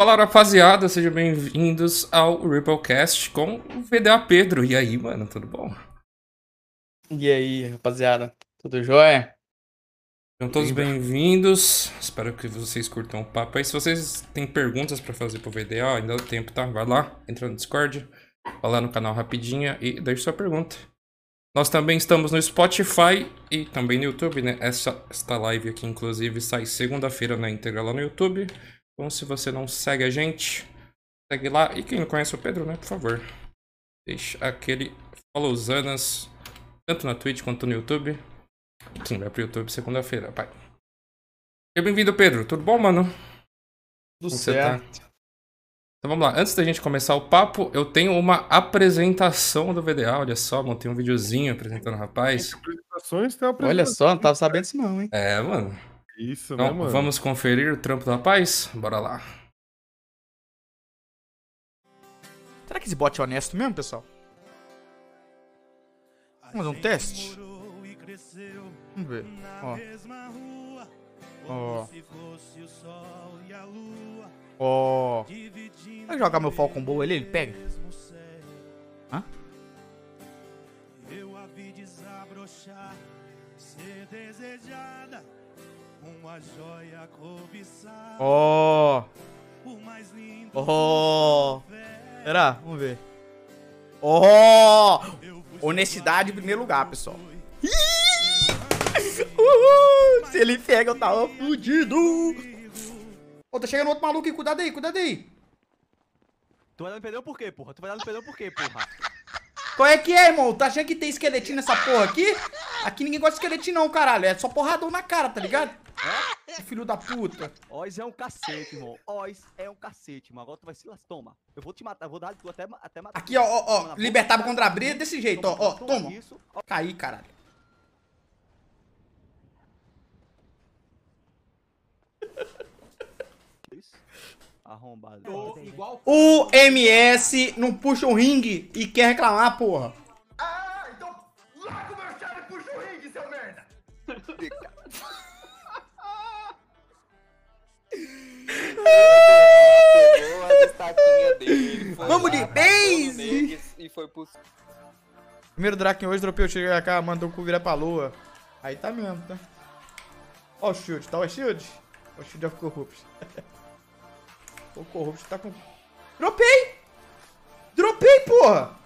Fala rapaziada, sejam bem-vindos ao Ripplecast com o VDA Pedro. E aí, mano, tudo bom? E aí, rapaziada, tudo jóia? Sejam todos bem-vindos. Espero que vocês curtam o papo aí. Se vocês têm perguntas pra fazer pro VDA, ainda dá tempo, tá? Vai lá, entra no Discord, vai lá no canal rapidinho e deixe sua pergunta. Nós também estamos no Spotify e também no YouTube, né? Essa, esta live aqui, inclusive, sai segunda-feira na íntegra lá no YouTube. Então, se você não segue a gente, segue lá. E quem não conhece o Pedro, né? Por favor, deixa aquele followzanas, tanto na Twitch quanto no YouTube. Quem vai pro YouTube segunda-feira, pai. Seja bem-vindo, Pedro. Tudo bom, mano? Tudo Como você tá? certo. Então vamos lá, antes da gente começar o papo, eu tenho uma apresentação do VDA, olha só, montei um videozinho apresentando o rapaz. apresentações tem uma Olha apresentação. só, não tava sabendo isso não, hein? É, mano. Isso, né, Então mano? vamos conferir o trampo do rapaz? Bora lá. Será que esse bot é honesto mesmo, pessoal? Vamos fazer um teste? Vamos ver. Ó. Ó. Ó. Vai jogar meu Falcon Bow ali? Ele pega? Hã? Eu a vi desabrochar, ser desejada, uma joia cobiçada, Ó. o mais lindo. Ó. Será? Vamos ver. Ó. Honestidade em primeiro lugar, pessoal. Uhul! Se ele pega, eu tava fudido. Ô, tá chegando outro maluco aí, cuidado aí, cuidado aí. Tu vai dar no perdão por quê, porra? Tu vai dar no perdão por quê, porra? Qual é que é, irmão? Tá achando que tem esqueletinho nessa porra aqui? Aqui ninguém gosta de esqueletinho não, caralho. É só porradão na cara, tá ligado? É? Filho da puta. Oz é um cacete, irmão. Oz é um cacete, mano. Agora tu vai se lascar. Toma. Eu vou te matar. Eu vou dar tu até, até matar. Aqui, ó, ó, Toma ó. boca. Libertava contra a briga desse jeito, ó, ó. Toma. Isso. Ó, Caí, caralho. isso. Arrombado. igual O MS não puxa o ringue e quer reclamar, porra. Ah, então larga o meu chave e puxa o ringue, seu merda! pegou as estaquinhas dele. Vamos lá, de base! E foi pro. Primeiro Draken hoje, dropei o chegar cá, mandou o cu virar pra lua. Aí tá mesmo, tá? Ó o shield, tá o shield? O shield of corrupt. O corrupt tá com... Dropei! Dropei, porra!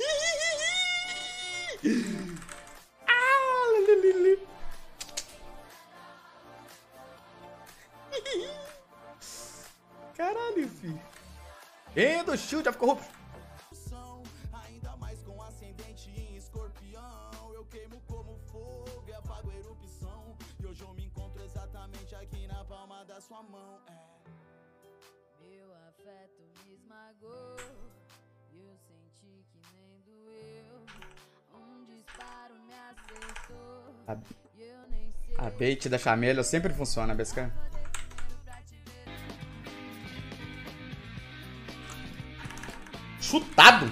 Caralho, fi. Vem do shield of corrupt. Ainda mais com ascendente em escorpião. Eu queimo como fogo e apago a erupção. E hoje eu me encontro exatamente aqui na palma da sua mão. É. Afeto me esmagou. e Eu senti que nem doeu. Um disparo me acertou. A- E eu nem sei. A bait da Chameleon sempre funciona, Bescan. Chutado!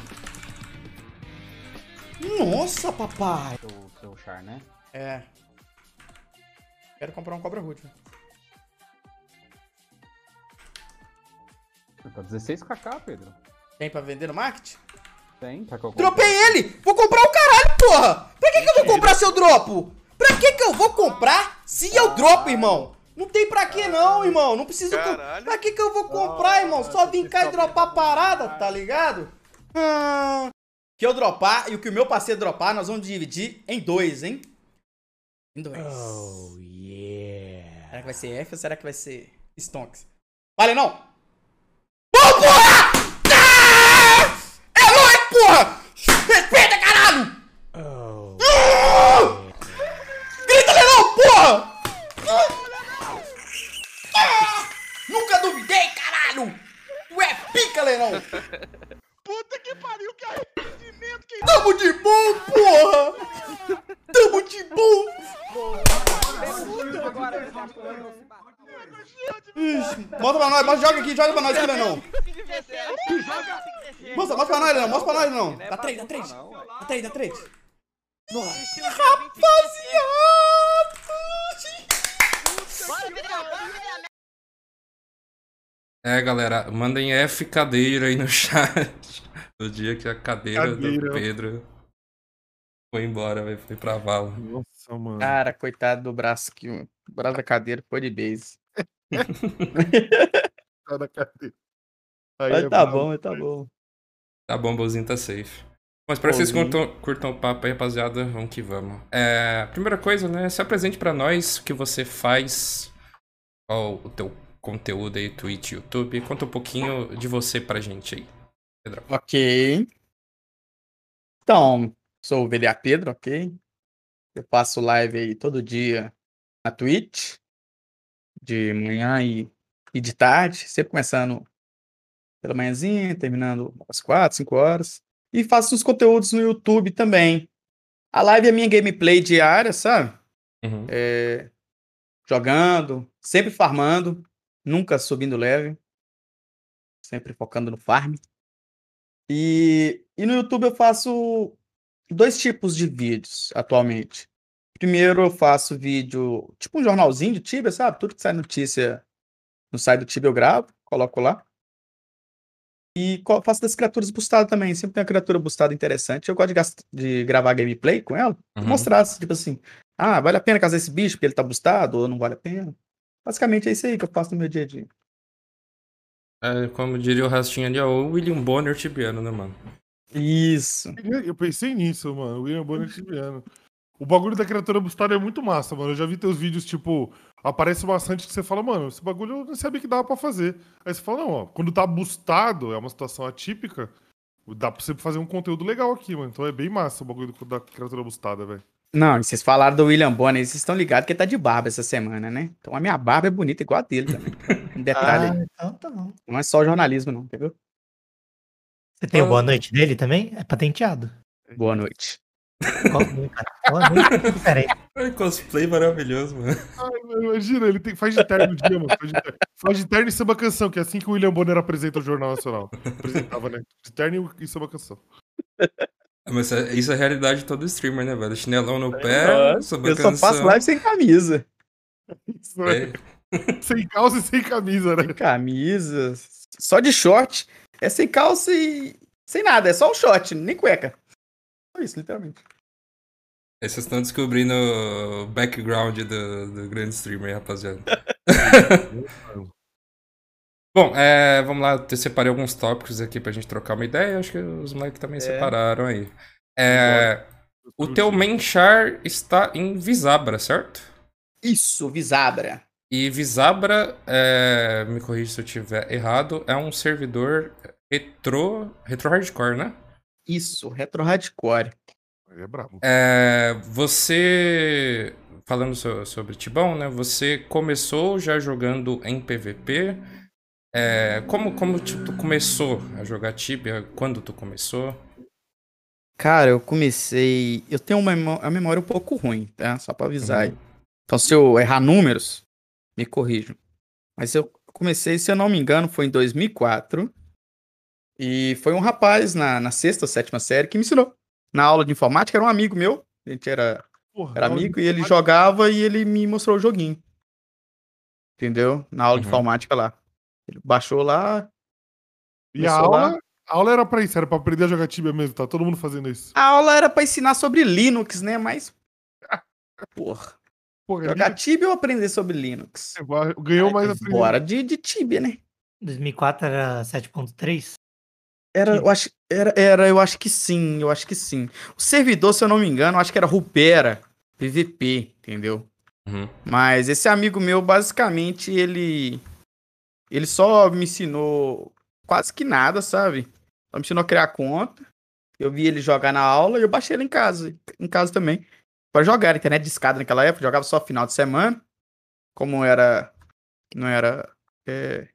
Nossa, papai! Seu, seu char, né? É. Quero comprar um Cobra Root. Tá 16kk, Pedro. Tem pra vender no market? Tem, tá que eu Dropei ele! Vou comprar o caralho, porra! Pra que, que eu vou comprar se eu dropo? Pra que, que eu vou comprar se eu dropo, irmão? Não tem pra que não, irmão. Não preciso. com- Pra que, que eu vou comprar, irmão? Só vim cá e dropar a parada, tá ligado? Ah, que eu dropar e o que o meu parceiro dropar, nós vamos dividir em dois, hein? Em dois. Oh, yeah. Será que vai ser F ou será que vai ser Stonks? Vale, não! Porra! Ah! É nóis, porra! Respeita, caralho! Ah! Grita, Lenão, porra! Ah! Nunca duvidei, caralho! Tu é pica, Lenão! Puta que pariu, que arrependimento que Tamo de bom, porra! Tamo de bom! Ixi, Mostra pra nós, mostra, joga aqui, joga pra nós aqui, Lenão. Mostra, mostra pra nós, Lenão, mostra pra nós, Lenão. Dá três, dá três. Dá três, dá três. Rapaziada! É, galera, mandem F cadeira aí no chat. No dia que a cadeira, Cadeira. do Pedro foi embora, velho. Foi pra vala. Nossa, mano. Cara, coitado do braço aqui. O braço da cadeira foi de base. Tá na cadeira. Aí Mas é tá bom, mas tá bom. Tá bom, Bozinho tá safe. Espero que vocês curtam, curtam o papo aí, rapaziada. Vamos que vamos. É, primeira coisa, né? Se apresente pra nós o que você faz, qual o teu conteúdo aí, Twitch, YouTube. Conta um pouquinho de você pra gente aí. Ok. Então, sou o VDA Pedro, ok? Eu faço live aí todo dia na Twitch, de manhã e, e de tarde, sempre começando pela manhãzinha, terminando às 4, 5 horas. E faço uns conteúdos no YouTube também. A live é minha gameplay diária, sabe? Uhum. É, jogando, sempre farmando, nunca subindo level, sempre focando no farm. E, e no YouTube eu faço dois tipos de vídeos atualmente. Primeiro eu faço vídeo, tipo um jornalzinho de Tibia, sabe? Tudo que sai notícia no site do Tibia eu gravo, coloco lá. E faço das criaturas bustadas também. Sempre tem uma criatura bustada interessante. Eu gosto de, de gravar gameplay com ela. Uhum. Mostrar, tipo assim, ah, vale a pena casar esse bicho porque ele tá bustado ou não vale a pena? Basicamente é isso aí que eu faço no meu dia a dia. É, como diria o Rastinho ali, ó, o William Bonner tibiano, né, mano? Isso. Eu pensei nisso, mano. O William Bonner tibiano. O bagulho da criatura bustada é muito massa, mano. Eu já vi teus vídeos, tipo, aparece bastante que você fala, mano, esse bagulho eu não sabia que dava pra fazer. Aí você fala, não, ó, quando tá bustado, é uma situação atípica, dá pra você fazer um conteúdo legal aqui, mano. Então é bem massa o bagulho da criatura bustada, velho. Não, vocês falaram do William Bonner, vocês estão ligados que ele tá de barba essa semana, né? Então a minha barba é bonita igual a dele também. Um detalhe. Ah, então tá bom. Não é só jornalismo, não, entendeu? Você tem o boa noite dele também? É patenteado. Boa noite. Cara? Peraí. Ai, cosplay maravilhoso, mano. Ai, mano, imagina, ele tem, faz de terno no dia, mano. Faz de, terno. faz de terno e samba canção, que é assim que o William Bonner apresenta o Jornal Nacional. Apresentava, né? De terno e samba canção. Mas é- isso é a realidade de todo streamer, né, velho? Chinelão no pé, sob Eu só faço live sem camisa. Isso, né? Sem calça e sem camisa, né? Camisa, só de short. É sem calça e sem nada, é só um short, nem cueca. Só isso, literalmente. Aí vocês estão descobrindo o background do, do grande streamer, rapaziada. Bom, é, vamos lá, eu separei alguns tópicos aqui pra gente trocar uma ideia. Acho que os moleques também separaram aí. É, o teu main char está em Visabra, certo? Isso, Visabra. E Visabra, é, me corrija se eu estiver errado, é um servidor retro, retro hardcore, né? Isso, retro hardcore. Ele é brabo. É, você, falando so- sobre Tibão, né? Você começou já jogando em PVP. É, como como tipo, tu começou a jogar Tibia? Quando tu começou? Cara, eu comecei. Eu tenho uma memó- a memória um pouco ruim, tá? Só pra avisar aí. Então, se eu errar números, me corrijam. Mas eu comecei, se eu não me engano, foi em 2004. E foi um rapaz na, na sexta ou sétima série que me ensinou. Na aula de informática, era um amigo meu. A gente era, Porra, era amigo de e ele jogava e ele me mostrou o joguinho. Entendeu? Na aula de Uhum. informática lá. Ele baixou lá. E a começou lá. aula, a aula era pra isso, era pra aprender a jogar Tibia mesmo, tá todo mundo fazendo isso. A aula era pra ensinar sobre Linux, né? Mas. Porra. Porra, Jogar Tibia ou aprender sobre Linux? ganhou mais aprendendo. Bora de, de Tibia, né? 2004 era 7.3? Era, eu acho, era, era, eu acho que sim, eu acho que sim. O servidor, se eu não me engano, eu acho que era Rupera, PVP, entendeu? Uhum. Mas esse amigo meu, basicamente, ele. Ele só me ensinou quase que nada, sabe? Só me ensinou a criar conta. Eu vi ele jogar na aula e eu baixei ele em casa. Em casa também. Pra jogar, internet de escada naquela época, jogava só final de semana. Como era. Não era. é,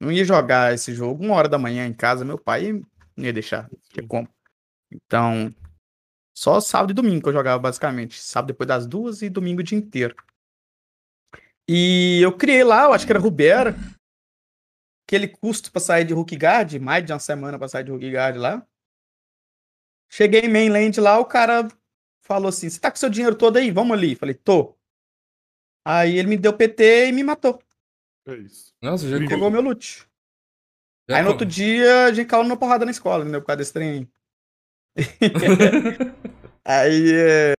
não ia jogar esse jogo uma hora da manhã em casa, meu pai não ia deixar. Tinha como. Então. Só sábado e domingo que eu jogava, basicamente. Sábado depois das duas e domingo o dia inteiro. E eu criei lá, eu acho que era Rubera. Aquele custo pra sair de Hook Guard, mais de uma semana pra sair de Hook Guard lá. Cheguei em mainland lá, o cara falou assim: Você tá com seu dinheiro todo aí? Vamos ali. Falei: Tô. Aí ele me deu PT e me matou. É isso. Nossa, já Pegou meu loot. já Aí no outro dia a gente caiu numa porrada na escola, entendeu? Por causa desse trem. aí, é,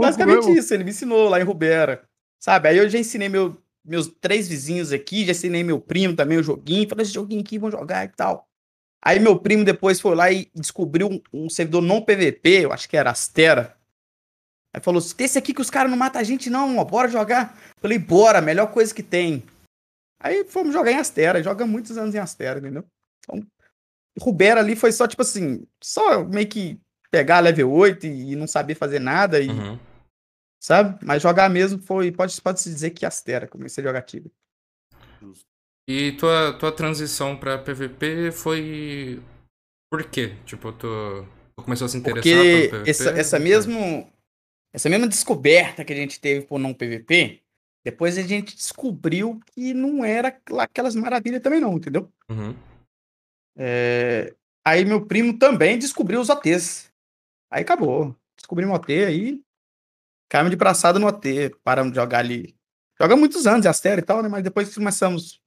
basicamente mesmo. isso, ele me ensinou lá em Rubera. Sabe? Aí eu já ensinei meu, meus três vizinhos aqui, já ensinei meu primo também o joguinho. Falei, esse joguinho aqui, vamos jogar e tal. Aí meu primo depois foi lá e descobriu um, um servidor não PVP, eu acho que era Astera. Aí falou, esse aqui que os caras não matam a gente não, ó, bora jogar. Falei, bora, melhor coisa que tem. Aí fomos jogar em Astera, joga muitos anos em Astera, entendeu? Então, Rubera ali foi só, tipo assim, só meio que pegar level 8 e, e não saber fazer nada, e, Uhum. sabe? Mas jogar mesmo foi, pode, pode se dizer que Astera, comecei a jogar Tibia. E tua, tua transição pra PVP foi. Por quê? Tipo, tu, tu começou a se interessar Porque pelo PVP? essa, essa, mesmo, essa mesma descoberta que a gente teve por não PVP, depois a gente descobriu que não era aquelas maravilhas também não, entendeu? Uhum. É, Aí meu primo também descobriu os OTs. Aí acabou. Descobrimos OT aí. Caímos de braçada no OT. Paramos de jogar ali. Joga muitos anos de Astera e tal, né? Mas depois começamos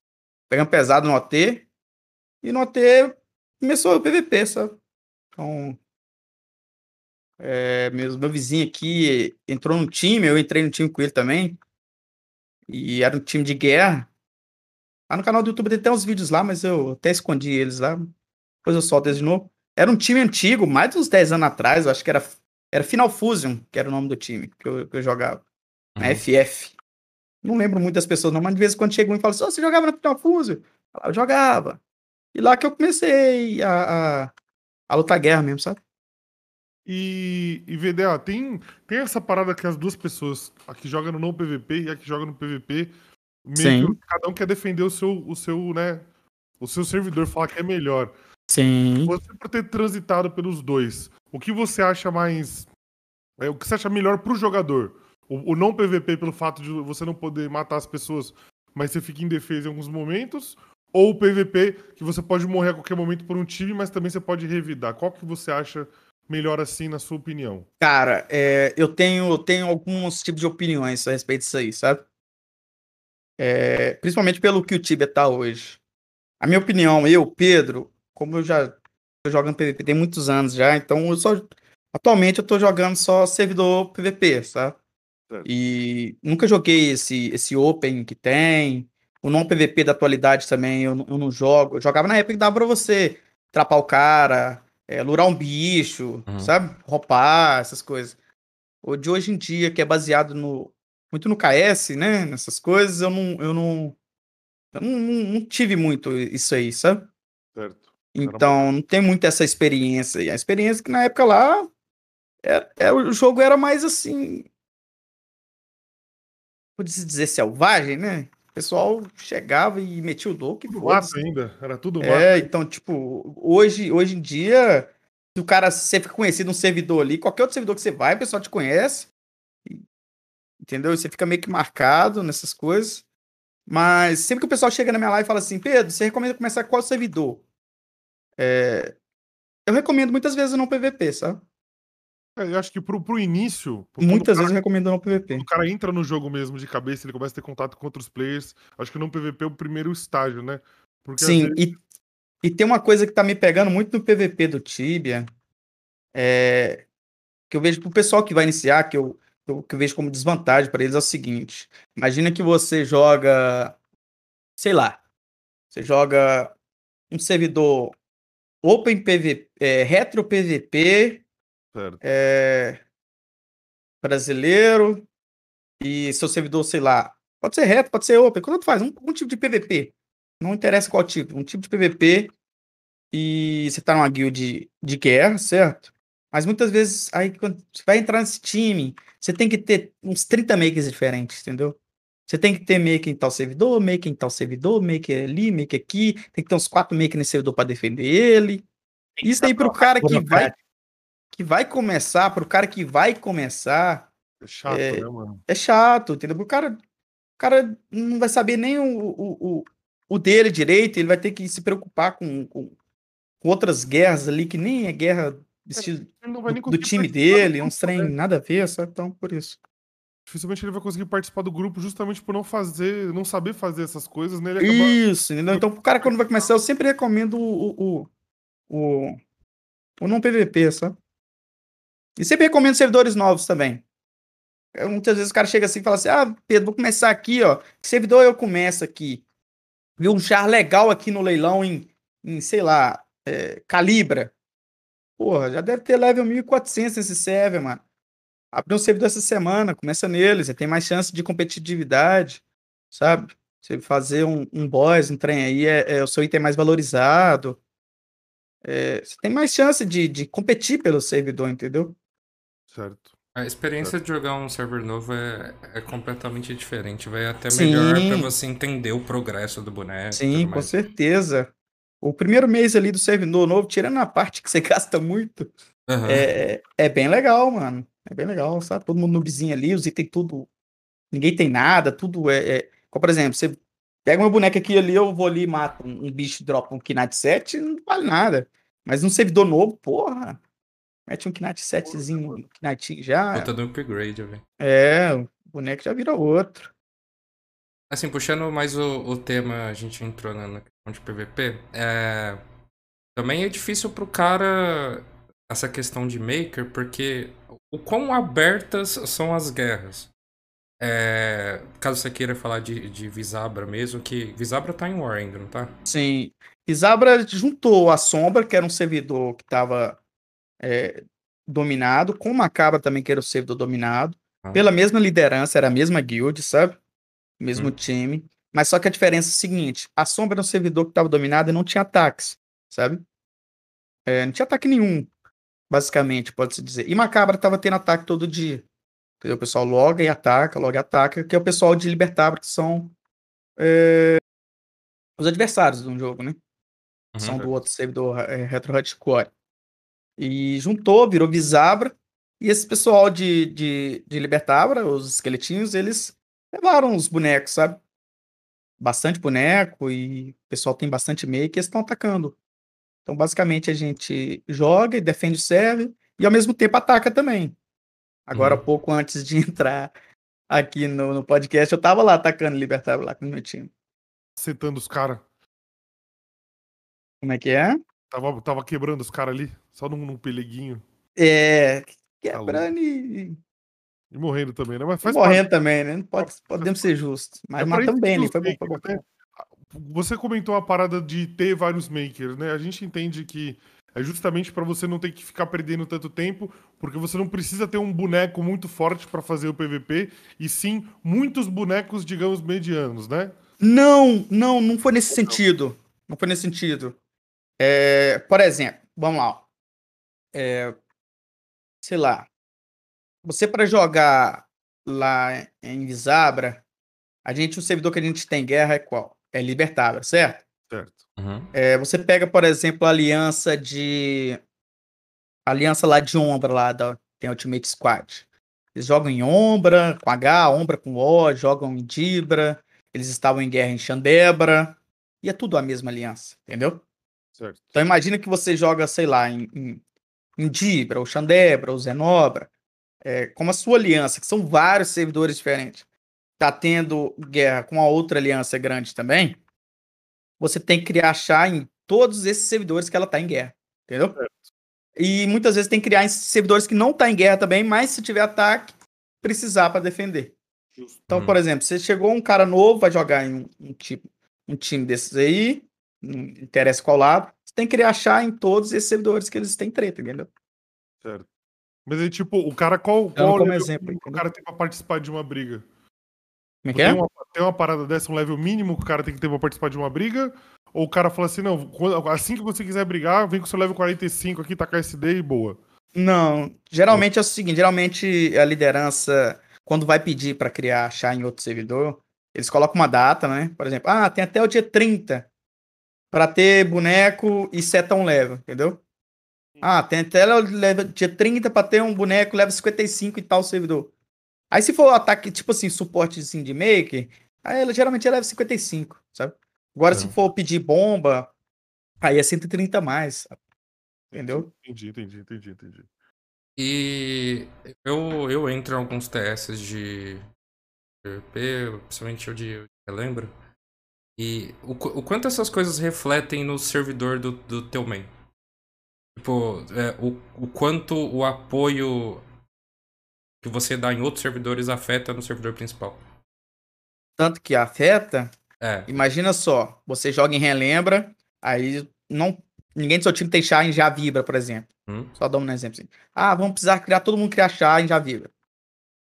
pegando pesado no OT. E no OT começou o PVP, sabe? Então. É, meu, meu vizinho aqui entrou no time, eu entrei no time com ele também. E era um time de guerra. Lá no canal do YouTube tem até uns vídeos lá, mas eu até escondi eles lá. Depois eu solto eles de novo. Era um time antigo, mais de uns 10 anos atrás, eu acho que era, era Final Fusion, que era o nome do time que eu, que eu jogava. Na Uhum. FF. Não lembro muito das pessoas, não, mas de vez em quando chega um e fala assim: "Ô, você jogava na Final Fusion? Eu falava, Eu jogava. E lá que eu comecei a, a, a lutar guerra mesmo, sabe? E, e VDA, tem, tem essa parada que as duas pessoas, a que joga no não PVP e a que joga no PVP, meio Sim. que cada um quer defender o seu, o seu, né, o seu servidor, falar que é melhor. Sim. Você por ter transitado pelos dois, o que você acha mais, é, o que você acha melhor pro jogador? O, o não PVP pelo fato de você não poder matar as pessoas, mas você fica em defesa em alguns momentos? Ou o PVP, que você pode morrer a qualquer momento por um time, mas também você pode revidar. Qual que você acha melhor assim, na sua opinião? Cara, é, eu tenho, eu tenho alguns tipos de opiniões a respeito disso aí, sabe? É, principalmente pelo que o Tibia tá hoje. A minha opinião, eu, Pedro, como eu já tô jogando PVP tem muitos anos já, então eu só. Atualmente eu tô jogando só servidor PVP, sabe? E nunca joguei esse, esse Open que tem. O não PVP da atualidade também eu, eu não jogo. Eu jogava na época que dava pra você trapar o cara, é, lurar um bicho, Uhum. sabe? Ropar, essas coisas. O de hoje em dia, que é baseado no muito no KS, né? Nessas coisas, eu não, eu não, eu não, não- não tive muito isso aí, sabe? Certo. Então, não tem muito essa experiência. E a experiência que na época lá, é, é, o jogo era mais assim. Pode-se dizer selvagem, né? O pessoal chegava e metia o louco e mato ainda. Era tudo mato. É, então, tipo, hoje, hoje em dia, se o cara você fica conhecido num servidor ali, qualquer outro servidor que você vai, o pessoal te conhece. Entendeu? Você fica meio que marcado nessas coisas. Mas sempre que o pessoal chega na minha live e fala assim, Pedro, você recomenda começar qual servidor? É, Eu recomendo muitas vezes não PVP, sabe? É, eu acho que pro, pro início, Muitas cara, vezes eu recomendo o PVP. o cara entra no jogo mesmo de cabeça, ele começa a ter contato com outros players. Acho que no PVP é o primeiro estágio, né? Porque Sim, vezes- e, e tem uma coisa que tá me pegando muito no PVP do Tibia, é, que eu vejo pro pessoal que vai iniciar, que eu, que eu, que eu vejo como desvantagem para eles, é o seguinte: imagina que você joga, sei lá, você joga um servidor Open PVP, é, Retro PVP, Certo. é, brasileiro, e seu servidor, sei lá, pode ser reto, pode ser open, quando tu faz um, um tipo de PVP, não interessa qual tipo, um tipo de PVP, e você tá numa guild de guerra, certo? Mas muitas vezes, aí quando você vai entrar nesse time, você tem que ter uns 30 makers diferentes, entendeu? Você tem que ter maker em tal servidor, maker em tal servidor, maker ali, maker aqui, tem que ter uns quatro makers nesse servidor para defender ele. Isso aí pro cara que vai que vai começar, pro cara que vai começar, É chato, é, né, mano? é chato, entendeu? O cara, o cara não vai saber nem o, o, o, o dele direito, ele vai ter que se preocupar com, com, com outras guerras ali, que nem é guerra estilo vai nem do, do time dele, do uns trem né? nada a ver, sabe? Então, por isso. dificilmente ele vai conseguir participar do grupo justamente por não fazer, não saber fazer essas coisas, né? Acaba... Isso, entendeu? Então, o cara, quando vai começar, eu sempre recomendo o, o, o, o não PVP, sabe? E sempre recomendo servidores novos também. Muitas vezes o cara chega assim e fala assim: Ah, Pedro, vou começar aqui, ó. Que servidor eu começo aqui? Vi um char legal aqui no leilão em, em sei lá, é, Calibra. Porra, já deve ter level 1400 esse server, mano. Abre um servidor essa semana, começa nele, você tem mais chance de competitividade, sabe? Você fazer um, um boss, um trem aí, é, é o seu item mais valorizado. É, você tem mais chance de, de competir pelo servidor, entendeu? Certo. A experiência de jogar um server novo é, é completamente diferente. Vai até melhor pra você entender o progresso do boneco. Sim, com certeza. O primeiro mês ali do servidor novo, tirando a parte que você gasta muito, Aham. é, é bem legal, mano. É bem legal, sabe? Todo mundo noobzinho ali, os itens tudo. Ninguém tem nada, tudo é. é... Como, por exemplo, você pega meu boneco aqui ali, eu vou ali e mato um, um bicho, dropa um Knight 7, não vale nada. Mas num servidor novo, porra. Mete um Knight 7zinho, um Knight já. Puta do upgrade, velho. É, o boneco já vira outro. Assim, puxando mais o, o tema, a gente entrou na, na questão de PVP. É, também é difícil pro cara essa questão de maker, porque o quão abertas são as guerras. É, caso você queira falar de, de Visabra mesmo, que Visabra tá em War ainda, não tá? Sim. Isabra juntou a Sombra, que era um servidor que estava dominado, com Macabra também, que era o servidor dominado, Ah. pela mesma liderança, era a mesma guild, sabe? Mesmo Hum. time. Mas só que a diferença é a seguinte: a Sombra era um servidor que estava dominado e não tinha ataques, sabe? É, não tinha ataque nenhum, basicamente, pode-se dizer. E Macabra estava tendo ataque todo dia. Entendeu? O pessoal loga e ataca, loga e ataca, que é o pessoal de Libertabra, que são é, os adversários do jogo, né? Uhum. são do outro servidor é, Retro Hardcore. E juntou, virou Visabra. E esse pessoal de, de, de Libertabra, os esqueletinhos, eles levaram os bonecos, sabe? Bastante boneco e o pessoal tem bastante make e eles estão atacando. Então, basicamente, a gente joga e defende o server e ao mesmo tempo ataca também. Agora, Uhum. pouco antes de entrar aqui no, no podcast, eu tava lá atacando Libertabra lá com o meu time. Acertando os caras. Como é que é? Tava, tava quebrando os caras ali, só num, num peleguinho. É. Tá Quebrando e, E morrendo também, né? Mas faz morrendo parte. também, né? Não pode, podemos ser justos. Mas É matamos bem os foi bom, né? Você comentou a parada de ter vários makers, né? A gente entende que é justamente pra você não ter que ficar perdendo tanto tempo, porque você não precisa ter um boneco muito forte pra fazer o PVP, e sim muitos bonecos, digamos, medianos, né? Não, não, não foi nesse sentido. Não foi nesse sentido. É, por exemplo, vamos lá. É, sei lá. Você para jogar lá em Visabra, a gente, o servidor que a gente tem guerra é qual? É Libertabra, certo? Certo. Uhum. É, você pega, por exemplo, a aliança de. a aliança lá de Ombra, lá da tem Ultimate Squad. Eles jogam em Ombra, com H, Ombra com O, jogam em Dibra. Eles estavam em guerra em Xandebra. E é tudo a mesma aliança, entendeu? Certo. Então imagina que você joga, sei lá, em, em, em Dibra, ou Xandebra, ou Zenobra. É, como a sua aliança, que são vários servidores diferentes, tá tendo guerra com a outra aliança grande também, você tem que criar chá em todos esses servidores que ela tá em guerra, entendeu? E muitas vezes tem que criar em servidores que não tá em guerra também, mas se tiver ataque, precisar para defender. Então, Uhum. por exemplo, você chegou um cara novo, vai jogar em um, um tipo, um time desses aí, não interessa qual lado, você tem que criar chá em todos esses servidores que eles têm treta, entendeu? Certo. Mas aí, tipo, o cara, qual, qual como level exemplo, que o cara tem pra participar de uma briga? Como é que Tem é? uma, tem uma parada dessa, um level mínimo que o cara tem que ter pra participar de uma briga? Ou o cara fala assim, não, assim que você quiser brigar, vem com seu level 45 aqui, tacar SD e boa. Não, geralmente é o seguinte, geralmente a liderança, quando vai pedir para criar chá em outro servidor, eles colocam uma data, né? Por exemplo, ah, tem até o dia 30 para ter boneco e seta um level, entendeu? Ah, tem até level, dia 30 para ter um boneco level 55 e tal servidor. Aí se for ataque, tipo assim, suporte assim, de maker, aí ela geralmente é level 55, sabe? Agora se É. for pedir bomba, aí é 130 a mais, sabe? entendeu? Entendi, entendi, entendi, entendi. E eu, eu entro em alguns TS de PvP, principalmente o de relembro. E o, o quanto essas coisas refletem no servidor do, do teu main? Tipo, é, o, o quanto o apoio que você dá em outros servidores afeta no servidor principal. Tanto que afeta, É. imagina só, você joga em relembra, aí não ninguém do seu time tem char em já vibra, por exemplo. Hum. Só dando um exemplo assim. Ah, vamos precisar criar todo mundo criar char em já vibra.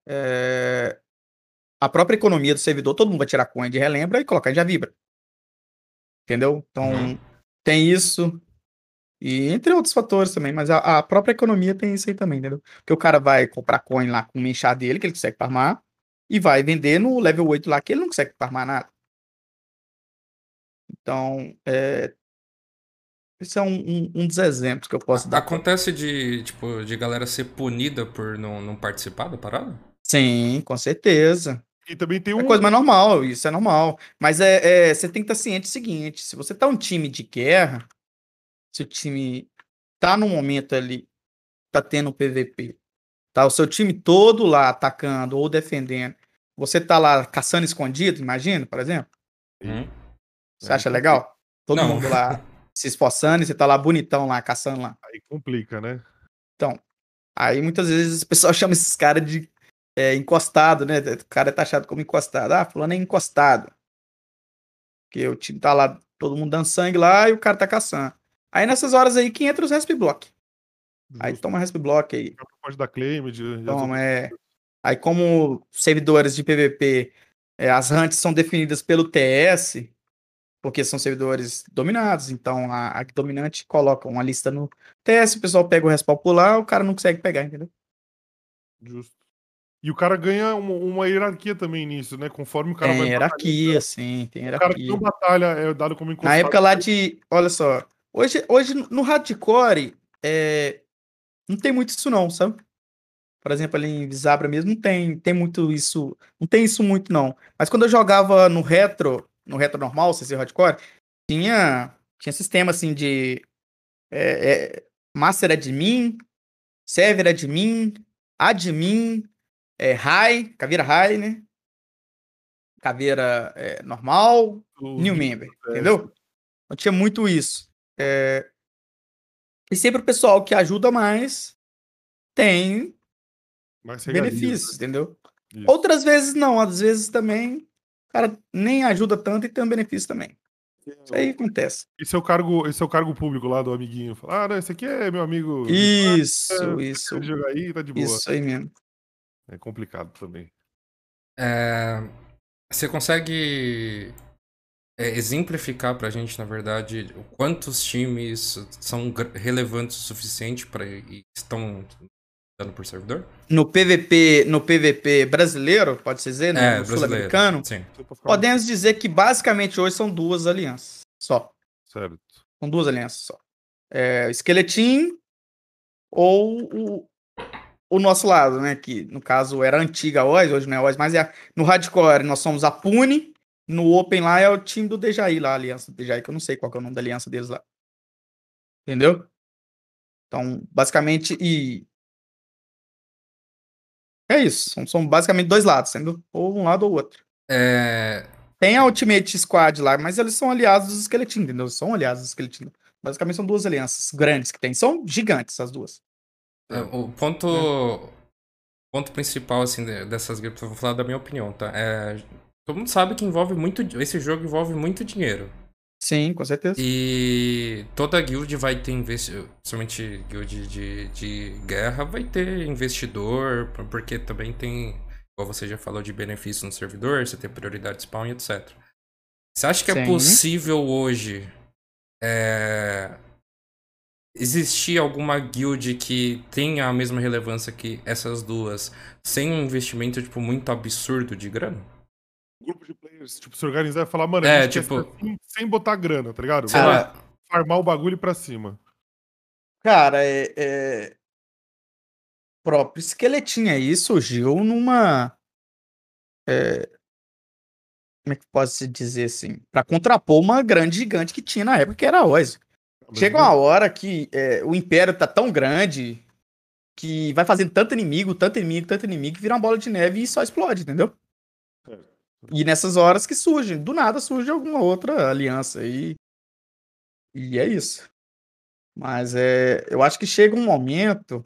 É, A própria economia do servidor, todo mundo vai tirar coin de relembra e colocar em já vibra. Entendeu? Então, Uhum. tem isso. E entre outros fatores também, mas a, a própria economia tem isso aí também, entendeu? Porque o cara vai comprar coin lá com o menchar dele, que ele consegue farmar, e vai vender no level 8 lá, que ele não consegue farmar nada. Então, é... esse é um, um- um dos exemplos que eu posso dar. Acontece de, tipo, de galera ser punida por não, não participar da parada? Sim, com certeza. E também tem É um. coisa mais normal, isso é normal. Mas é, é, você tem que estar ciente do seguinte: se você tá um time de guerra, se o time tá no momento ali, tá tendo PVP, tá o seu time todo lá atacando ou defendendo, você tá lá caçando escondido, imagina, por exemplo. Hum? Você acha legal? Todo Não. mundo lá se esforçando e você tá lá bonitão lá, caçando lá. Aí complica, né? Então, aí muitas vezes o pessoal chama esses caras de é, encostado, né? O cara é taxado como encostado. Ah, fulano é encostado. Porque o time tá lá, todo mundo dando sangue lá e o cara tá caçando. Aí nessas horas aí que entra os resp block. Aí Justo. toma resp block aí. Pode dar claim de. de Toma, é. Aí como servidores de PVP, é, as hunts são definidas pelo TS, porque são servidores dominados, então a, a dominante coloca uma lista no TS, o pessoal pega o respawn por lá, o cara não consegue pegar, entendeu? Justo. E o cara ganha uma, uma hierarquia também nisso, né? Conforme o cara Tem vai. hierarquia, sim, tem batalhando. O cara que hierarquia. não batalha é dado como encostado. Na época lá de. Olha só. Hoje, hoje no hardcore, é, não tem muito isso, não, sabe? Por exemplo, ali em Visabra mesmo, não tem, tem muito isso. Não tem isso muito, não. Mas quando eu jogava no retro, no retro normal, CC hardcore, tinha, tinha sistema assim de. é, é, master admin, server admin, admin, é, high, caveira high, né? Caveira é, normal, new member, é, entendeu? Não tinha muito isso. É, E sempre o pessoal que ajuda mais tem mais benefícios, entendeu? Isso. Outras vezes não, às vezes também o cara nem ajuda tanto e tem um benefício também. Isso aí acontece. Esse é o cargo, esse é o cargo público lá do amiguinho. Fala, ah, não, esse aqui é meu amigo. Isso, É, isso, jogar aí, tá de boa. isso aí mesmo. É complicado também. É, você consegue é, exemplificar pra gente, na verdade, quantos times são relevantes o suficiente para e estão dando por servidor? No PVP, no PVP brasileiro, pode-se dizer, no, é, sul-americano, podemos dizer que basicamente hoje são duas alianças só. Certo. São duas alianças só. É, o Skeletim ou o, o nosso lado, né? Que no caso era a antiga Oz, hoje não é Oz, mas é a- no Hardcore nós somos a Pune, no Open lá é o time do Dejaí lá, a aliança do Dejaí, que eu não sei qual é o nome da aliança deles lá. Entendeu? Então, basicamente, e. É isso. São, são basicamente dois lados, sendo ou um lado ou outro. É, Tem a Ultimate Squad lá, mas eles são aliados dos Skeletim, entendeu? São aliados dos Skeletim. Basicamente são duas alianças grandes que tem. São gigantes as duas. É, o ponto, o ponto principal assim de- dessas guildas, eu vou falar da minha opinião, tá? É, todo mundo sabe que envolve muito, esse jogo envolve muito dinheiro. Sim, com certeza. E toda guild vai ter investidor, principalmente guild de, de guerra, vai ter investidor, por- porque também tem, igual você já falou, de benefício no servidor, você tem prioridade de spawn e etc. Você acha que é Sim. possível hoje é, existir alguma guild que tenha a mesma relevância que essas duas, sem um investimento tipo, muito absurdo de grana? Grupo de players, tipo, se organizar e falar, mano, a É, tipo- assim, sem botar grana, tá ligado? Lá. Farmar o bagulho pra cima. Cara, é, é... próprio esqueletinho aí surgiu numa. é, Como é que pode se dizer assim? Pra contrapor uma grande gigante que tinha na época, que era a Oz. Chega uma hora que é, o império tá tão grande que vai fazendo tanto inimigo, tanto inimigo, tanto inimigo, que vira uma bola de neve e só explode, entendeu? Certo. E nessas horas que surge, do nada surge alguma outra aliança aí. E é isso. Mas é, eu acho que chega um momento,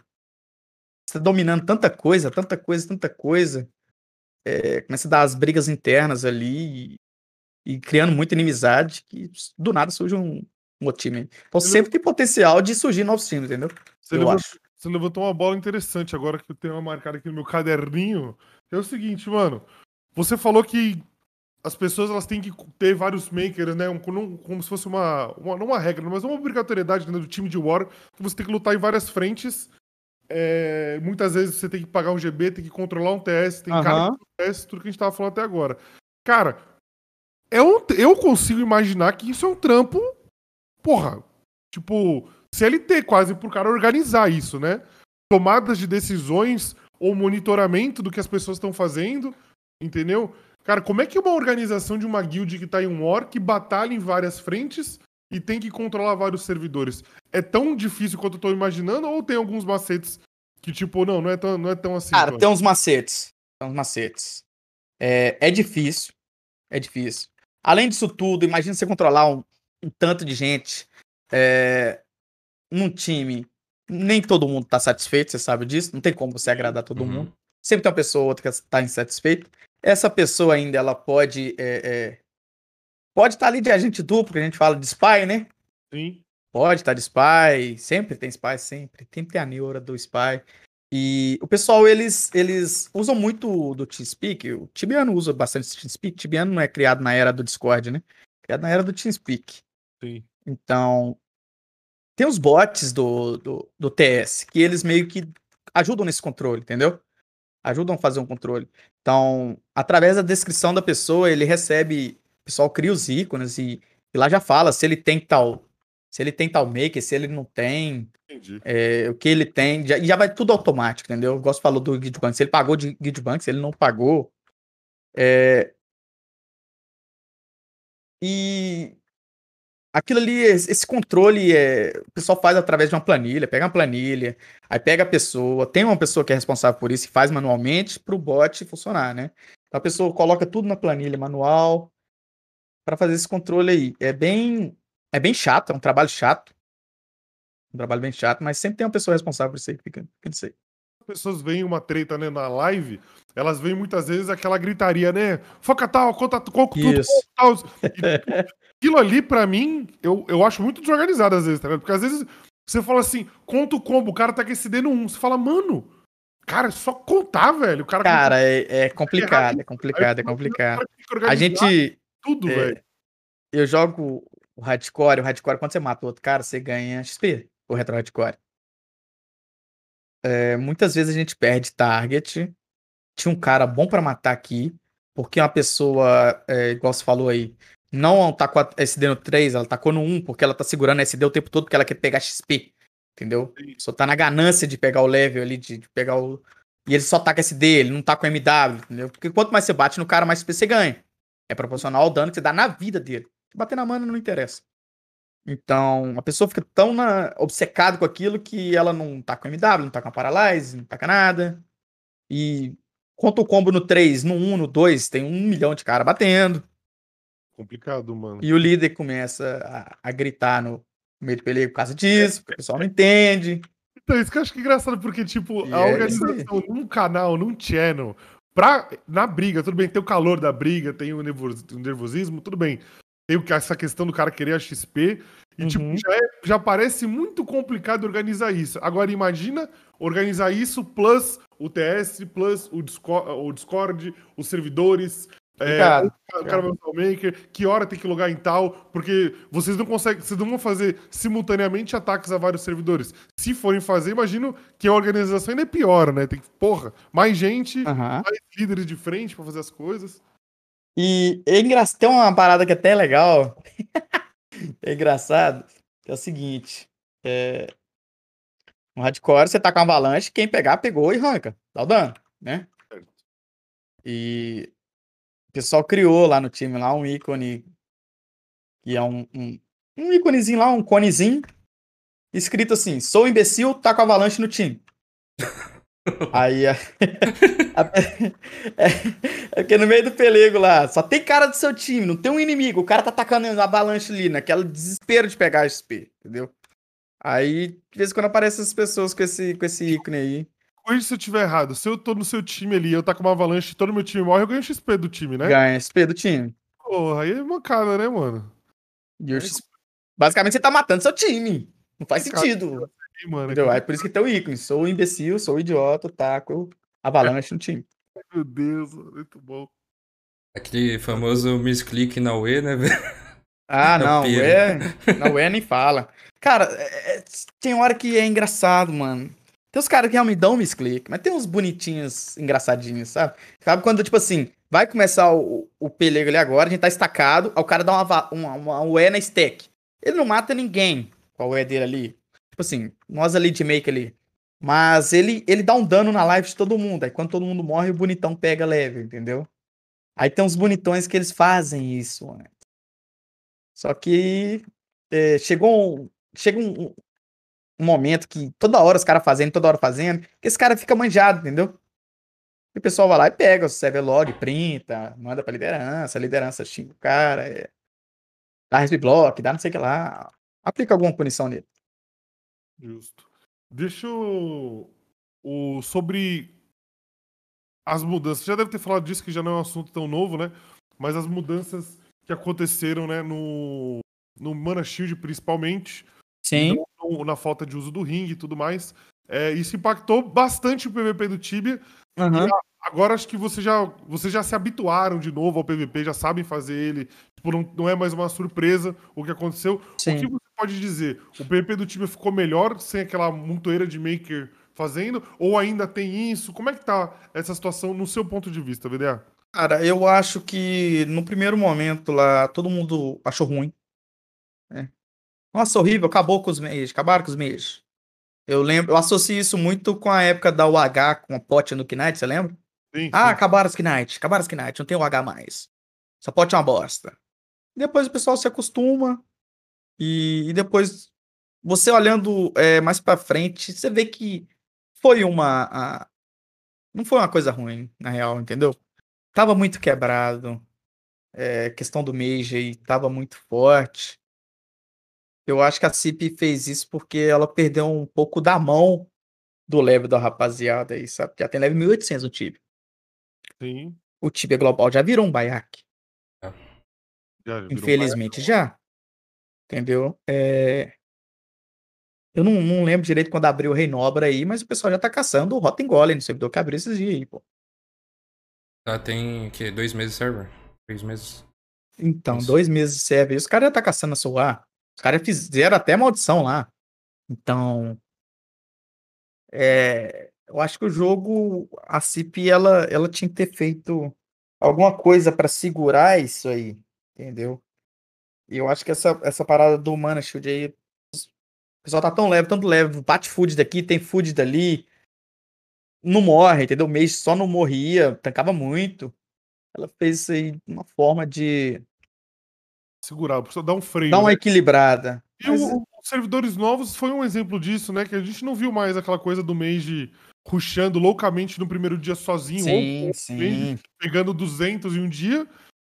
você tá dominando tanta coisa, tanta coisa, tanta coisa, é, começa a dar as brigas internas ali e, e criando muita inimizade, que do nada surge um, um outro time. Então Ele- sempre tem potencial de surgir novos times, entendeu? Você eu levantou, acho. você levantou uma bola interessante agora que eu tenho uma marcada aqui no meu caderninho. É o seguinte, mano. Você falou que as pessoas elas têm que ter vários makers, né? Um- como, como se fosse uma, uma. Não uma regra, mas uma obrigatoriedade né, do time de War, que você tem que lutar em várias frentes. É, muitas vezes você tem que pagar um GB, tem que controlar um TS, tem cara Aham. que TS, tudo que a gente tava falando até agora. Cara, é um, eu consigo imaginar que isso é um trampo. Porra, tipo, CLT quase pro cara organizar isso, né? Tomadas de decisões ou monitoramento do que as pessoas estão fazendo, entendeu? Cara, como é que uma organização de uma guild que tá em um que batalha em várias frentes e tem que controlar vários servidores? É tão difícil quanto eu tô imaginando ou tem alguns macetes que, tipo, não, não é tão, não é tão assim? Cara, Tony? tem uns macetes. Tem uns macetes. É, é difícil. É difícil. Além disso tudo, imagina você controlar um, um tanto de gente é, num time. Nem todo mundo tá satisfeito, você sabe disso. Não tem como você agradar todo Uhum. mundo. Sempre tem uma pessoa ou outra que tá insatisfeita. Essa pessoa ainda, ela pode. é, é, pode estar ali de agente duplo, que a gente fala de spy, né? Sim. Pode estar de spy, sempre tem spy, sempre. Tem que ter a neura do spy. E o pessoal, eles, eles usam muito do TeamSpeak. O Tibiano usa bastante TeamSpeak. Tibiano não é criado na era do Discord, né? Criado na era do TeamSpeak. Sim. Então, tem os bots do, do, do TS, que eles meio que ajudam nesse controle, entendeu? Ajudam a fazer um controle. Então, através da descrição da pessoa, ele recebe. O pessoal cria os ícones e, e lá já fala se ele tem tal. Se ele tem tal maker, se ele não tem, é, o que ele tem, já, e já vai tudo automático, entendeu? Eu gosto falou do Guildbank, se ele pagou de Guildbank, se ele não pagou. é, E aquilo ali, esse controle, é, o pessoal faz através de uma planilha, pega uma planilha, aí pega a pessoa, tem uma pessoa que é responsável por isso e faz manualmente para o bot funcionar, né? Então a pessoa coloca tudo na planilha manual para fazer esse controle aí. É bem, é bem chato, é um trabalho chato. Um trabalho bem chato, mas sempre tem uma pessoa responsável por isso aí que fica, fica nisso aí. As pessoas veem uma treta né, na live, elas veem muitas vezes aquela gritaria, né? Foca tal, conta qual tudo, Isso. tal. E, aquilo ali, pra mim, eu, eu acho muito desorganizado às vezes, tá ligado? Porque às vezes você fala assim, conta o combo, o cara tá com esse D no 1. Você fala, mano, cara, é só contar, velho. O cara, Cara, é, é complicado, é complicado, é complicado. o cara fica A gente. Tudo, é, velho. eu jogo o hardcore, o hardcore, quando você mata o outro cara, você ganha XP, o retro hardcore. É, muitas vezes a gente perde target. Tinha um cara bom pra matar aqui, porque uma pessoa, é, igual você falou aí, não tacou a SD no 3, ela tacou no 1, porque ela tá segurando a SD o tempo todo porque ela quer pegar XP. Entendeu? Só tá na ganância de pegar o level ali, de, de pegar o. E ele só taca SD, ele não tá com MW, entendeu? Porque quanto mais você bate no cara, mais XP você ganha. É proporcional ao dano que você dá na vida dele. Bater na mana não interessa. Então, a pessoa fica tão na, obcecada com aquilo que ela não tá com MW, não tá com a Paralyze, não tá com nada. E conta o combo no 3, no 1, no 2, tem um milhão de cara batendo. Complicado, mano. E o líder começa a, a gritar no meio de peleia por causa disso, porque o pessoal não entende. Então, isso que eu acho que é engraçado, porque, tipo, E a é organização num canal, num channel, pra, na briga, tudo bem, tem o calor da briga, tem o nervosismo, tudo bem. Tem essa questão do cara querer a XP, e, tipo, Uhum. já, é- já parece muito complicado organizar isso. Agora, imagina organizar isso plus o TS, plus o Discord, o Discord os servidores, é, o cara vai usar o Maker, que hora tem que logar em tal, porque vocês não conseguem, vocês não vão fazer simultaneamente ataques a vários servidores. Se forem fazer, imagino que a organização ainda é pior, né? Tem que, porra, mais gente, mais líderes de frente pra fazer as coisas. E é engraçado, tem uma parada que é até legal. é engraçado. É o seguinte. É... No hardcore, você tá com avalanche, quem pegar, pegou e arranca. Dá o dano, né? E o pessoal criou lá no time lá um ícone. Que é um, um, um íconezinho lá, um conezinho. Escrito assim: sou imbecil, tá com avalanche no time. Aí a... é, é porque no meio do pelego lá, só tem cara do seu time, não tem um inimigo. O cara tá atacando a avalanche ali, naquele desespero de pegar XP, entendeu? Aí, de vez em quando aparecem essas pessoas com esse, com esse ícone aí. Corrija se eu tiver errado. Se eu tô no seu time ali, eu tá com uma avalanche e todo meu time morre, eu ganho XP do time, né? Ganha XP do time. Porra, aí é mancada, né, mano? Basicamente você tá matando seu time. Não faz Cara, sentido. Ih, mano, Entendeu? É por isso que tem o ícone. Sou o imbecil, sou o idiota, taco avalanche no time. Meu Deus, muito bom. Aquele famoso misclick na UE, né, velho? Ah, É não, Piro. é. Não é nem fala. Cara, é- é- tem hora que é engraçado, mano. Tem uns caras que realmente dão um misclick, mas tem uns bonitinhos engraçadinhos, sabe? Sabe quando, tipo assim, vai começar o, o pelego ali agora, a gente tá estacado, aí o cara dá uma, uma, uma UE na stack. Ele não mata ninguém com a UE dele ali. Tipo assim, nós ali de make ali. Mas ele, ele dá um dano na live de todo mundo. Aí quando todo mundo morre, o bonitão pega leve, entendeu? Aí tem uns bonitões que eles fazem isso, mano. Só que é, chegou um, chega um, um- momento que toda hora os caras fazendo, toda hora fazendo, que esse cara fica manjado, entendeu? E o pessoal vai lá e pega o server log, printa, manda pra liderança, a liderança xinga o cara, é, dá block, dá não sei o que lá, aplica alguma punição nele. Justo. Deixa eu. O, sobre as mudanças. Você já deve ter falado disso, que já não é um assunto tão novo, né? Mas as mudanças que aconteceram, né, no, no Mana Shield, principalmente, Sim. no- na falta de uso do ringue e tudo mais. É, isso impactou bastante o PVP do Tibia. Aham. Agora acho que você já, vocês já se habituaram de novo ao PVP, já sabem fazer ele. Tipo, não, não é mais uma surpresa o que aconteceu. O Sim. que você pode dizer? O PVP do Tibia ficou melhor sem aquela montoeira de maker fazendo? Ou ainda tem isso? Como é que tá essa situação no seu ponto de vista, VDA? Cara, eu acho que no primeiro momento lá, todo mundo achou ruim. né? Nossa, horrível, acabou com os meios, acabaram com os meios. Eu lembro, eu associo isso muito com a época da UH com a pote no Knight, você lembra? Sim, Ah, sim. acabaram os Knight, acabaram os Knight, não tem UH mais. Essa pote é uma bosta. Depois o pessoal se acostuma e, e depois você olhando é, mais pra frente, você vê que foi uma. a- não foi uma coisa ruim, na real, entendeu? Tava muito quebrado. É, questão do Mage aí tava muito forte. Eu acho que a CIP fez isso porque ela perdeu um pouco da mão do level da rapaziada aí, sabe? Já tem level 1800 no Tibia. Sim. O Tibia Global já virou um baiaque. Já, já virou Infelizmente já. Entendeu? É... Eu não, não lembro direito quando abriu o Rei Nobra aí, mas o pessoal já tá caçando o Rotten Golem no servidor que abriu esses dias aí, pô. Já tem, que, dois meses de server? Três meses? Então, Isso. dois meses de server. Os caras já tá caçando a sua. Os caras fizeram até maldição lá. Então. É, eu acho que o jogo, a CIP, ela, ela tinha que ter feito alguma coisa pra segurar isso aí. Entendeu? E eu acho que essa, essa parada do Mana Shield aí. O pessoal tá tão leve, tanto leve. Bate food daqui, tem food dali. Não morre, entendeu? O mês só não morria, tancava muito. Ela fez isso aí de uma forma de Segurar, precisa dar um freio. dar uma né? equilibrada. E Mas- o- os servidores novos foi um exemplo disso, né? Que a gente não viu mais aquela coisa do Mage rushando loucamente no primeiro dia sozinho, Sim, ou sim. pegando 200 em um dia.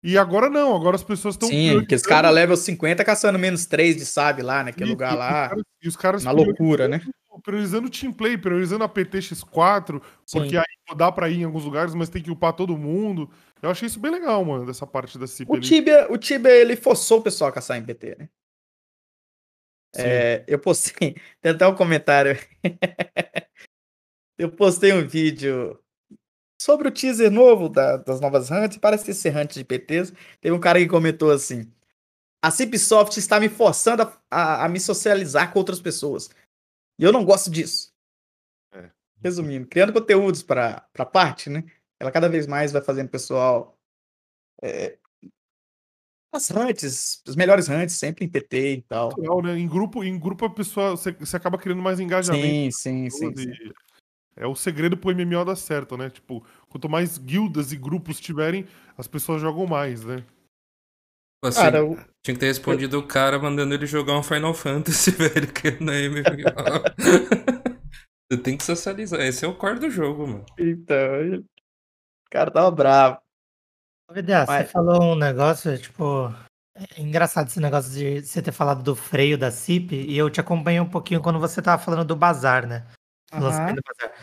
E agora não, agora as pessoas estão. Sim, porque esse cara level 50 caçando menos 3 de sabe lá, naquele lugar lá. E os caras Na loucura, né? priorizando o team play, priorizando a PTX4, porque Sim. aí dá pra ir em alguns lugares, mas tem que upar todo mundo. Eu achei isso bem legal, mano, dessa parte da CIP O. Tibia, o Tibia, ele forçou o pessoal a caçar em PT, né? É, eu postei, tem até um comentário. eu postei um vídeo sobre o teaser novo da- das novas hunts, parece ser hunt de PTs. Teve um cara que comentou assim: A Cipsoft está me forçando a, a- a me socializar com outras pessoas. E eu não gosto disso. É. Resumindo, criando conteúdos para a parte, né? Ela cada vez mais vai fazendo o pessoal. é, as hunts, os melhores hunts, sempre em PT e tal. Legal, né? Em grupo, em grupo a pessoa você, você acaba criando mais engajamento. Sim, sim, sim. pessoas sim. É o segredo pro MMO dar certo, né? Tipo, quanto mais guildas e grupos tiverem, as pessoas jogam mais, né? Assim, Cara, o- tinha que ter respondido o cara mandando ele jogar um Final Fantasy, velho, que não é MMO. Você tem que socializar. Esse é o core do jogo, mano. Então, o cara tava bravo. Ô, VDA, você falou um negócio, tipo. É engraçado esse negócio de você ter falado do freio da CIP, e eu te acompanhei um pouquinho quando você tava falando do bazar, né? Lançamento do bazar.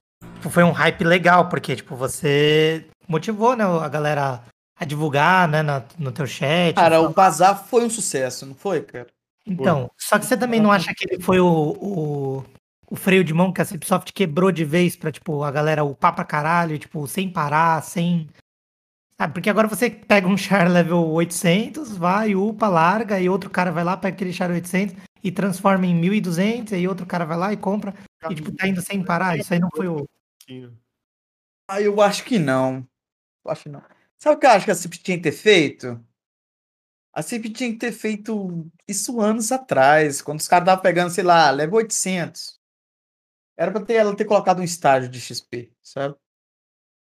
Tipo, foi um hype legal, porque, tipo, você motivou, né, a galera a divulgar, né, na- no teu chat. Cara, falar. o bazar foi um sucesso, não foi, cara? Então, só que você também não acha que ele foi o, o, o freio de mão que a Cipsoft quebrou de vez pra, tipo, a galera upar pra caralho, tipo, sem parar, sem... Sabe, porque agora você pega um char level 800, vai, upa, larga, e outro cara vai lá, pega aquele char 800 e transforma em 1200, e outro cara vai lá e compra, e, tipo, tá indo sem parar. Isso aí não foi o... Ah, eu acho que não. Eu acho que não. Sabe o que eu acho que a CIP tinha que ter feito? A CIP tinha que ter feito isso anos atrás, quando os caras estavam pegando, sei lá, level 800. Era pra ter, ela ter colocado um estágio de XP, sabe?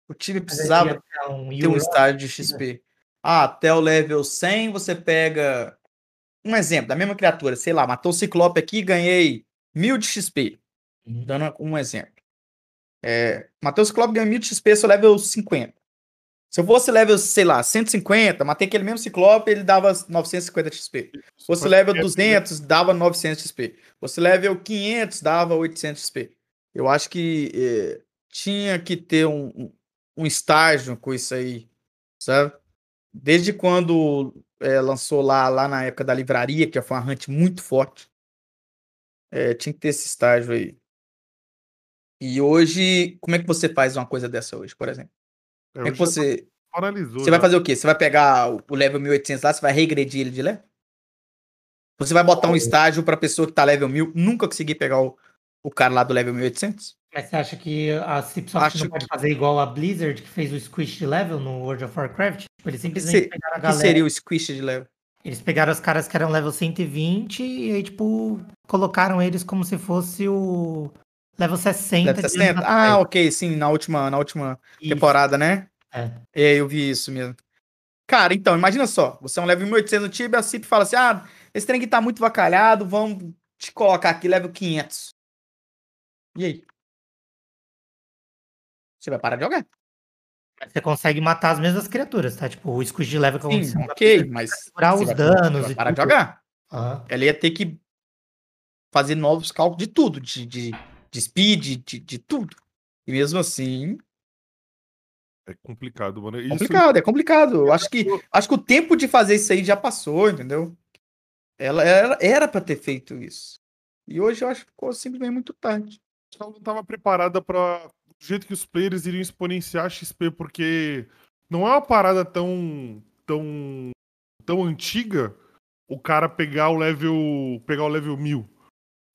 O time precisava ter um ter um estágio de XP. Ah, até o level 100 você pega. Um exemplo, da mesma criatura, sei lá, matou o Ciclope aqui ganhei mil de XP. Dando um exemplo. É, Ciclope ganhei mil de XP, sou level 50. Se eu fosse level, sei lá, 150, matei aquele mesmo Ciclope, ele dava 950 XP. Se fosse level 200, dava 900 XP. Se fosse level 500, dava 800 XP. Eu acho que eh, tinha que ter um, um- um estágio com isso aí, sabe? Desde quando eh, lançou lá, lá na época da livraria, que foi uma hunt muito forte, eh, tinha que ter esse estágio aí. E hoje, como é que você faz uma coisa dessa hoje, por exemplo? Como é que você. Analisou. Você vai fazer o quê? Você vai pegar o level 1800 lá, você vai regredir ele de level? Você vai botar um estágio pra pessoa que tá level 1000 nunca conseguir pegar o, o cara lá do level 1800? Mas você acha que a Cipsoft Acho não pode fazer igual a Blizzard, que fez o squish de level no World of Warcraft? Tipo, eles O que, simplesmente se- pegaram a o que galera... seria o squish de level? Eles pegaram os caras que eram level 120 e aí, tipo, colocaram eles como se fosse o level 60. Level de anos 60? atrás. Ah, ok, sim, na última, na última Isso. temporada, né? É. É, eu vi isso mesmo. Cara, então, imagina só, você é um level 1800 no Tibia, a CIP fala assim, ah, esse trem aqui tá muito vacalhado, vamos te colocar aqui level 500. E aí? Você vai parar de jogar? Você consegue matar as mesmas criaturas, tá? Tipo, o squish de level que aconteceu ok, mas você os vai- danos vai parar de jogar. Aham. Ela ia ter que fazer novos cálculos de tudo, de, de, de speed, de, de tudo. E mesmo assim, É complicado, mano. Isso- complicado, é complicado. Eu acho que, acho que o tempo de fazer isso aí já passou, entendeu? Ela era, pra ter feito isso. E hoje eu acho que ficou simplesmente muito tarde. ela não estava preparada para do jeito que os players iriam exponenciar XP, porque não é uma parada tão tão tão antiga o cara pegar o level pegar o level 1000.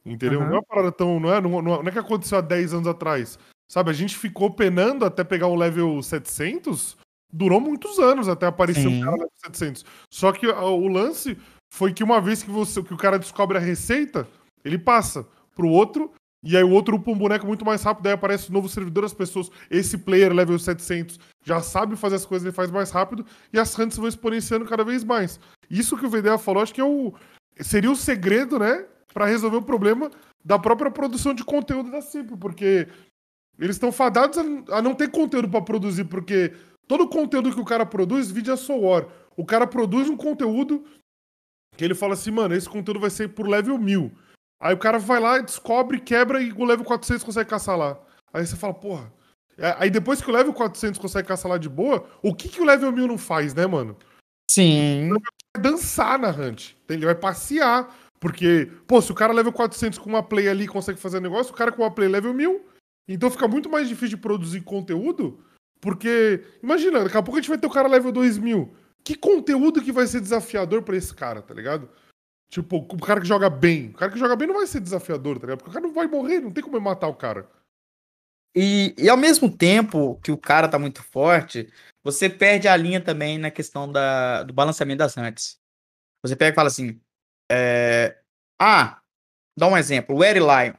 Entendeu? Aham. Não é uma parada tão, não é, não, não é que aconteceu há 10 anos atrás. Sabe, a gente ficou penando até pegar o level 700, durou muitos anos até aparecer Sim. o cara level 700. Só que a- o lance foi que uma vez que você que o cara descobre a receita, ele passa pro outro e aí o outro upa um boneco muito mais rápido, aí aparece um novo servidor, as pessoas, esse player level 700 já sabe fazer as coisas, ele faz mais rápido, e as hunts vão exponenciando cada vez mais. Isso que o VDA falou, acho que é o, seria o segredo, né, Pra resolver o problema da própria produção de conteúdo da CIP, porque eles estão fadados a, não ter conteúdo pra produzir, porque todo o conteúdo que o cara produz, vídeo é só war. O cara produz um conteúdo que ele fala assim, mano, esse conteúdo vai ser por level 1000. Aí o cara vai lá, descobre, quebra e o level 400 consegue caçar lá. Aí você fala, porra. É, Aí depois que o level 400 consegue caçar lá de boa, o que, que o level 1000 não faz, né, mano? Sim. Vai dançar na hunt. Ele vai passear. Porque, pô, se o cara level 400 com uma play ali consegue fazer negócio, o cara com uma play level 1000. Então fica muito mais difícil de produzir conteúdo. Porque, imagina, daqui a pouco a gente vai ter o cara level 2000. Que conteúdo que vai ser desafiador pra esse cara, tá ligado? Tipo, o cara que joga bem. O cara que joga bem não vai ser desafiador, tá ligado? Porque o cara não vai morrer, não tem como matar o cara. E, e ao mesmo tempo que o cara tá muito forte, você perde a linha também na questão da, do balanceamento das hunts. Você pega e fala assim: é, Ah, dá um exemplo, o Eri Lion.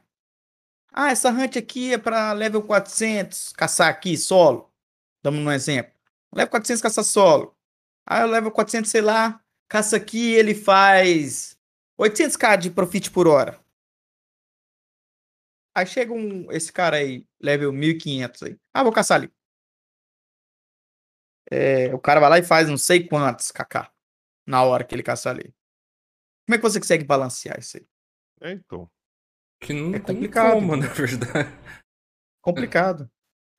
Ah, essa hunt aqui é pra level 400 caçar aqui solo. Damos um exemplo. Level 400 caça solo. Ah, o level 400, sei lá, caça aqui ele faz 800k de profit por hora. Aí chega um, esse cara aí, level 1500 aí. Ah, vou caçar ali. É, o cara vai lá e faz não sei quantos KK na hora que ele caça ali. Como é que você consegue balancear isso aí? É, então. Que não É tem complicado. como, na verdade. Complicado.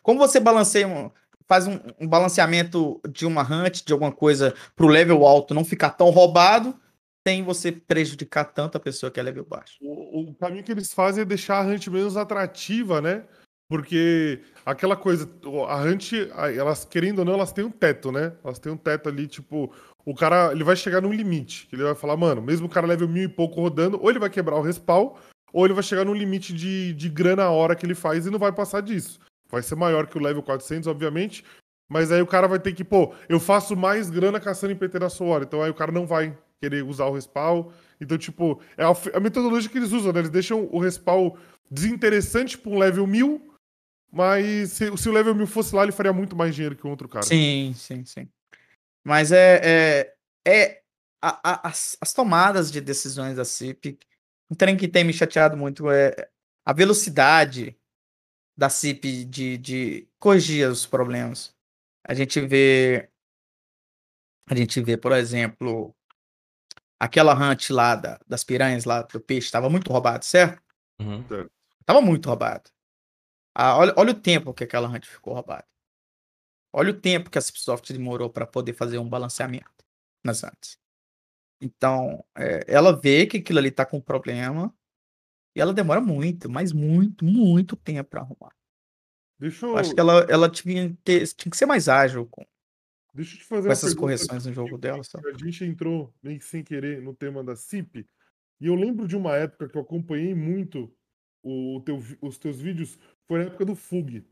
Como você balanceia, um- faz um, um balanceamento de uma hunt, de alguma coisa pro level alto não ficar tão roubado, sem você prejudicar tanto a pessoa que é level baixo. O, o caminho que eles fazem é deixar a Hunt menos atrativa, né? Porque aquela coisa, o- a Hunt, elas querendo ou não, elas têm um teto, né? Elas têm um teto ali, tipo, o cara, ele vai chegar num limite, ele vai falar, mano, mesmo o cara level mil e pouco rodando, ou ele vai quebrar o respawn, ou ele vai chegar num limite de, de grana a hora que ele faz e não vai passar disso. Vai ser maior que o level 400, obviamente, mas aí o cara vai ter que, pô, eu faço mais grana caçando em PT da sua hora, então aí o cara não vai querer usar o respawn. Então, tipo, é a, a metodologia que eles usam, né? Eles deixam o respawn desinteressante pra um level 1000, mas se, se o level 1000 fosse lá, ele faria muito mais dinheiro que o outro cara. Sim, sim, sim. Mas é. é, é a- a- as, as tomadas de decisões da CIP. Um trem que tem me chateado muito é a velocidade da CIP de, de corrigir os problemas. A gente vê. A gente vê, por exemplo, aquela hunt lá da- das piranhas lá do peixe, estava muito roubado, certo? Uhum. Tava muito roubado. Ah, olha, olha o tempo que aquela hunt ficou roubada. Olha o tempo que a Cipsoft demorou para poder fazer um balanceamento nas hunts. Então, é, ela vê que aquilo ali tá com problema e ela demora muito, mas muito, muito tempo para arrumar. Deixa eu, Eu acho que ela, ela tinha, que ter- tinha que ser mais ágil com, deixa eu te fazer com essas correções no jogo dela. sabe? A gente entrou meio que sem querer no tema da CIP, e eu lembro de uma época que eu acompanhei muito o teu os teus vídeos, foi na época do FUG.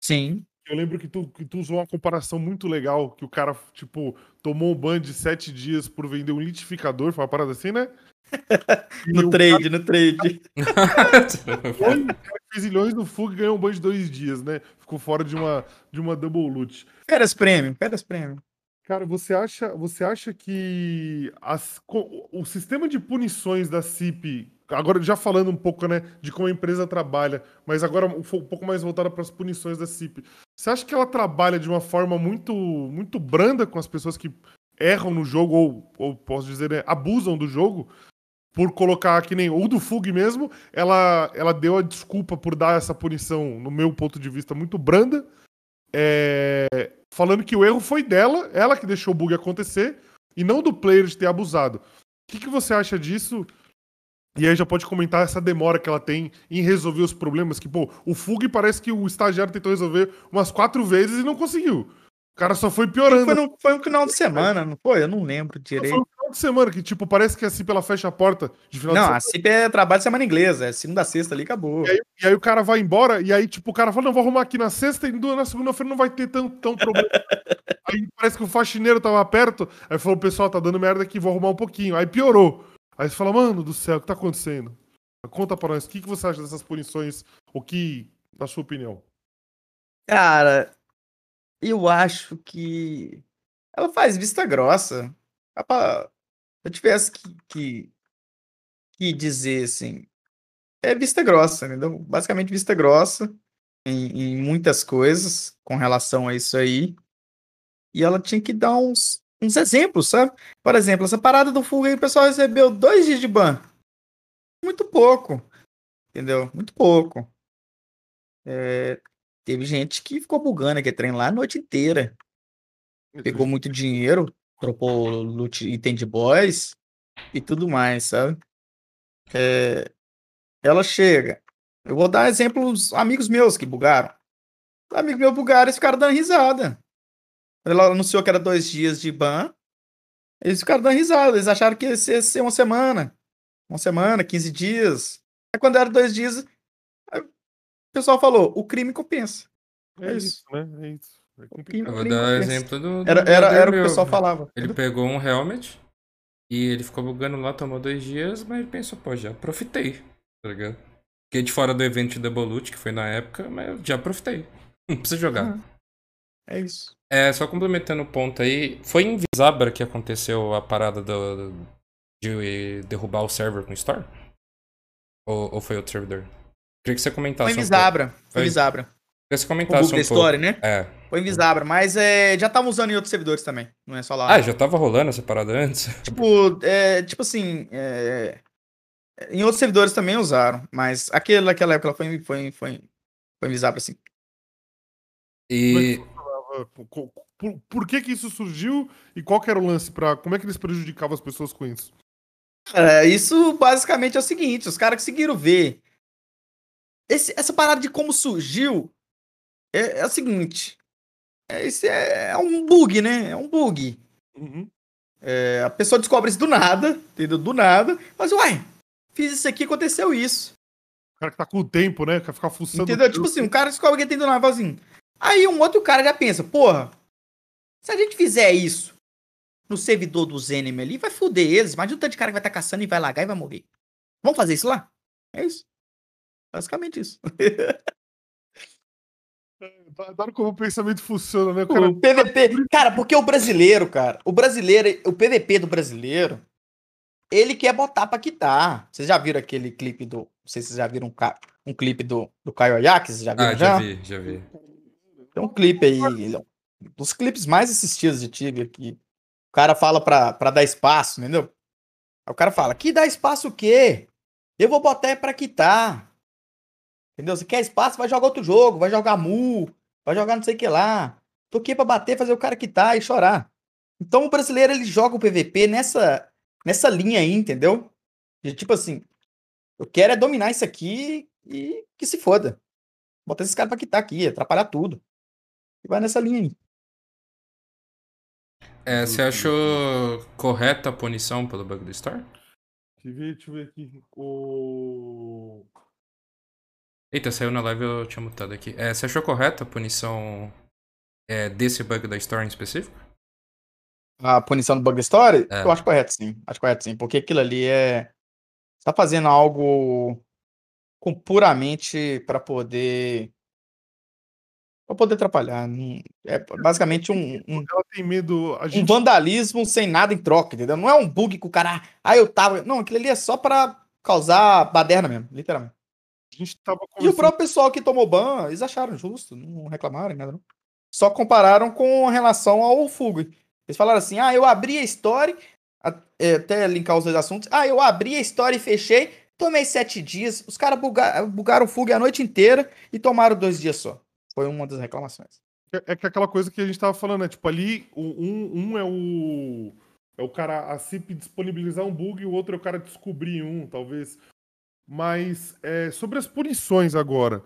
Sim, Eu lembro que tu, que tu usou uma comparação muito legal, que o cara, tipo, tomou um ban de sete dias por vender um litificador, foi uma parada assim, né? No trade, no trade. cara, foi- o cara fez milhões no FUG e ganhou um ban de dois dias, né? Ficou fora de uma, de uma double loot. Férias prêmio, férias prêmio. Cara, você acha, você acha que as, o sistema de punições da CIP, agora já falando um pouco, né, de como a empresa trabalha, mas agora um, pouco mais voltada para as punições da CIP, você acha que ela trabalha de uma forma muito, muito branda com as pessoas que erram no jogo ou, ou posso dizer, né, abusam do jogo? Por colocar que nem o do Fug mesmo, ela, ela deu a desculpa por dar essa punição, no meu ponto de vista, muito branda. É, falando que o erro foi dela, ela que deixou o bug acontecer, e não do player de ter abusado. O que, que você acha disso? E aí já pode comentar essa demora que ela tem em resolver os problemas. Que, pô, o Fug parece que o estagiário tentou resolver umas quatro vezes e não conseguiu. O cara só foi piorando. Foi, no, foi um final de semana, não foi? Eu não lembro Foi direito. um final de semana, que, tipo, parece que assim pela fecha a porta de final de Não, semana. a CIP é trabalho de semana inglesa, é segunda a sexta ali, acabou. E aí, e aí o cara vai embora, e aí, tipo, o cara fala, não, vou arrumar aqui na sexta e na segunda-feira não vai ter tão, tão problema. aí parece que o faxineiro tava perto, aí falou, pessoal, tá dando merda aqui, vou arrumar um pouquinho. Aí piorou. Aí você fala, mano do céu, o que tá acontecendo? Conta pra nós, o que, que você acha dessas punições? O que, na sua opinião? Cara, eu acho que ela faz vista grossa. Rapaz, Se eu tivesse que, que, que dizer assim, é vista grossa, entendeu? Basicamente vista grossa em, em muitas coisas com relação a isso aí. E ela tinha que dar uns, uns exemplos, sabe? Por exemplo, essa parada do Fuga aí, o pessoal recebeu dois dias de ban. Muito pouco. Entendeu? Muito pouco. É, teve gente que ficou bugando aquele trem lá a noite inteira. Pegou muito dinheiro, trocou loot, item de boys e tudo mais, sabe? É, ela chega. Eu vou dar exemplos amigos meus que bugaram. Amigos meus bugaram e ficaram dando risada. Quando Ela anunciou que era dois dias de ban. Eles ficaram dando risada. Eles acharam que ia ser, uma semana. Uma semana, 15 dias. Aí quando era dois dias, aí o pessoal falou: o crime compensa. É, É isso, isso. né? É isso. É O crime, Eu o vou dar compensa. exemplo do. do Era, era, era o que o pessoal falava. Ele pegou um helmet e ele ficou bugando lá, tomou dois dias, mas ele pensou, pô, já profitei, tá ligado? Fiquei de fora do evento de Double Loot, que foi na época, mas eu já profitei. Não precisa jogar. É isso. É, só complementando o ponto aí, foi em Visabra que aconteceu a parada do, de derrubar o server com Store? Ou, ou foi outro servidor? Queria que você Foi comentasse em um pouco. Visabra. Foi Foi. em Visabra. Queria que você O comentasse bug um da história, né? É. Foi em Visabra, mas é, já estavam usando em outros servidores também. Não é só lá. Ah, já tava rolando essa parada antes? Tipo, é, tipo assim, é, em outros servidores também usaram, mas aquele naquela época ela foi, foi, foi, foi em Visabra, assim. E. Ah, Por, por- por que que isso surgiu e qual que era o lance para como é que eles prejudicavam as pessoas com isso? Cara, isso basicamente é o seguinte, os caras conseguiram ver. Esse- essa parada de como surgiu é, é o seguinte. É, esse é, é um bug, né? É um bug. Uhum. É, a pessoa descobre isso do nada, entendeu? Do nada. Mas, uai, fiz isso aqui, aconteceu isso. O cara que tá com o tempo, né? Quer ficar fuçando. Entendeu? Tipo assim, um cara descobre que tem do nada assim. Aí um outro cara já pensa, porra, se a gente fizer isso no servidor dos enemy ali, vai foder eles. Imagina o tanto de cara que vai estar caçando e vai lagar e vai morrer. Vamos fazer isso lá? É isso. Basicamente isso. Adoro como o pensamento funciona, né? O cara, O PVP. Cara, porque o brasileiro, cara, o brasileiro, o PVP do brasileiro, ele quer botar pra quitar. Vocês já viram aquele clipe do. Não sei se vocês já viram um, um clipe do, do Caio Ayak? Vocês já viram Ah, já vi, já vi. Tem um clipe aí, é um dos clipes mais assistidos de Tibia aqui. O cara fala pra, pra dar espaço, entendeu? Aí o cara fala, que dá espaço o quê? Eu vou botar é pra quitar. Entendeu? Se quer espaço, vai jogar outro jogo, vai jogar Mu, vai jogar não sei o que lá. Tô aqui pra bater, fazer o cara quitar e chorar. Então o brasileiro, ele joga o PVP nessa, nessa linha aí, entendeu? De tipo assim, eu quero é dominar isso aqui e que se foda. Botar esses caras pra quitar aqui, atrapalhar tudo. E vai nessa linha aí. É, você achou correta a punição pelo bug do Store? Deixa eu ver, deixa eu ver aqui. O... Eita, saiu na live eu tinha mutado aqui. É, você achou correta a punição é, desse bug da Store em específico? A punição do bug story, É. eu acho correto sim. Acho correto sim. Porque aquilo ali é. Você tá fazendo algo com puramente pra poder. Pra poder atrapalhar. não- É basicamente um, um, Ela tem medo. A um gente, vandalismo sem nada em troca, entendeu? Não é um bug que o cara. Ah, eu tava. Não, aquilo ali é só pra causar baderna mesmo, literalmente. a gente tava E o conversando. próprio pessoal que tomou ban, eles acharam justo, não reclamaram, nada não. Só compararam com relação ao Fug. Eles falaram assim: ah, eu abri a story, a- é, até linkar os dois assuntos. Ah, eu abri a story e fechei, tomei sete dias. Os caras buga- bugaram o Fug a noite inteira e tomaram dois dias só. Foi uma das reclamações. É, é que aquela coisa que a gente tava falando, né? Tipo, ali, o- um, um é o. É o cara, a CIP disponibilizar um bug e o outro é o cara descobrir um, talvez. Mas é, sobre as punições agora.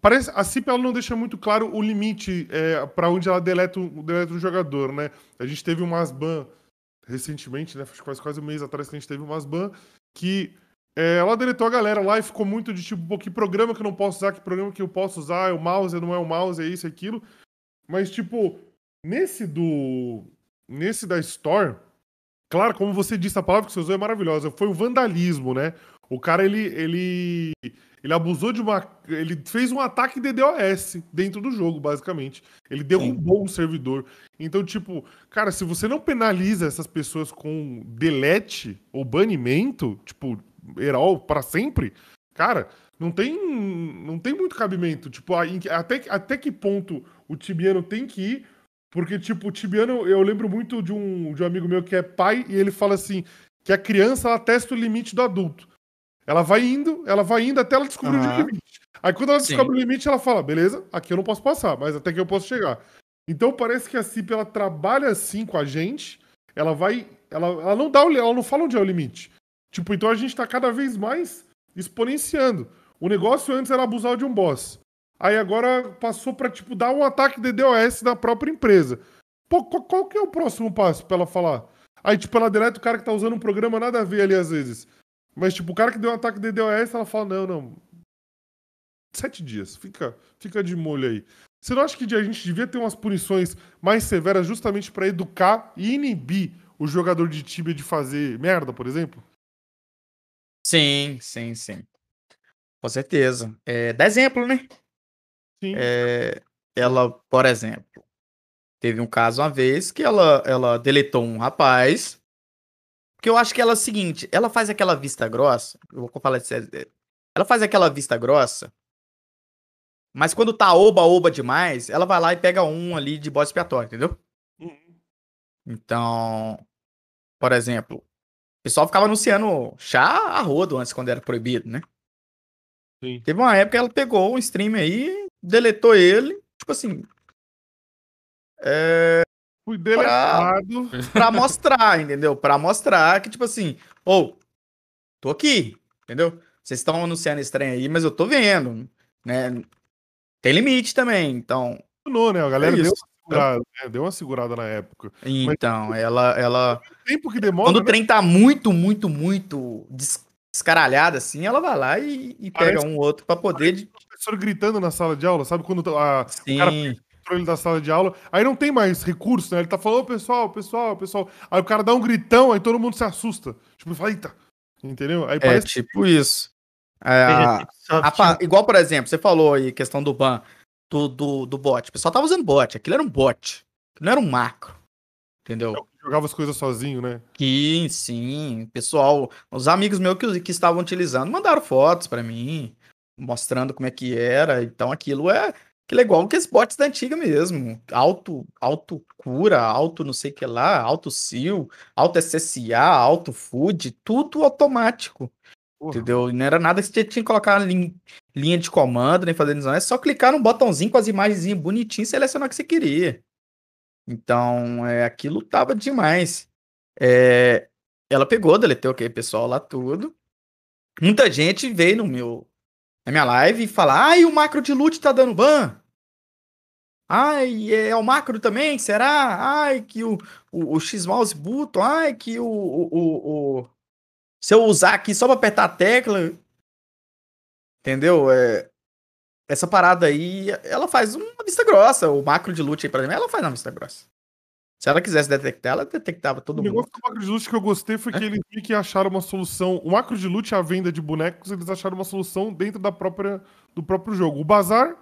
Parece, a CIP ela não deixa muito claro o limite é, para onde ela deleta, deleta um jogador, né? A gente teve umas ban recentemente, né? Faz quase, quase um mês atrás que a gente teve umas ban que é, ela deletou a galera lá e ficou muito de tipo, que programa que eu não posso usar, que programa que eu posso usar, é o mouse, não é o mouse, é isso, é aquilo. Mas, tipo, nesse do. Nesse da Store, claro, como você disse, a palavra que você usou é maravilhosa. Foi o vandalismo, né? O cara, ele. ele ele abusou de uma. Ele fez um ataque DDoS dentro do jogo, basicamente. Ele derrubou um servidor. Então, tipo, cara, se você não penaliza essas pessoas com delete ou banimento, tipo, Herol pra sempre, cara, não tem, não tem muito cabimento. Tipo, até, que- até que ponto o Tibiano tem que ir. Porque, tipo, o Tibiano, eu lembro muito de um, de um amigo meu que é pai e ele fala assim: que a criança ela testa o limite do adulto. Ela vai indo, ela vai indo até ela descobrir o Aham. limite. Aí quando ela Sim. descobre o limite, ela fala: beleza, aqui eu não posso passar, mas até que eu posso chegar. Então parece que a CIP ela trabalha assim com a gente. Ela vai. Ela, ela não dá o, ela não fala onde é o limite. Tipo, então a gente tá cada vez mais exponenciando. O negócio antes era abusar de um boss. Aí agora passou pra, tipo, dar um ataque de DOS da própria empresa. Pô, qual, que é o próximo passo pra ela falar? Aí, tipo, ela deleta o cara que tá usando um programa nada a ver ali às vezes. Mas, tipo, o cara que deu um ataque de DOS, ela fala, não, não. Sete dias. Fica, fica de molho aí. Você não acha que a gente devia ter umas punições mais severas justamente pra educar e inibir o jogador de Tibia de fazer merda, por exemplo? Sim, sim, sim. Com certeza. É, dá exemplo, né? Sim. É, ela, por exemplo, teve um caso uma vez que ela, ela deletou um rapaz. Porque eu acho que ela é o seguinte, ela faz aquela vista grossa. Eu vou falar isso. é- ela faz aquela vista grossa. Mas quando tá oba-oba demais, ela vai lá e pega um ali de bode expiatório, entendeu? Uhum. Então, por exemplo, pessoal ficava anunciando chá a rodo antes, quando era proibido, né? Sim. Teve uma época que ela pegou um stream aí, deletou ele, tipo assim, Fui deletado. pra mostrar, entendeu? Pra mostrar que, tipo assim, ou, tô aqui, entendeu? Vocês estão anunciando esse trem aí, mas eu tô vendo, né? Tem limite também, então. Funcionou, né? A galera É deu segurada, né? Deu uma segurada na época. Então, ela, ela. O tempo que demora. Quando o né? trem tá muito, muito, muito des- descaralhado assim, ela vai lá e, e pega Parece- um outro pra poder. De... O professor gritando na sala de aula, sabe? Quando a, o cara Sim, pega o controle da sala de aula, aí não tem mais recurso, né? Ele tá falando, "Ô, pessoal, pessoal, pessoal. Aí o cara dá um gritão, aí todo mundo se assusta. Tipo, fala, eita. Entendeu? Aí é parece tipo isso. É, a- a pa- igual, por exemplo, você falou aí, questão do ban do, do, do bot. O pessoal tava usando bot, aquilo era um bot. Não era um macro. Entendeu? que jogava as coisas sozinho, né? Sim, sim. Pessoal, os amigos meus que, que estavam utilizando mandaram fotos pra mim, mostrando como é que era. Então aquilo é aquilo é igual que os bots da antiga mesmo. Auto, auto cura, auto não sei o que lá, auto seal, auto SSA, auto food, tudo automático. Entendeu? Não era nada que você tinha que colocar lin- linha de comando, nem fazer não. É só clicar no botãozinho com as imagens bonitinhas e selecionar o que você queria. Então, é, aquilo tava demais. É, ela pegou, deletou aquele pessoal lá tudo. Muita gente veio no meu, na minha live e fala: ai, o macro de loot tá dando ban. Ai, é, é o macro também? Será? Ai, que o, o, o X-Mouse Button. Ai, que o, o, o- Se eu usar aqui só pra apertar a tecla. Entendeu? É, essa parada aí, ela faz uma vista grossa. O macro de loot aí, pra mim, ela faz uma vista grossa. Se ela quisesse detectar, ela detectava todo O mundo. negócio do macro de loot que eu gostei foi que eles meio que acharam uma solução. O macro de loot, a venda de bonecos, eles acharam uma solução dentro da própria, do próprio jogo. O bazar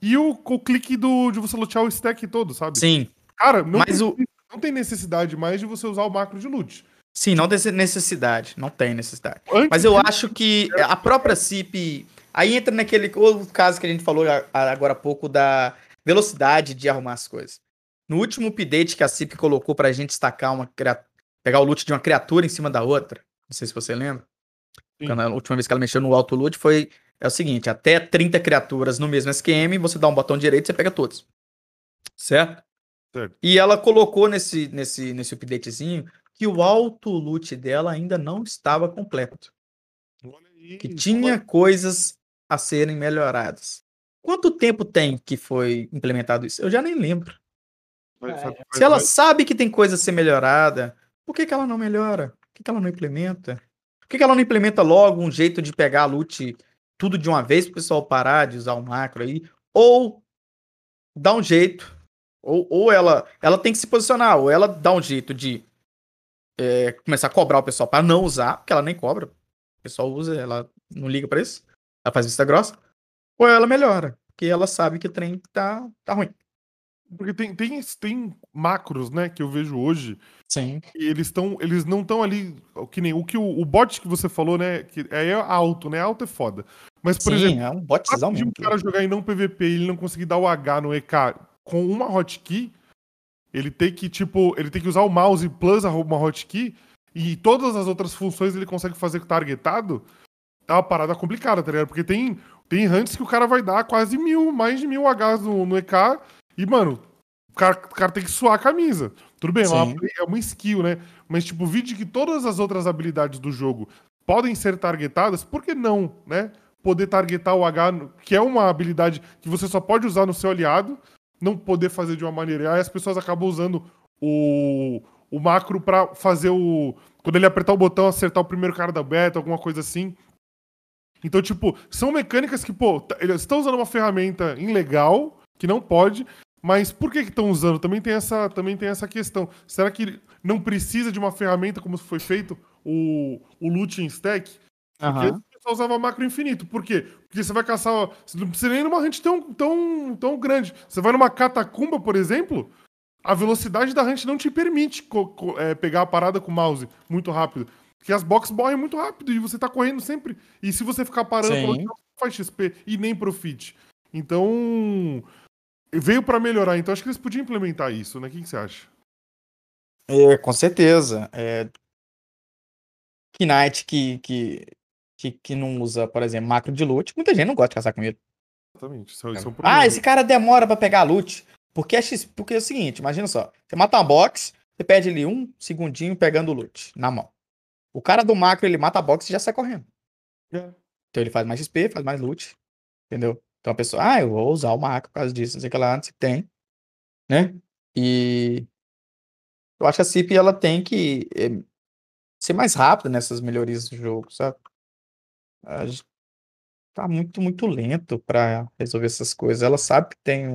e o, o clique do, de você lutear o stack todo, sabe? Sim, Cara, não, mas tem, o. não tem necessidade mais de você usar o macro de loot. Sim, não tem necessidade. Não tem necessidade. Antes Mas eu disso, acho que a própria CIP. Aí entra naquele outro caso que a gente falou agora há pouco da velocidade de arrumar as coisas. No último update que a CIP colocou pra gente destacar uma. cria- pegar o loot de uma criatura em cima da outra. Não sei se você lembra. A última vez que ela mexeu no auto loot foi. É o seguinte: até 30 criaturas no mesmo SQM, você dá um botão direito e você pega todos. Certo? Certo. E ela colocou nesse, nesse, nesse updatezinho que o auto loot dela ainda não estava completo que tinha coisas a serem melhoradas. Quanto tempo tem que foi implementado isso? Eu já nem lembro. vai- Se ela sabe que tem coisa a ser melhorada, por que, que ela não melhora? Por que, que ela não implementa? Por que, que ela não implementa logo um jeito de pegar a loot tudo de uma vez para o pessoal parar de usar o macro aí? Ou dá um jeito, ou, ou ela, ela tem que se posicionar, ou ela dá um jeito de é, começar a cobrar o pessoal para não usar, porque ela nem cobra. O pessoal usa, ela não liga para isso. Ela faz vista grossa. Ou ela melhora, porque ela sabe que o trem tá, tá ruim. Porque tem, tem, tem macros, né, que eu vejo hoje, Sim. e eles estão. Eles não estão ali. o Que nem o que o, o bot que você falou, né? Que é alto, né? Alto é foda. Mas, por Sim, exemplo, é um botzão mesmo. um cara jogar em não PVP e ele não conseguir dar o H no EK com uma hotkey, ele tem que, tipo, ele tem que usar o mouse plus uma hotkey e todas as outras funções ele consegue fazer targetado, é uma parada complicada, tá ligado? Porque tem, tem hunts que o cara vai dar quase mil, mais de mil Hs no, no EK e, mano, o cara, o cara tem que suar a camisa. Tudo bem, é uma, é uma skill, né? Mas, tipo, vídeo que todas as outras habilidades do jogo podem ser targetadas, por que não, né? Poder targetar o H, que é uma habilidade que você só pode usar no seu aliado, não poder fazer de uma maneira. Aí as pessoas acabam usando o, o macro pra fazer o. Quando ele apertar o botão, acertar o primeiro cara da beta, alguma coisa assim. Então, tipo, são mecânicas que, pô, t- eles estão usando uma ferramenta ilegal, que não pode, mas por que estão usando? Também tem, essa, também tem essa questão. Será que não precisa de uma ferramenta como foi feito o, o looting stack? Porque Aham. Pessoal usava macro infinito. Por quê? Porque você vai caçar. Você não precisa nem numa hunt tão, tão, tão grande. Você vai numa catacumba, por exemplo, a velocidade da hunt não te permite é, pegar a parada com o mouse muito rápido. Porque as boxes morrem muito rápido e você tá correndo sempre. E se você ficar parando, não faz XP e nem profit. Então, veio pra melhorar. Então, acho que eles podiam implementar isso, né? O que, que você acha? É, com certeza. É... Knight que, que, que, que não usa, por exemplo, macro de loot, muita gente não gosta de caçar com ele. Exatamente. Isso, é- isso é um. Ah, esse cara demora pra pegar loot. Porque é, X... porque é o seguinte, imagina só. Você mata uma box, você perde ali um segundinho pegando loot na mão. O cara do macro, ele mata a box e já sai correndo. É. Então ele faz mais XP, faz mais loot. Entendeu? Então a pessoa, ah, eu vou usar o macro por causa disso, não sei o que lá, antes tem. Né? E eu acho que a CIP ela tem que eh, ser mais rápida nessas melhorias do jogo, sabe? Tá muito, muito lento pra resolver essas coisas. Ela sabe que tem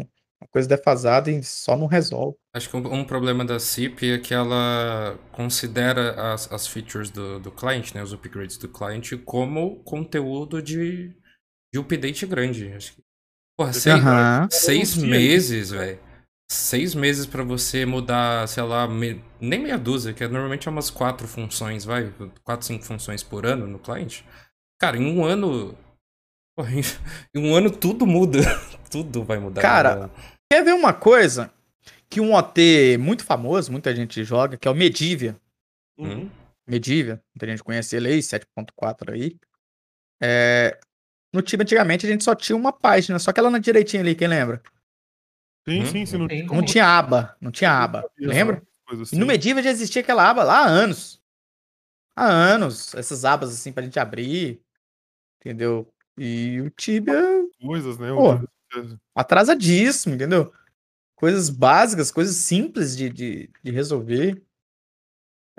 uma coisa defasada e só não resolve. Acho que um, um problema da CIP é que ela considera as, as features do, do cliente, né, os upgrades do cliente, como conteúdo de, de update grande. Acho que, porra, seis, Aham. seis sei. meses, velho. Seis meses pra você mudar, sei lá, me- nem meia dúzia, que é normalmente é umas quatro funções, vai, quatro, cinco funções por ano no cliente. Cara, em um ano. em um ano tudo muda. tudo vai mudar. Cara? Quer ver uma coisa? Que um OT muito famoso, muita gente joga, que é o Medivia. Hum? Medivia, muita gente conhece ele aí, 7.4 aí. É, no time, antigamente, a gente só tinha uma página, só que ela na direitinha ali, quem lembra? Sim, Hum? sim, sim. Não, Tem. Não tinha aba, não tinha aba, lembra? E assim. no Medivia já existia aquela aba lá há anos. Há anos, essas abas assim pra gente abrir, entendeu? E o Tibia Coisas, né? Pô. atrasadíssimo, entendeu? Coisas básicas, coisas simples de, de, de resolver.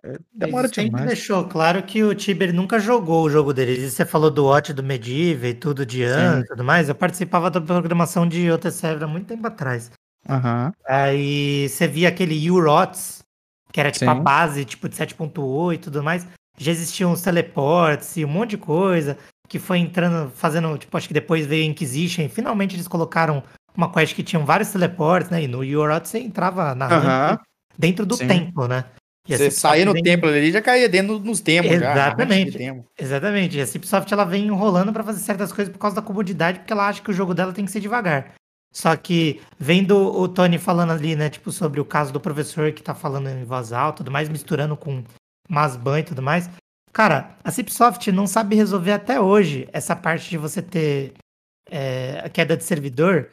É, demora Ele sempre demais. deixou claro que o Tiber nunca jogou o jogo dele. Você falou do Watch do Medivh e tudo de ano e tudo mais. Eu participava da programação de outra server há muito tempo atrás. Aham. Aí você via aquele UROTS, que era tipo a Sim. base tipo de 7.8 e tudo mais. Já existiam os teleports e um monte de coisa que foi entrando, fazendo, tipo, acho que depois veio Inquisition. E finalmente eles colocaram uma quest que tinham vários teleports, né? E no UROTS você entrava na Aham. rampa dentro do Sim. templo, né? E Você saía no vem- templo ali já caía dentro nos já, de Exatamente. demo. Exatamente. E a Cipsoft ela vem enrolando pra fazer certas coisas por causa da comodidade, porque ela acha que o jogo dela tem que ser devagar. Só que vendo o Tony falando ali, né, tipo, sobre o caso do professor que tá falando em voz alta, tudo mais, misturando com Masban e tudo mais. Cara, a Cipsoft não sabe resolver até hoje essa parte de você ter é, a queda de servidor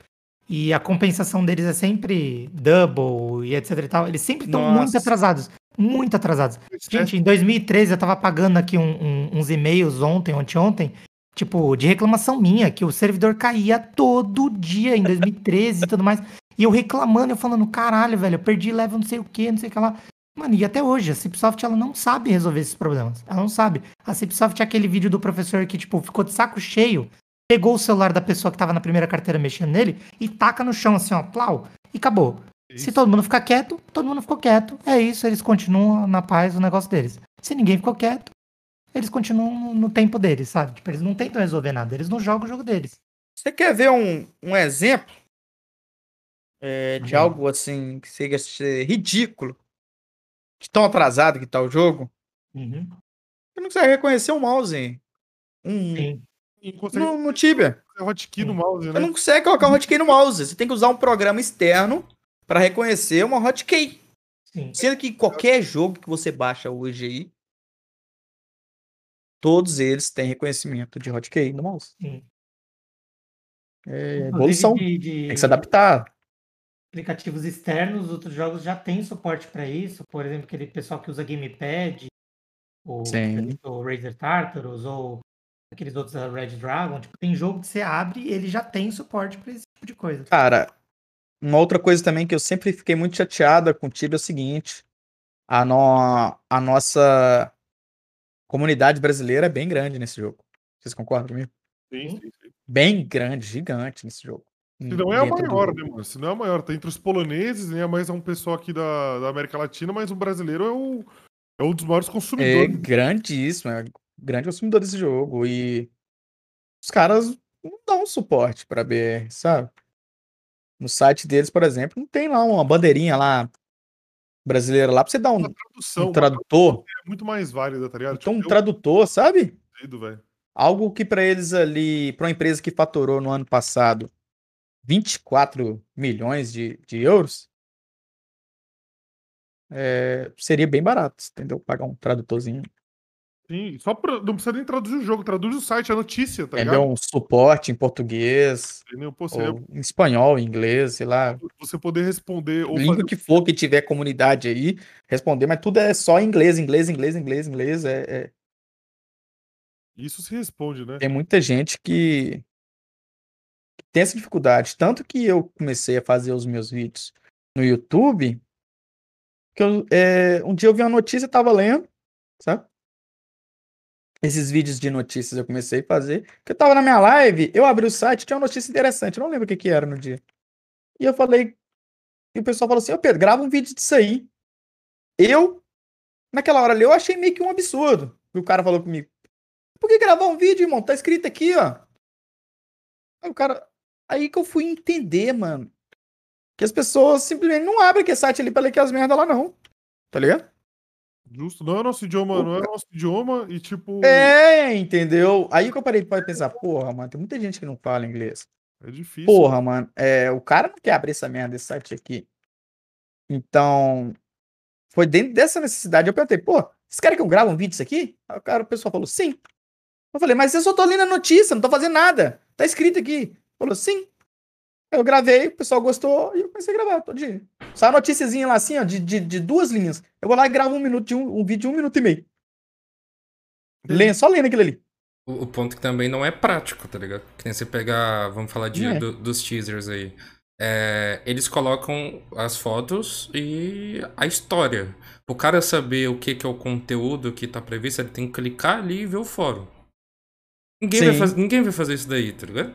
e a compensação deles é sempre double e etc e tal. Eles sempre estão muito atrasados. Muito atrasados. Gente, em 2013 eu tava pagando aqui um- um- uns e-mails ontem, ontem, ontem, tipo, de reclamação minha, que o servidor caía todo dia em 2013 e tudo mais. E eu reclamando, eu falando, caralho, velho, eu perdi level não sei o que, não sei o que lá. Mano, e até hoje, a Cipsoft, ela não sabe resolver esses problemas. Ela não sabe. A Cipsoft é aquele vídeo do professor que, tipo, ficou de saco cheio, pegou o celular da pessoa que tava na primeira carteira mexendo nele e taca no chão assim, ó, plau, e acabou. Se todo mundo ficar quieto, todo mundo ficou quieto. É isso, eles continuam na paz o negócio deles. Se ninguém ficou quieto, eles continuam no, tempo deles, sabe? Tipo, eles não tentam resolver nada, eles não jogam o jogo deles. Você quer ver um, um exemplo é, de Uhum. algo assim que chega a ser ridículo? De tão atrasado que tá o jogo? Uhum. Você não consegue reconhecer um mouse. Um, Sim. No, no Tibia. hotkey no mouse, Você né? não consegue colocar um hotkey no mouse. Você tem que usar um programa externo para reconhecer uma hotkey. Sim. Sendo que qualquer jogo que você baixa hoje aí, todos eles têm reconhecimento de hotkey no mouse. Sim. É evolução. de- de Tem que se adaptar. Aplicativos externos, outros jogos já têm suporte para isso. Por exemplo, aquele pessoal que usa Gamepad, o, Sim. o Razer Tartarus, ou aqueles outros da Red Dragon. Tipo, tem jogo que você abre e ele já tem suporte para esse tipo de coisa. Cara, uma outra coisa também que eu sempre fiquei muito chateada com o Tibia é o seguinte: a, no... a nossa comunidade brasileira é bem grande nesse jogo. Vocês concordam comigo? Sim, sim, sim. Bem grande, gigante nesse jogo. Se não é a do maior, jogo. né, mano? Se não é a maior. Tá entre os poloneses, né? Mas é um pessoal aqui da, da América Latina, mas o brasileiro é, o, é um dos maiores É consumidores. grandíssimo, é grande consumidor desse jogo. E os caras não dão suporte pra BR, sabe? No site deles, por exemplo, não tem lá uma bandeirinha lá brasileira lá pra você dar um, Tradução, um tradutor. é muito mais válida, tá ligado? Então, um Tipo, eu tradutor, sabe? Algo que pra eles ali, pra uma empresa que faturou no ano passado 24 milhões de, de euros, é, seria bem barato, entendeu? Pagar um tradutorzinho. Sim, só pra, não precisa nem traduzir o jogo, traduz o site, a notícia, tá ligado? Um suporte em português, Entendeu? Pô, seria ou em espanhol, em inglês, sei lá. você poder responder ou língua fazer que for que tiver comunidade aí, responder, mas tudo é só em inglês, inglês, inglês, inglês, inglês. É, é- isso se responde, né? Tem muita gente que tem essa dificuldade. Tanto que eu comecei a fazer os meus vídeos no YouTube, que eu, é, um dia eu vi uma notícia, eu tava lendo, sabe? Esses vídeos de notícias eu comecei a fazer. Que eu tava na minha live, eu abri o site, tinha uma notícia interessante, eu não lembro o que que era no dia. E eu falei, e o pessoal falou assim, ô Pedro, grava um vídeo disso aí. Eu, naquela hora ali, eu achei meio que um absurdo. E o cara falou comigo, por que gravar um vídeo, irmão? Tá escrito aqui, ó. Aí o cara. Aí que eu fui entender, mano. Que as pessoas simplesmente não abrem aquele site ali pra ler aquelas merda lá, não. Tá ligado? Justo, não é nosso idioma, não é nosso idioma e tipo. É, entendeu? Aí que eu parei pra pensar, porra, mano, tem muita gente que não fala inglês. É difícil. Porra, mano, é, o cara não quer abrir essa merda desse site aqui. Então, foi dentro dessa necessidade. Eu perguntei, pô, vocês querem que eu grave um vídeo disso aqui? Aí o cara, o pessoal falou, sim. Eu falei, mas eu só tô lendo a notícia, não tô fazendo nada. Tá escrito aqui. Falou, sim. Eu gravei, o pessoal gostou e eu comecei a gravar todo dia. Só a noticiazinha lá assim, ó, de, de, de duas linhas. Eu vou lá e gravo um minuto de um, um vídeo de um minuto e meio. Lendo, só lendo aquilo ali. O, o ponto que também não é prático, tá ligado? Que nem você pegar, vamos falar de, É. do- dos teasers aí. É, eles colocam as fotos e a história. O cara saber o que, que é o conteúdo que tá previsto, ele tem que clicar ali e ver o fórum. Ninguém, vai, faz- ninguém vai fazer isso daí, tá ligado?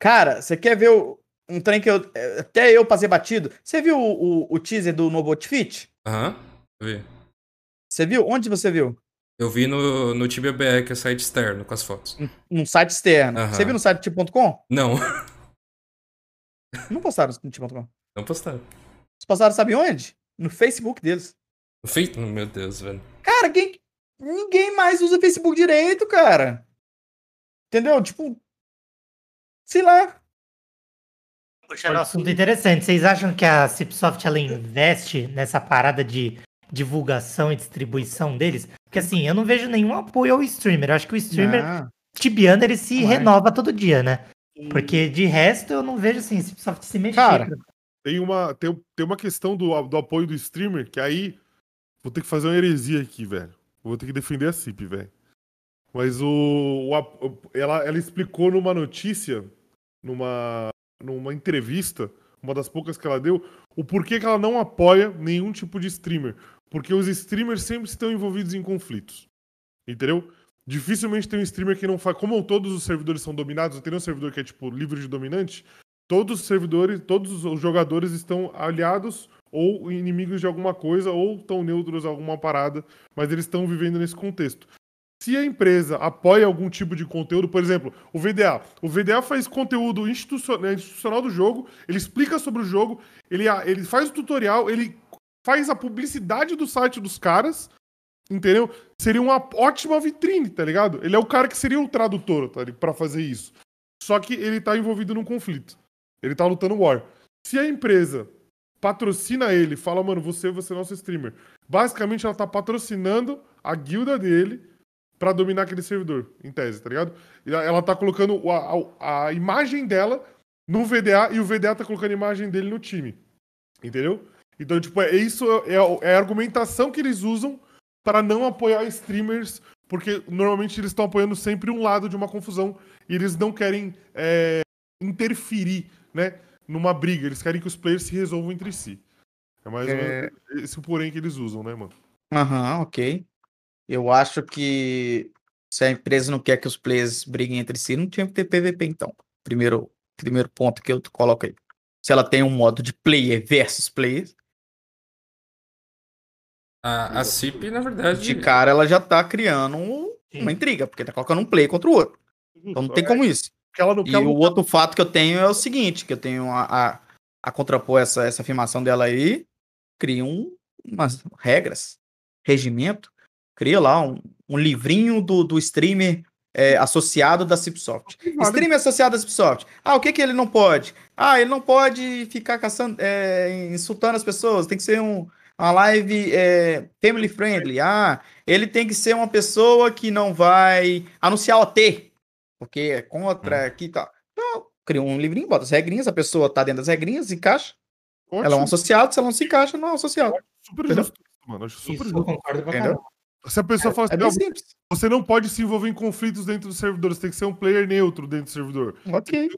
Cara, você quer ver o- um trem que eu. é, Até eu passei batido? Você viu o, o, o teaser do novo Outfit? Aham. Vi. Você viu? Onde você viu? Eu vi no, no Tibia BR, que é site externo, com as fotos. Num site externo. Aham. Você viu no site tipo.com? Não, Não postaram no tipo.com. não postaram. Eles postaram, sabe onde? No Facebook deles. Feito, meu Deus, velho. Cara, quem, ninguém mais usa Facebook direito, cara. Entendeu? Tipo. Sei lá. Puxando um assunto interessante. Vocês acham que a Cipsoft ela investe nessa parada de divulgação e distribuição deles? Porque assim, eu não vejo nenhum apoio ao streamer. Eu acho que o streamer Ah, tibiano ele se Não é. renova todo dia, né? Porque de resto eu não vejo assim, a Cipsoft se mexer. Cara, pra- Tem uma, tem, tem uma questão do, do apoio do streamer, que aí vou ter que fazer uma heresia aqui, velho. Vou ter que defender a CIP, velho. Mas o, o ela, ela explicou numa notícia, numa, numa entrevista, uma das poucas que ela deu, o porquê que ela não apoia nenhum tipo de streamer. Porque os streamers sempre estão envolvidos em conflitos. Entendeu? Dificilmente tem um streamer que não faz. Como todos os servidores são dominados, tem um servidor que é tipo livre de dominante, todos os servidores, todos os jogadores estão aliados ou inimigos de alguma coisa ou estão neutros a alguma parada, mas eles estão vivendo nesse contexto. Se a empresa apoia algum tipo de conteúdo, por exemplo, o VDA. O VDA faz conteúdo institucional, institucional do jogo, ele explica sobre o jogo, ele, ele faz o tutorial, ele faz a publicidade do site dos caras, entendeu? Seria uma ótima vitrine, tá ligado? Ele é o cara que seria o tradutor tá, para fazer isso. Só que ele tá envolvido num conflito. Ele tá lutando war. Se a empresa patrocina ele, fala, mano, você, você é nosso streamer. Basicamente, ela tá patrocinando a guilda dele pra dominar aquele servidor, em tese, tá ligado? Ela- tá colocando a, a, a imagem dela no VDA e o VDA tá colocando a imagem dele no time. Entendeu? Então, tipo, é isso é, é a argumentação que eles usam para não apoiar streamers, porque normalmente eles estão apoiando sempre um lado de uma confusão e eles não querem é, interferir, né, numa briga. Eles querem que os players se resolvam entre si. É mais ou É. menos esse porém que eles usam, né, mano? Aham, ok. Eu acho que se a empresa não quer que os players briguem entre si, não tinha que ter PVP, então. Primeiro, primeiro ponto que eu coloco aí. Se ela tem um modo de player versus player, A, a CIP, na verdade. de cara ela já tá criando um- uma intriga, porque tá colocando um player contra o outro. Então não tem como isso. Não E quer o lutar. outro fato que eu tenho é o seguinte, que eu tenho a, a, a contrapor essa, essa afirmação dela aí, cria um umas regras, regimento, cria lá um, um livrinho do, do streamer é, associado da Cipsoft. Streamer associado da Cipsoft. Ah, o que que ele não pode? Ah, ele não pode ficar caçando, é, insultando as pessoas, tem que ser um, uma live é, family friendly. Ah, ele tem que ser uma pessoa que não vai anunciar OT, porque é contra aqui e tal. Então, cria um livrinho, bota as regrinhas, a pessoa tá dentro das regrinhas, encaixa. Ela é um Ótimo. associado, se ela não se encaixa, não é um associado. Super Entendeu? justo, mano. Acho super Isso, eu justo. concordo pra Entendeu? caramba. Se a pessoa fala É assim, bem "Não, simples. você não pode se envolver em conflitos dentro do servidor, você tem que ser um player neutro dentro do servidor. Ok.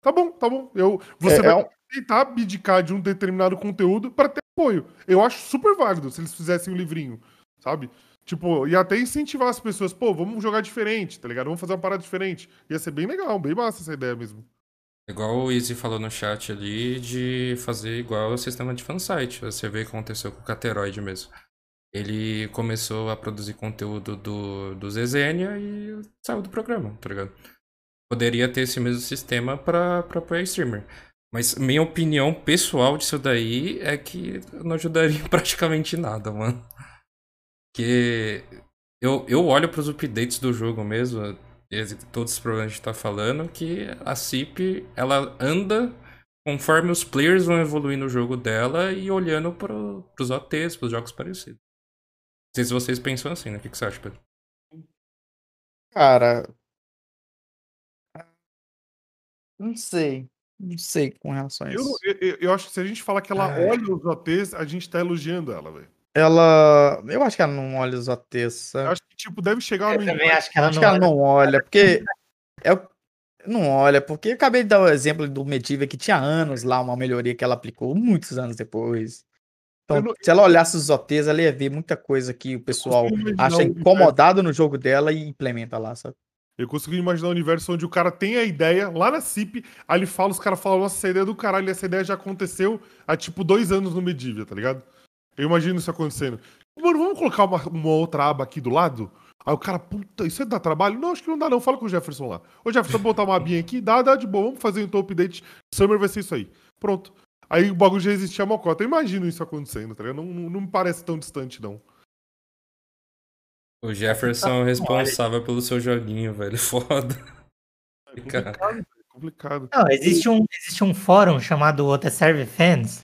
Tá bom, tá bom. Eu, você É- vai é um- tentar abdicar de um determinado conteúdo para ter apoio. Eu acho super válido se eles fizessem um livrinho, sabe? Tipo, e até incentivar as pessoas, pô, vamos jogar diferente, tá ligado? Vamos fazer uma parada diferente. Ia ser bem legal, bem massa essa ideia mesmo. Igual o Easy falou no chat ali, de fazer igual o sistema de fansite. Você vê o que aconteceu com o Cateroid mesmo. Ele começou a produzir conteúdo do, do Zezênia e saiu do programa, tá ligado? Poderia ter esse mesmo sistema pra apoiar streamer. Mas minha opinião pessoal disso daí é que não ajudaria praticamente nada, mano. Porque eu, eu olho pros updates do jogo mesmo, todos os problemas que a gente tá falando, que a CIP, ela anda conforme os players vão evoluir no jogo dela e olhando pro, pros OTs, pros jogos parecidos. Não sei se vocês pensam assim, né? O que, que você acha, Pedro? Cara. Não sei. Não sei com relação a Eu, isso. eu, eu- eu acho que se a gente falar que ela Ai. olha os OTs, a gente tá elogiando ela, velho. Ela. Eu acho que ela não olha os OTs, Eu acho que, tipo, deve chegar Eu no também acho que ela Acho não. que ela não olha, porque. É, o- não olha, porque eu acabei de dar o exemplo do Medivh que tinha anos lá, uma melhoria que ela aplicou muitos anos depois. Então, não- se ela olhasse os OTs, ela ia ver muita coisa que o pessoal acha incomodado no jogo dela e implementa lá, sabe? Eu consigo imaginar um universo onde o cara tem a ideia lá na CIP, aí ele fala, os caras falam, nossa, essa ideia é do caralho, essa ideia já aconteceu há tipo dois anos no Medivh, tá ligado? Eu imagino isso acontecendo. Mano, vamos colocar uma, uma outra aba aqui do lado? Aí o cara, puta, isso é dá trabalho? Não, acho que não dá não, fala com o Jefferson lá. Ô Jefferson, botar uma abinha aqui, dá, dá de boa, vamos fazer então o update, Summer vai ser isso aí. Pronto. Aí o bagulho já existia a mocota. Eu imagino isso acontecendo, tá ligado? Não, não, não me parece tão distante, não. O Jefferson é responsável pelo seu joguinho, velho. Foda. É complicado, velho, é complicado. Não, existe um, existe um fórum chamado Outer Server Fans,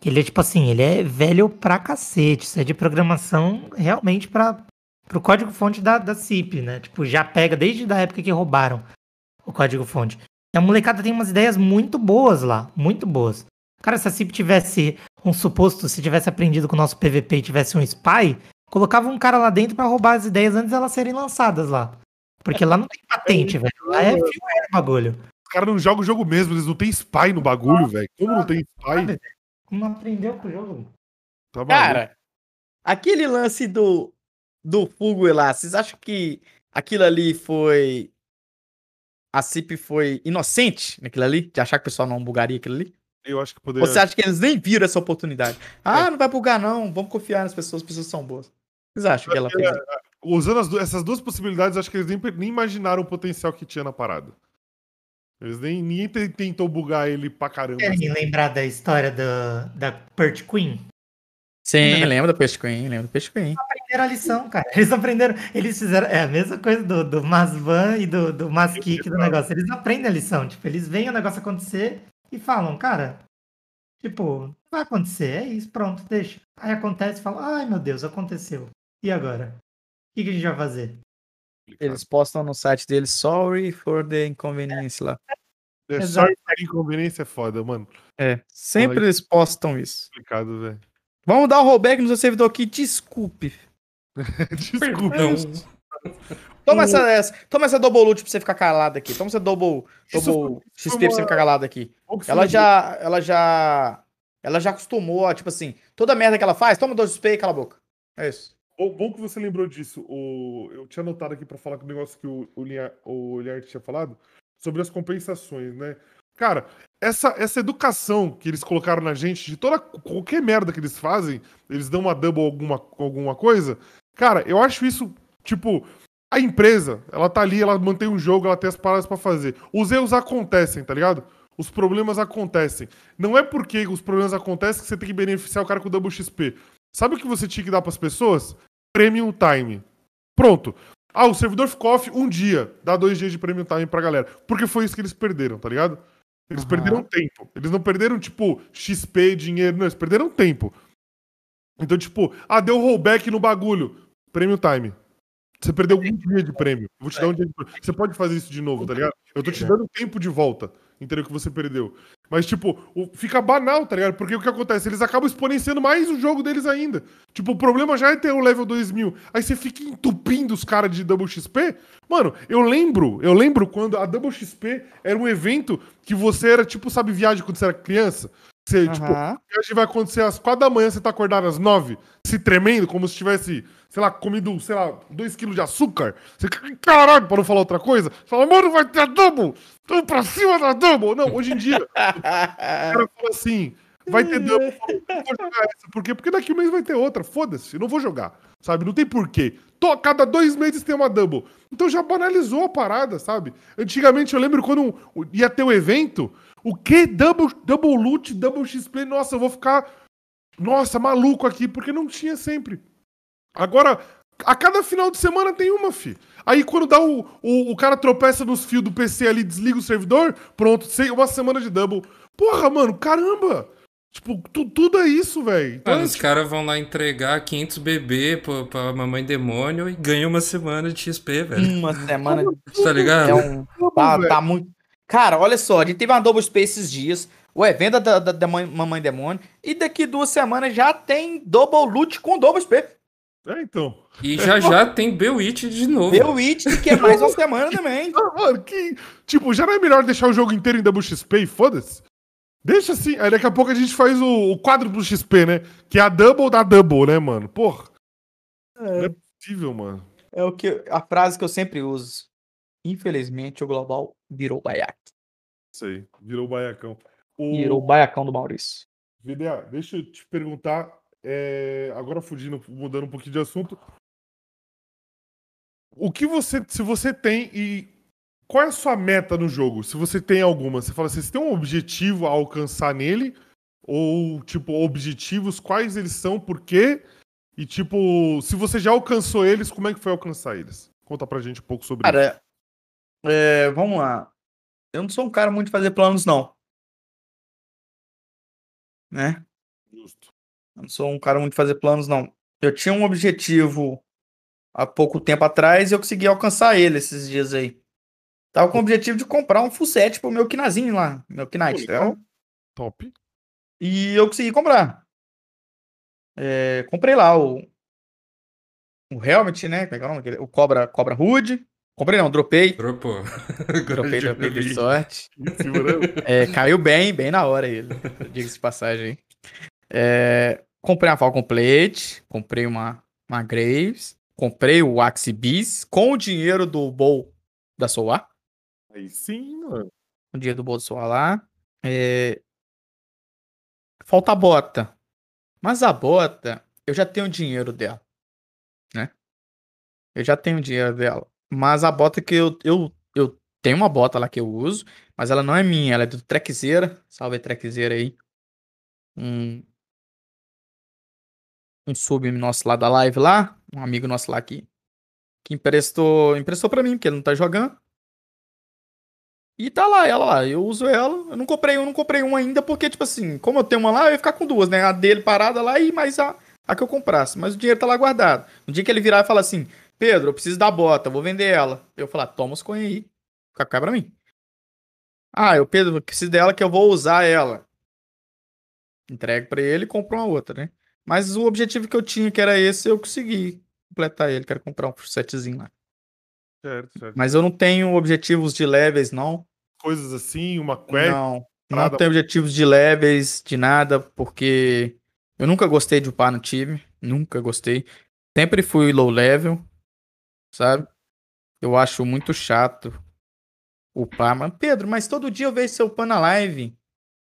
que ele é tipo assim, ele é velho pra cacete. Isso é de programação realmente para pro código-fonte da, da CIP, né? Tipo, já pega desde a época que roubaram o código-fonte. E a molecada tem umas ideias muito boas lá, muito boas. Cara, se a CIP tivesse um suposto, se tivesse aprendido com o nosso PVP e tivesse um spy, colocava um cara lá dentro pra roubar as ideias antes de elas serem lançadas lá. Porque lá não tem patente, velho. Lá é firmware o bagulho. Os caras não jogam o jogo mesmo, eles não tem spy no bagulho, velho. Como não tem spy? Não aprendeu com o jogo. Tá. Cara, aquele lance do, do Fugo lá, vocês acham que aquilo ali foi. A CIP foi inocente naquilo ali? De achar que o pessoal não bugaria aquilo ali? Eu acho que poderia. Você acha que eles nem viram essa oportunidade? Ah, não vai bugar não, vamos confiar nas pessoas, as pessoas são boas. Vocês acham que ela fez? Usando as du- essas duas possibilidades, acho que eles nem, nem imaginaram o potencial que tinha na parada. Eles nem ninguém te- tentou bugar ele pra caramba. Querem lembrar da história da, da Pert Queen? Sim, lembra do Peixe Queen, lembra do Peixe Queen. Aprenderam a lição, cara. Eles aprenderam. Eles fizeram. É a mesma coisa do, do Masvan e do, do Maskik do negócio. Eles aprendem a lição. Tipo, eles veem o negócio acontecer e falam, cara. Tipo, vai acontecer, é isso, pronto, deixa. Aí acontece e fala, ai meu Deus, aconteceu. E agora? O que, que a gente vai fazer? Eles postam no site deles, sorry for the inconvenience lá. É só Exato. essa inconveniência é foda, mano. É, sempre Olha. eles postam isso. Complicado, velho. Vamos dar o rollback no seu servidor aqui, desculpe. Desculpa. Não. Toma essa, essa, toma essa double loot pra você ficar calado aqui. Toma essa double, double XP foi pra você uma- ficar calado aqui. Ela já, ela já, ela já acostumou, tipo assim, toda merda que ela faz, toma dois XP e cala a boca. É isso. Bom, bom que você lembrou disso. O... Eu tinha anotado aqui pra falar com o negócio que o, o, Linha... o tinha falado sobre as compensações, né? Cara, essa, essa educação que eles colocaram na gente, de toda qualquer merda que eles fazem, eles dão uma double alguma, alguma coisa. Cara, eu acho isso, tipo, a empresa, ela tá ali, ela mantém um jogo, ela tem as paradas pra fazer. Os erros acontecem, tá ligado? Os problemas acontecem. Não é porque os problemas acontecem que você tem que beneficiar o cara com double XP. Sabe o que você tinha que dar pras pessoas? Premium Time. Pronto. Ah, o servidor ficou off um dia. Dá dois dias de Premium Time pra galera. Porque foi isso que eles perderam, tá ligado? Eles Aham. perderam tempo. Eles não perderam, tipo, XP, dinheiro. Não, eles perderam tempo. Então, tipo, ah, deu rollback no bagulho. Premium Time. Você perdeu um dia de prêmio. Eu vou te dar um dia de prêmio. Você pode fazer isso de novo, tá ligado? Eu tô te dando tempo de volta. Entendeu? Que você perdeu. Mas, tipo, fica banal, tá ligado? Porque o que acontece? Eles acabam exponenciando mais o jogo deles ainda. Tipo, o problema já é ter o level 2000. Aí você fica entupindo os caras de Double XP. Mano, eu lembro, eu lembro quando a Double XP era um evento que você era, tipo, sabe, viagem quando você era criança? Você, tipo, Aham. a viagem vai acontecer às quatro da manhã, você tá acordado às nove, se tremendo, como se tivesse, sei lá, comido, sei lá, dois quilos de açúcar. Você, caralho, pra não falar outra coisa. Você fala, mano, vai ter a double! Tô pra cima da double! Não, hoje em dia, o cara fala assim, vai ter falo, não vou jogar essa. Por quê? Porque daqui um mês vai ter outra, foda-se, não vou jogar, sabe? Não tem porquê. Tô, cada dois meses tem uma double. Então já banalizou a parada, sabe? Antigamente eu lembro quando um- ia ter o evento, o que? Double, double loot, double XP, nossa, eu vou ficar, nossa, maluco aqui, porque não tinha sempre. Agora, a cada final de semana tem uma, fi. Aí quando dá o, o, o cara tropeça nos fios do PC ali, desliga o servidor, pronto, sei, uma semana de double. Porra, mano, caramba! Tipo, tu- tudo é isso, velho. Então, Mano, é, os tipo, caras vão lá entregar 500 bebê pra, pra mamãe demônio e ganham uma semana de XP, velho. Uma semana. Tá ligado? É um. Tá, tá muito. Cara, olha só, a gente teve uma Double Space esses dias. O evento da, da, da mãe- Mamãe Demônio. E daqui duas semanas já tem Double Loot com Double SP. É, então. E já já tem Bewitch de novo. It, que é mais uma semana também. Ah, mano, que. Tipo, já não é melhor deixar o jogo inteiro em double XP e foda-se? Deixa assim. Aí daqui a pouco a gente faz o, o quádruplo XP, né? Que é a double da double, né, mano? Porra. Não é possível, mano. É o que, a frase que eu sempre uso. Infelizmente, o Global virou baiaco. Isso aí. Virou o baiacão. O... Virou o baiacão do Maurício. VDA, deixa eu te perguntar. É, Agora fugindo, mudando um pouquinho de assunto. O que você. Se você tem e. Qual é a sua meta no jogo? Se você tem alguma, você fala assim, você tem um objetivo a alcançar nele? Ou, tipo, objetivos, quais eles são, por quê? E, tipo, se você já alcançou eles, como é que foi alcançar eles? Conta pra gente um pouco sobre isso. Cara, é, vamos lá. Eu não sou um cara muito de fazer planos, não. Né? Eu não sou um cara muito de fazer planos, não. Eu tinha um objetivo há pouco tempo atrás e eu consegui alcançar ele esses dias aí. Tava com o objetivo de comprar um full set pro meu Kinazinho lá, meu Knight, tá? Top. E eu consegui comprar. É, comprei lá o, o Helmet, né? Como é que é o nome? Aquele- O Cobra, Cobra Hood. Comprei não, dropei. Dropou. Dropei, dropei de sorte. Né? É, caiu bem, bem na hora ele. Diga-se de passagem aí. É, comprei uma Falcon Plate, comprei uma, uma Graves, comprei o Axie Beast com o dinheiro do Bowl da Solar. Aí sim, mano. O dinheiro do Bowl da Solar lá. É, falta a bota. Mas a bota, eu já tenho o dinheiro dela. Né? Eu já tenho o dinheiro dela. Mas a bota que eu, eu, eu tenho uma bota lá que eu uso, mas ela não é minha, ela é do Trekzeira. Salve Trekzeira aí. Um, um sub nosso lá da live lá, um amigo nosso lá que, que emprestou, emprestou pra mim, porque ele não tá jogando. E tá lá, ela lá, eu uso ela. Eu não comprei, eu não comprei uma ainda, porque, tipo assim, como eu tenho uma lá, eu ia ficar com duas, né? A dele parada lá e mais a, a que eu comprasse. Mas o dinheiro tá lá guardado. No dia que ele virar e falar assim, Pedro, eu preciso da bota, vou vender ela. Eu falar, toma os coin aí. Fica cá pra mim. Ah, eu, Pedro, preciso dela que eu vou usar ela. Entrego pra ele e compro uma outra, né? Mas o objetivo que eu tinha, que era esse, eu consegui completar ele. Quero comprar um setzinho lá. Certo, certo. Mas eu não tenho objetivos de levels, não. Coisas assim, uma quest. Não, não tenho objetivos de levels, de nada, porque eu nunca gostei de upar no time. Nunca gostei. Sempre fui low level, sabe? Eu acho muito chato upar. Mas, Pedro, mas todo dia eu vejo você upando na live.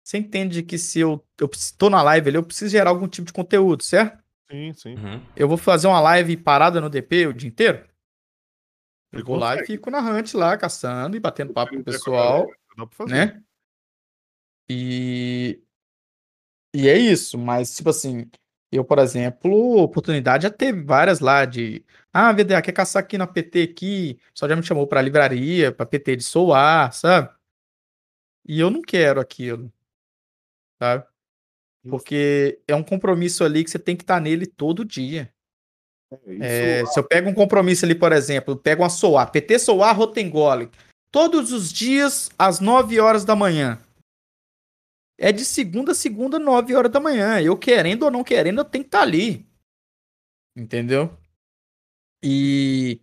Você entende que se eu, eu tô na live ali, eu preciso gerar algum tipo de conteúdo, certo? Sim, sim. Uhum. Eu vou fazer uma live parada no DP o dia inteiro? Eu vou lá e fico na hunt lá, caçando e batendo papo com o pessoal Dá pra fazer. né? E e é isso, mas tipo assim, Eu, por exemplo, oportunidade já teve várias lá de. Ah, VDA, quer caçar aqui na PT aqui? Só já me chamou pra livraria, pra PT de Soar, sabe? E eu não quero aquilo. Sabe? Porque é um compromisso ali que você tem que estar nele todo dia. É, se eu pego um compromisso ali, por exemplo, eu pego uma Soar, PT Soar Rotengole, todos os dias às 9 horas da manhã. É de segunda a segunda, 9 horas da manhã. Eu querendo ou não querendo, eu tenho que estar ali. Entendeu? E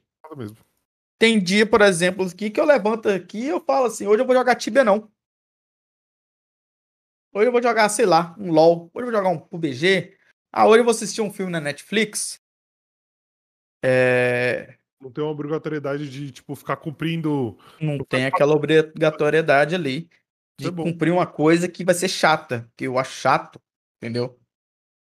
tem dia, por exemplo, aqui que eu levanto aqui e eu falo assim, hoje eu vou jogar Tibia não. Hoje eu vou jogar, sei lá, um LoL. Hoje eu vou jogar um PUBG. Ah, hoje eu vou assistir um filme na Netflix. É... Não tem uma obrigatoriedade de, tipo, ficar cumprindo. Não tem aquela obrigatoriedade ali de é cumprir uma coisa que vai ser chata, que eu acho chato, entendeu?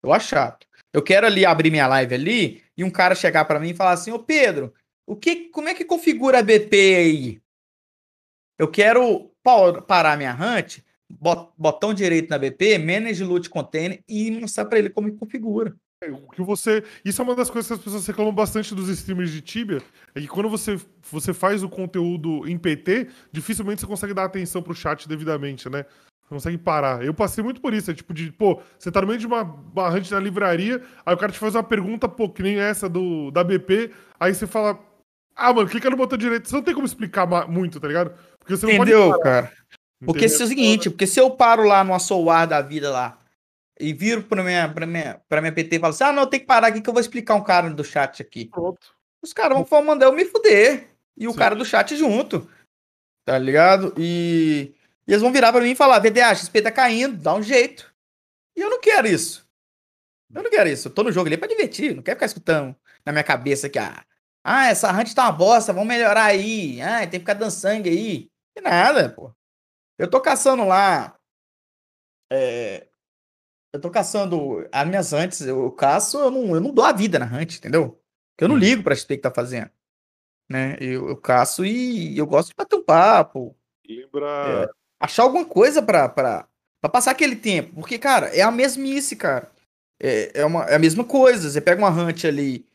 Eu acho chato. Eu quero ali abrir minha live ali e um cara chegar pra mim e falar assim: "Ô Pedro, o que como é que configura a BP aí? Eu quero pa- parar minha hunt, botão direito na BP, manage loot container e mostrar pra ele como configura. O que você. Isso é uma das coisas que as pessoas reclamam bastante dos streamers de Tibia. É que quando você, você faz o conteúdo em PT, dificilmente você consegue dar atenção pro chat devidamente, né? Você consegue parar. Eu passei muito por isso. É tipo de, pô, você tá no meio de uma barrante na livraria, aí o cara te faz uma pergunta, pô, que nem essa do, da BP, aí você fala. Ah, mano, clica no botão direito. Você não tem como explicar muito, tá ligado? Porque você não Entendeu, pode parar, cara? Porque se é o seguinte, porque se eu paro lá no Soar da vida lá e viro pra minha, pra minha, pra minha PT e falo assim, ah, não, tem que parar aqui que eu vou explicar um cara do chat aqui. Pronto. Os caras vão mandar eu me fuder. E o Sim. cara do chat junto. Tá ligado? E, e eles vão virar pra mim e falar, VDA, XP tá caindo, dá um jeito. E eu não quero isso. Eu não quero isso. Eu tô no jogo ali pra divertir, não quero ficar escutando na minha cabeça que, ah, ah essa hunt tá uma bosta, vamos melhorar aí. Ah, tem que ficar dando sangue aí. Que nada, pô. Eu tô caçando lá. é, eu tô caçando as minhas hunts, eu caço, eu não, eu não dou a vida na hunt, entendeu? Porque eu não ligo pra XP que tá fazendo. Né? Eu, eu caço e eu gosto de bater um papo, Lembra. achar alguma coisa pra, pra, pra passar aquele tempo. Porque, cara, é a mesmice, cara. É, é, uma, é a mesma coisa. Você pega uma hunt ali,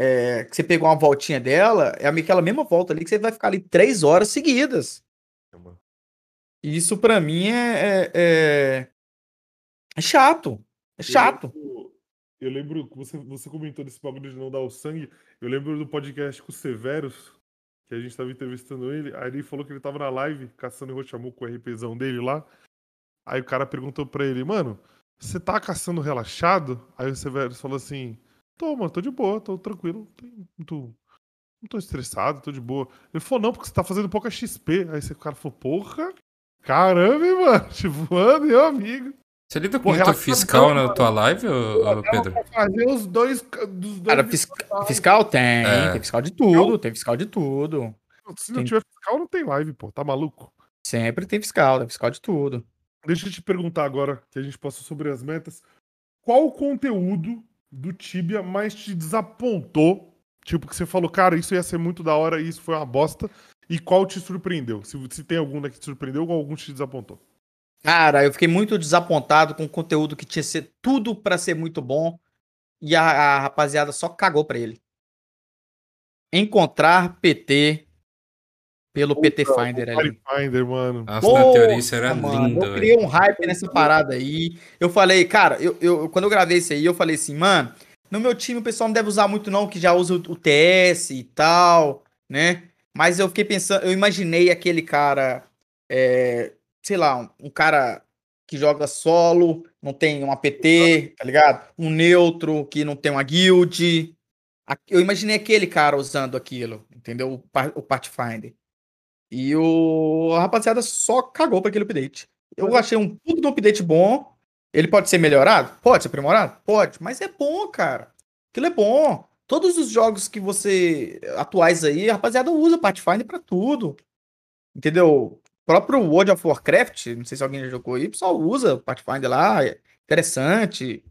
é, que você pegou uma voltinha dela, é aquela mesma volta ali que você vai ficar ali três horas seguidas. E isso pra mim é, é, é, é chato. É chato. Eu lembro, eu lembro você, você comentou desse bagulho de não dar o sangue. Eu lembro do podcast com o Severus, que a gente tava entrevistando ele. Aí ele falou que ele tava na live caçando em Rochamu com o RPzão dele lá. Aí o cara perguntou pra ele, mano, você tá caçando relaxado? Aí o Severus falou assim: tô, mano, tô de boa, tô tranquilo, não, muito- não tô estressado, tô de boa. Ele falou, não, porque você tá fazendo pouca XP. Aí esse cara falou, porra, caramba, hein, mano, tipo, mano, meu amigo. Você lida com Pô, muito fiscal não, na mano. tua live, Pedro? Fazer os dois. Dos dois Cara, fis- fiscal tem, É. tem fiscal de tudo, tem fiscal de tudo. Se não tem- tiver fiscal, não tem live, pô. Tá maluco? Sempre tem fiscal, tem fiscal de tudo. Deixa eu te perguntar agora, que a gente passou sobre as metas. Qual o conteúdo do Tibia mais te desapontou? Tipo, que você falou, cara, isso ia ser muito da hora e isso foi uma bosta. E qual te surpreendeu? Se, se tem algum que te surpreendeu ou algum te desapontou? Cara, eu fiquei muito desapontado com o conteúdo que tinha ser tudo pra ser muito bom e a, a rapaziada só cagou pra ele. Encontrar PT pelo PT Finder ali. Finder, mano. Nossa, na teoria isso era mano, lindo. Eu criei um hype nessa parada aí. Eu falei, cara, eu, eu- quando eu gravei isso aí, eu falei assim, mano, no meu time o pessoal não deve usar muito não, que já usa o, o TS e tal, né? Mas eu fiquei pensando, eu imaginei aquele cara, é, sei lá, um, um cara que joga solo, não tem um APT, tá ligado? Um neutro que não tem uma guild. Eu imaginei aquele cara usando aquilo, entendeu? O, o Pathfinder. E o a rapaziada só cagou pra aquele update. Eu achei um puto um update bom. Ele pode ser melhorado? Pode ser aprimorado? Pode. Mas é bom, cara. Aquilo é bom. Todos os jogos que você. atuais aí, a rapaziada usa Pathfinder pra tudo. Entendeu? O próprio World of Warcraft, não sei se alguém já jogou aí, o pessoal usa o Pathfinder lá. É interessante.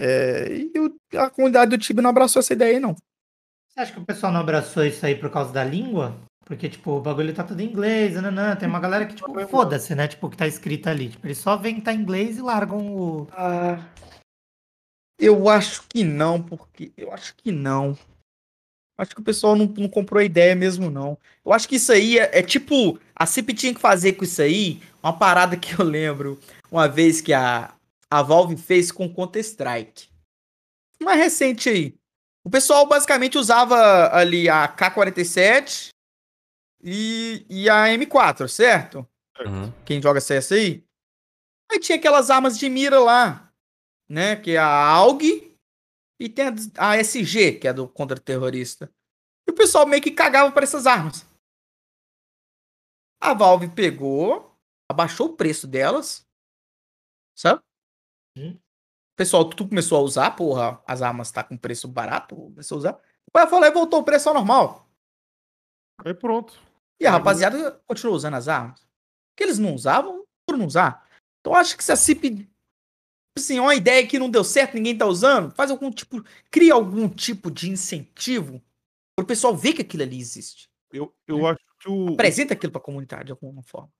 É, e o- a comunidade do Tibia não abraçou essa ideia aí, não. Você acha que o pessoal não abraçou isso aí por causa da língua? Porque, tipo, o bagulho tá tudo em inglês, nananã. Tem uma galera que, tipo, foda-se, né? Tipo, o que tá escrito ali. Tipo, eles só que tá em inglês e largam o. Eu acho que não, porque. Eu acho que não. Acho que o pessoal não, não comprou a ideia mesmo, não. Eu acho que isso aí é, é tipo. A CIP tinha que fazer com isso aí uma parada que eu lembro uma vez que a, a Valve fez com Counter-Strike. Mais recente aí. O pessoal basicamente usava ali a K-47 e, e a M4, certo? Uhum. Quem joga CS aí. Aí tinha aquelas armas de mira lá, né? Que é a AUG e tem a, a SG, que é do contra-terrorista. E o pessoal meio que cagava para essas armas. A Valve pegou, abaixou o preço delas, sabe? O pessoal tudo começou a usar, porra, as armas tá com preço barato, começou a usar. Depois ela falou e voltou o preço ao normal. Aí pronto. E a rapaziada continuou usando as armas. Que eles não usavam por não usar. Então acho que se a CIP. Assim, uma ideia que não deu certo, ninguém tá usando, faz algum tipo. Cria algum tipo de incentivo pro pessoal ver que aquilo ali existe. Eu, eu acho que o. Apresenta aquilo pra comunidade de alguma forma.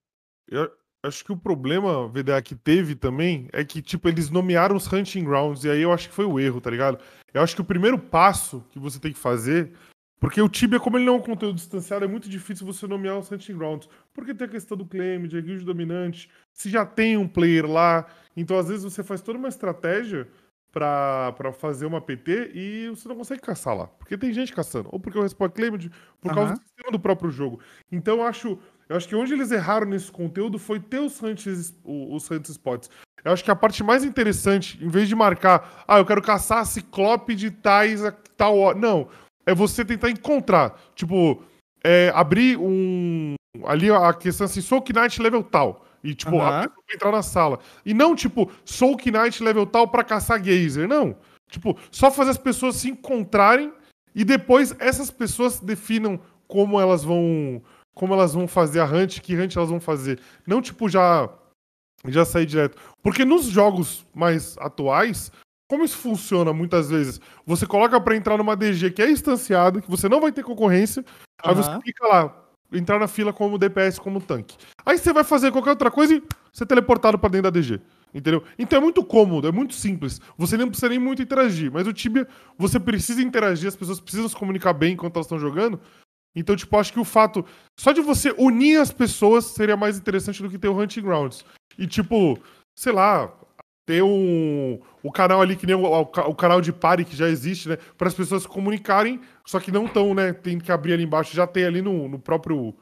Eu acho que o problema, VDA, que teve também é que, tipo, eles nomearam os Hunting Grounds, e aí eu acho que foi o erro, tá ligado? Eu acho que o primeiro passo que você tem que fazer. Porque o Tibia, como ele não é um conteúdo distanciado, é muito difícil você nomear os Hunting Grounds. Porque tem a questão do claim, de guild dominante, se já tem um player lá. Então, às vezes, você faz toda uma estratégia pra fazer uma PT e você não consegue caçar lá. Porque tem gente caçando. Ou porque o respawn claimed, por causa Aham. do sistema do próprio jogo. Então, eu acho. Eu acho que onde eles erraram nesse conteúdo foi ter os hunts, o- os hunts spots. Eu acho que a parte mais interessante, em vez de marcar, ah, eu quero caçar a ciclope de tais a tal hora. Não. É você tentar encontrar. Tipo, é, abrir um. Ali a questão assim, Soul Knight level tal. E, tipo, a pessoa entrar na sala. E não, tipo, Soul Knight level tal pra caçar Gazer. Não. Tipo, só fazer as pessoas se encontrarem e depois essas pessoas definam como elas vão. Como elas vão fazer a hunt, que hunt elas vão fazer. Não, tipo, já. Já sair direto. Porque nos jogos mais atuais, como isso funciona muitas vezes? Você coloca pra entrar numa DG que é instanciada, que você não vai ter concorrência, aí você clica lá, entrar na fila como DPS, como tanque. Aí você vai fazer qualquer outra coisa e você é teleportado pra dentro da DG. Entendeu? Então é muito cômodo, é muito simples. Você nem precisa nem muito interagir. Mas o Tibia, você precisa interagir, as pessoas precisam se comunicar bem enquanto elas estão jogando. Então, tipo, acho que o fato. Só de você unir as pessoas seria mais interessante do que ter o Hunting Grounds. E, tipo, sei lá, ter um. O canal ali, que nem o, o, canal de pare que já existe, né? Para as pessoas se comunicarem, só que não estão, né? Tem que abrir ali embaixo, já tem ali no, no próprio.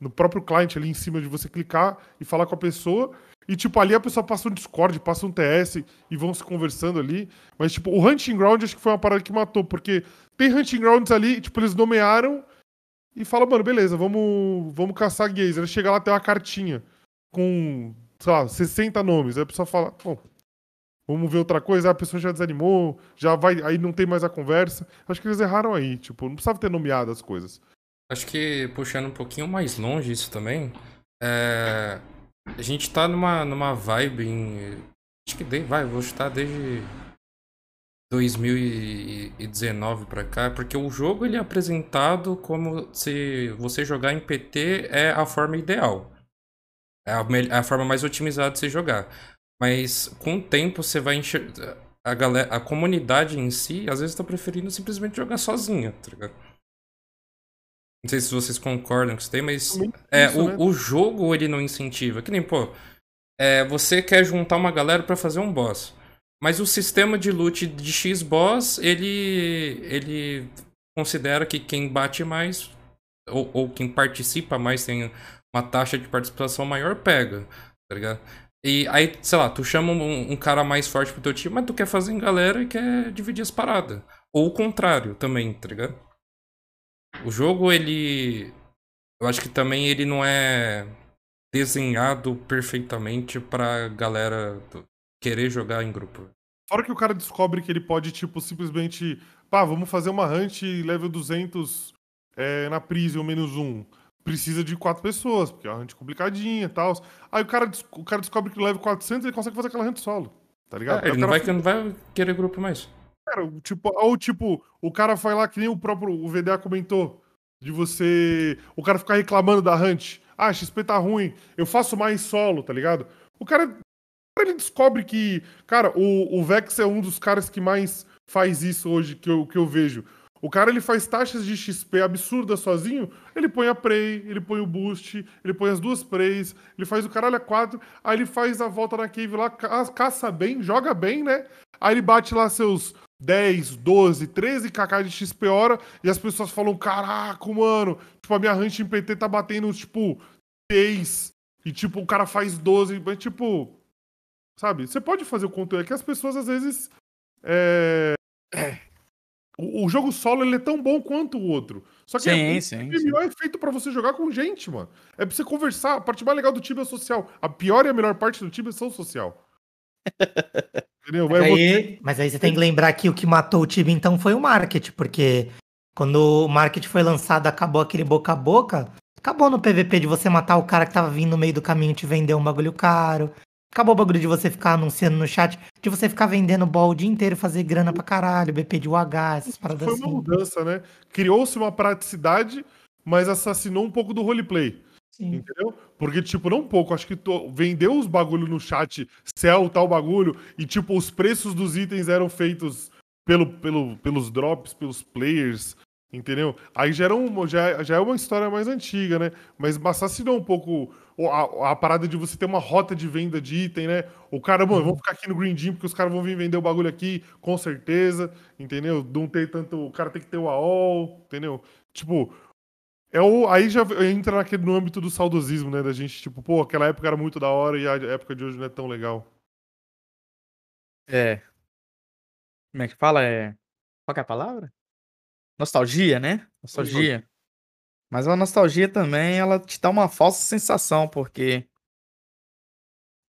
No próprio client ali em cima de você clicar e falar com a pessoa. E, tipo, ali a pessoa passa um Discord, passa um TS e vão se conversando ali. Mas, tipo, o Hunting Ground acho que foi uma parada que matou, porque tem Hunting Grounds ali, tipo, eles nomearam e falam, mano, beleza, vamos, vamos caçar gays. Ele chega lá, tem uma cartinha com, sei lá, 60 nomes. Aí a pessoa fala, bom, vamos ver outra coisa. A pessoa já desanimou, já vai, aí não tem mais a conversa. Acho que eles erraram aí, tipo, não precisava ter nomeado as coisas. Acho que puxando um pouquinho mais longe isso também, é, a gente tá numa, numa vibe em. Acho que de, vai, vou chutar desde 2019 pra cá, porque o jogo ele é apresentado como se você jogar em PT é a forma ideal. É a, é a forma mais otimizada de se jogar. Mas com o tempo você vai enxergar. A, galera, a comunidade em si, às vezes tá preferindo simplesmente jogar sozinha, tá ligado? Não sei se vocês concordam com isso daí, mas Também é, isso, o, né? o jogo ele não incentiva. Que nem, pô, é, você quer juntar uma galera pra fazer um boss. Mas o sistema de loot de X boss, ele, ele considera que quem bate mais, ou, ou quem participa mais, tem uma taxa de participação maior, pega, tá ligado? E aí, sei lá, tu chama um, um cara mais forte pro teu time, mas tu quer fazer em galera e quer dividir as paradas. Ou o contrário também, tá ligado? O jogo, ele. Eu acho que também ele não é desenhado perfeitamente pra galera querer jogar em grupo. Fora que o cara descobre que ele pode, tipo, simplesmente. Pá, vamos fazer uma hunt level 200 é, na Prison menos um. Precisa de quatro pessoas, porque é uma hunt complicadinha e tal. Aí o cara, o cara descobre que level 400 ele consegue fazer aquela hunt solo. Tá ligado? É, ele não vai, não vai querer grupo mais. Cara, tipo, ou tipo, o cara vai lá, que nem o próprio o VDA comentou, de você. O cara ficar reclamando da Hunt. Ah, XP tá ruim, eu faço mais solo, tá ligado? O cara ele descobre que, cara, o, o Vex é um dos caras que mais faz isso hoje que eu, que eu vejo. O cara ele faz taxas de XP absurdas sozinho, ele põe a Prey, ele põe o Boost, ele põe as duas Preys, ele faz o caralho a quatro, aí ele faz a volta na cave lá, ca- caça bem, joga bem, né? Aí ele bate lá seus 10, 12, 13 kk de XP hora e as pessoas falam: Caraca, mano, tipo, a minha range em PT tá batendo, tipo, 6. E, tipo, o cara faz 12. Mas, tipo, sabe? Você pode fazer o conteúdo. É que as pessoas, às vezes. é, O, o jogo solo ele é tão bom quanto o outro. Só que Sim, é, sim, o MMO é feito pra você jogar com gente, mano. É pra você conversar. A parte mais legal do time é social. A pior e a melhor parte do time são social. Entendeu? Mas É você- aí, mas aí você tem que lembrar que o que matou o time então foi o marketing, porque quando o marketing foi lançado, acabou aquele boca a boca, acabou no PVP de você matar o cara que tava vindo no meio do caminho e te vender um bagulho caro. Acabou o bagulho de você ficar anunciando no chat, de você ficar vendendo ball o dia inteiro, fazer grana pra caralho, BP de UH, essas paradas Foi uma assim. mudança, né? Criou-se uma praticidade, mas assassinou um pouco do roleplay. Sim. Entendeu? Porque, tipo, não um pouco, acho que to- vendeu os bagulho no chat, céu, tal bagulho, e, tipo, os preços dos itens eram feitos pelo, pelo, pelos drops, pelos players, entendeu? Aí já, era um, já, já é uma história mais antiga, né? Mas assassinou um pouco a, a parada de você ter uma rota de venda de item, né? O cara, mano, vamos ficar aqui no Green Gym porque os caras vão vir vender o bagulho aqui, com certeza, entendeu? Não tem tanto. O cara tem que ter o AOL, entendeu? Tipo, é o, aí já entra naquele, no âmbito do saudosismo, né? Da gente, tipo, pô, aquela época era muito da hora e a época de hoje não é tão legal. É. Como é que fala? É. Qual que é a palavra? Nostalgia, né? Nostalgia. Mas a nostalgia também, ela te dá uma falsa sensação, porque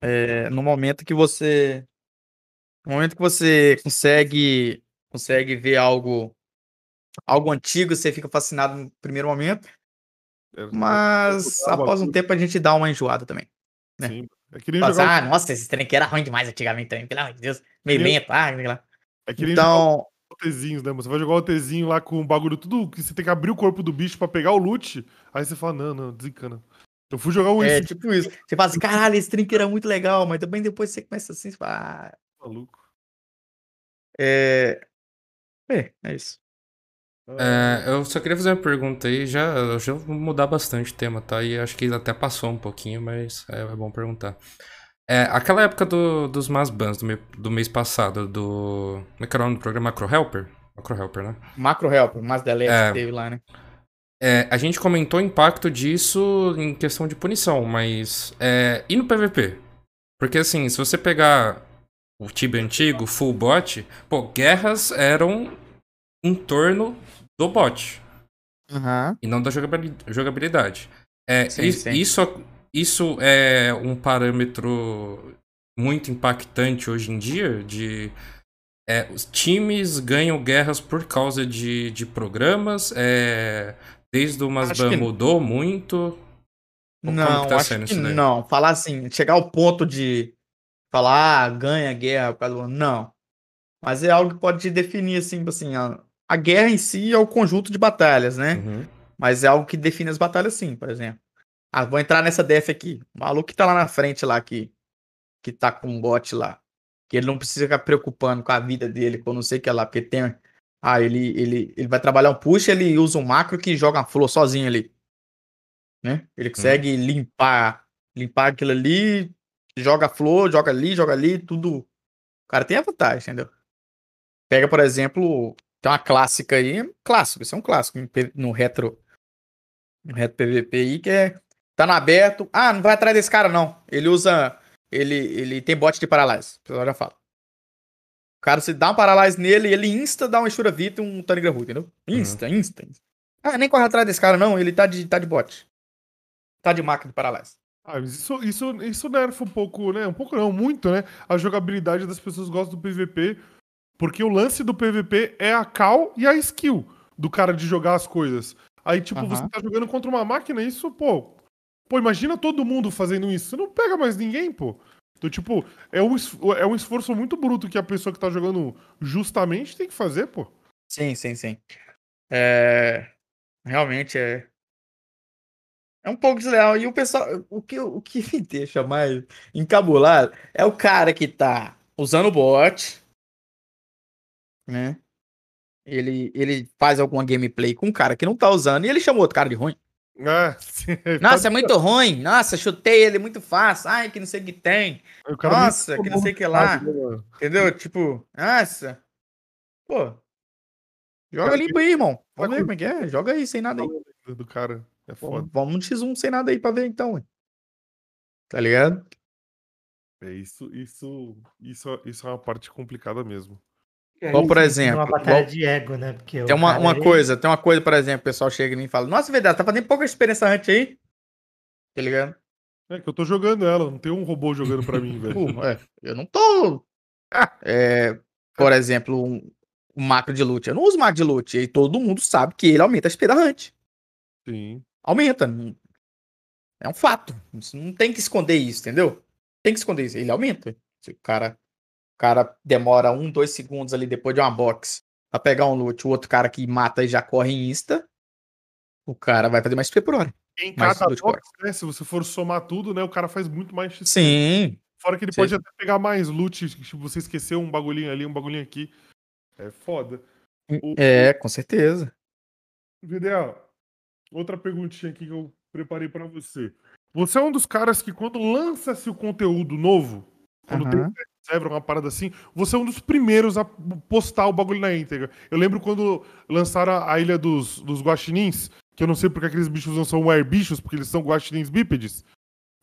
é, no momento que você. No momento que você consegue consegue ver algo algo antigo, você fica fascinado no primeiro momento, É, mas é, após um tempo a gente dá uma enjoada também. né? Sim. É Fala assim, jogar, ah, nossa, esse trem aqui era ruim demais antigamente também, pelo amor de Deus, meio lento, ah, lá. é que Então, OTzinhos, né? Você vai jogar o OTzinho lá com o bagulho tudo que você tem que abrir o corpo do bicho pra pegar o loot. Aí você fala, não, não, desencana. Eu fui jogar um É, tipo isso. Você fala assim, caralho, esse drink era muito legal, mas também depois você começa assim, você fala, ah, maluco. é... É, é isso. É, eu só queria fazer uma pergunta aí, já, eu já vou mudar bastante o tema, tá? E acho que até passou um pouquinho, mas é, é bom perguntar. É, aquela época do, dos Mass Bans do, me- do mês passado, do. Como é que era o nome do programa? Macro Helper? Macro Helper, né? Macro Help, mas delete É. que teve lá, né? É, a gente comentou o impacto disso em questão de punição, mas. É, e no PVP? Porque assim, se você pegar o Tibia antigo, full bot, pô, guerras eram em torno do bot. Aham. e não da jogabili- jogabilidade. É, Sim, is- sim. Isso, isso é um parâmetro muito impactante hoje em dia de é, os times ganham guerras por causa de, de programas. é, desde o Masban que- mudou muito. Como Não, tá acho sendo que não. Falar assim, chegar ao ponto de falar, ah, ganha guerra por causa do... Não. Mas é algo que pode definir, assim, assim, a, a guerra em si é o conjunto de batalhas, né? Uhum. Mas é algo que define as batalhas sim, por exemplo. Ah, vou entrar nessa def aqui. O maluco que tá lá na frente lá, que, que tá com um bot lá. Que ele não precisa ficar preocupando com a vida dele, com não sei o que lá, porque tem. Ah, ele, ele, ele vai trabalhar um push, ele usa um macro que joga uma flor sozinho ali. Né? Ele consegue limpar, limpar aquilo ali, joga a flor, joga ali, joga ali, tudo. O cara tem a vantagem, entendeu? Pega, por exemplo, tem uma clássica aí, clássico, isso é um clássico no retro, no retro PVP aí, que é, tá no aberto, ah, não vai atrás desse cara não, ele usa, ele, ele tem bot de paralyze, o pessoal já fala. O cara, se dá um paralyze nele, ele insta dá uma Shura Vita e um Tanigra Ru, entendeu? Insta, insta, insta. Ah, nem corre atrás desse cara não, ele tá de, tá de bot. Tá de máquina de paralyze. Ah, mas isso, isso, isso nerfa um pouco, né? Um pouco não, muito, né? A jogabilidade das pessoas gostam do PVP, porque o lance do PVP é a cal e a skill do cara de jogar as coisas. Aí, tipo, você Aham. tá jogando contra uma máquina, isso, pô. Pô, imagina todo mundo fazendo isso. Você não pega mais ninguém, pô. Então, tipo, é um, é um esforço muito bruto que a pessoa que tá jogando justamente tem que fazer, pô. Sim, sim, sim. É... Realmente é. É um pouco desleal. E o pessoal, o que, o que me deixa mais encabulado é o cara que tá usando o bot, né? Ele, ele faz alguma gameplay com um cara que não tá usando e ele chamou outro cara de ruim. Sim, Nossa, é muito ruim. Nossa, chutei ele muito fácil. Ai, que não sei o que tem. Nossa, que não sei o que lá. mano? Entendeu? Tipo, nossa. Pô. Joga limpo aí, irmão. Vamos ver como é que é. Joga aí, sem nada aí. Do cara. É foda. Vamos, vamos no X1 sem nada aí pra ver então, ué. Tá ligado? É isso, isso, isso, isso é uma parte complicada mesmo. Igual, por exemplo, Uma batalha igual- de ego, né? Porque Tem o uma, uma ele- coisa, tem uma coisa, por exemplo, o pessoal chega em mim e fala, nossa, verdade, tá fazendo pouca experiência hunt aí. Tá ligado? É que eu tô jogando ela, não tem um robô jogando pra mim, velho. É, eu não tô. É, por exemplo, um, um macro de loot. Eu não uso macro de loot. E todo mundo sabe que ele aumenta a speed hunt. Sim. Aumenta. É um fato. Você não tem que esconder isso, entendeu? Tem que esconder isso. Ele aumenta. Se o cara, cara demora um, dois segundos ali depois de uma box pra pegar um loot, o outro cara que mata e já corre em insta, o cara vai fazer mais XP por hora. Em cada box, né? Se você for somar tudo, né? O cara faz muito mais XP. Sim. Fora que ele Sim. pode até pegar mais loot, tipo, você esqueceu um bagulhinho ali, um bagulhinho aqui. É foda. O- É, com certeza. VDA, outra perguntinha aqui que eu preparei pra você. Você é um dos caras que quando lança-se o conteúdo novo, quando tem Aham. server, uma parada assim, você é um dos primeiros a postar o bagulho na íntegra. Eu lembro quando lançaram a Ilha dos, dos Guaxinins, que eu não sei porque aqueles bichos não são airbichos, porque eles são guaxinins bípedes.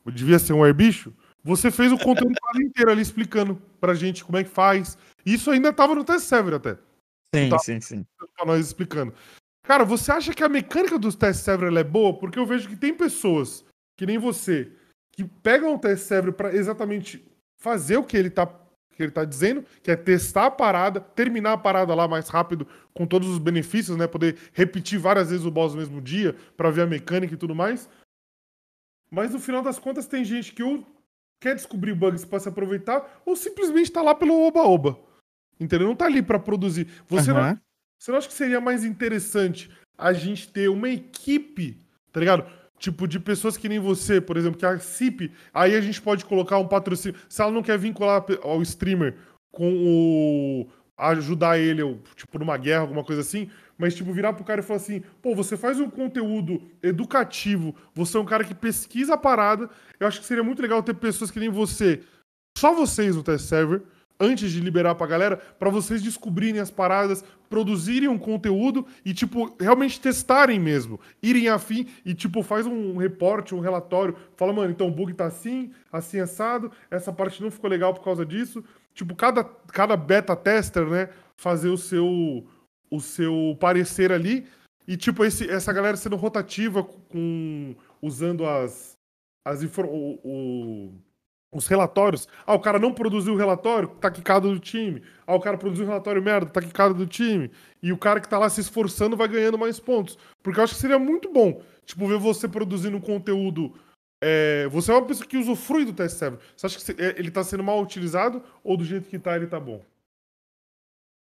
Devia ser um airbicho. Você fez o conteúdo inteiro ali explicando pra gente como é que faz. Isso ainda tava no test server até. Sim, Tá. sim, sim. Pra nós explicando. Cara, você acha que a mecânica dos test server ela é boa? Porque eu vejo que tem pessoas, que nem você, que pegam o test server pra exatamente fazer o que ele tá, que ele tá dizendo, que é testar a parada, terminar a parada lá mais rápido, com todos os benefícios, né? Poder repetir várias vezes o boss no mesmo dia, pra ver a mecânica e tudo mais. Mas no final das contas tem gente que ou quer descobrir bugs pra se aproveitar, ou simplesmente tá lá pelo oba-oba. Entendeu? Não tá ali pra produzir. Você não Aham. você não acha que seria mais interessante a gente ter uma equipe, tá ligado? Tipo, de pessoas que nem você, por exemplo, que a CIP, aí a gente pode colocar um patrocínio. Se ela não quer vincular ao streamer com o. ajudar ele, ou, tipo, numa guerra, alguma coisa assim, mas, tipo, virar pro cara e falar assim: pô, você faz um conteúdo educativo, você é um cara que pesquisa a parada. Eu acho que seria muito legal ter pessoas que nem você, só vocês no test server, antes de liberar pra galera, pra vocês descobrirem as paradas, produzirem um conteúdo e, tipo, realmente testarem mesmo. Irem afim e, tipo, faz um reporte, um relatório, fala, mano, então o bug tá assim, assim assado, essa parte não ficou legal por causa disso. Tipo, cada, cada beta tester, né, fazer o seu, o seu parecer ali. E, tipo, esse, essa galera sendo rotativa com. usando as. as o- o- os relatórios. Ah, o cara não produziu o relatório, tá quicado do time. Ah, o cara produziu um relatório merda, tá quicado do time. E o cara que tá lá se esforçando vai ganhando mais pontos. Porque eu acho que seria muito bom, tipo, ver você produzindo conteúdo. é, você é uma pessoa que usufrui do test server. Você acha que é, ele tá sendo mal utilizado ou do jeito que tá ele tá bom?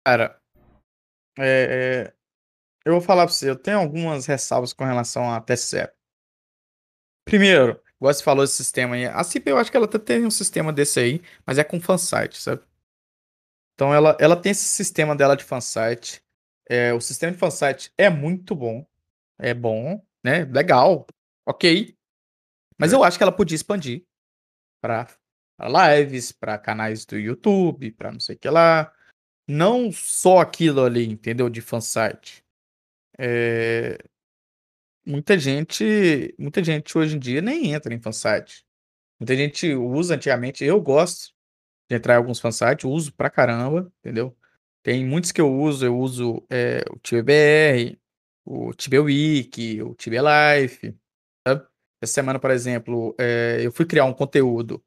Cara, é, é, eu vou falar pra você, eu tenho algumas ressalvas com relação a TCE. Primeiro, igual você falou esse sistema aí, a CIP eu acho que ela até tem um sistema desse aí, mas é com fansite, sabe? Então ela, ela tem esse sistema dela de fansite. É, o sistema de fansite é muito bom. É bom, né? Legal. Ok. Mas eu acho que ela podia expandir para lives, para canais do YouTube, para não sei o que lá não só aquilo ali, entendeu? De fansite. É... Muita gente, muita gente hoje em dia nem entra em fansite. Muita gente usa antigamente, eu gosto de entrar em alguns fansites, uso pra caramba, entendeu? Tem muitos que eu uso, eu uso é, o TBR, o TB Week, o TB Life. sabe? Essa semana, por exemplo, é, eu fui criar um conteúdo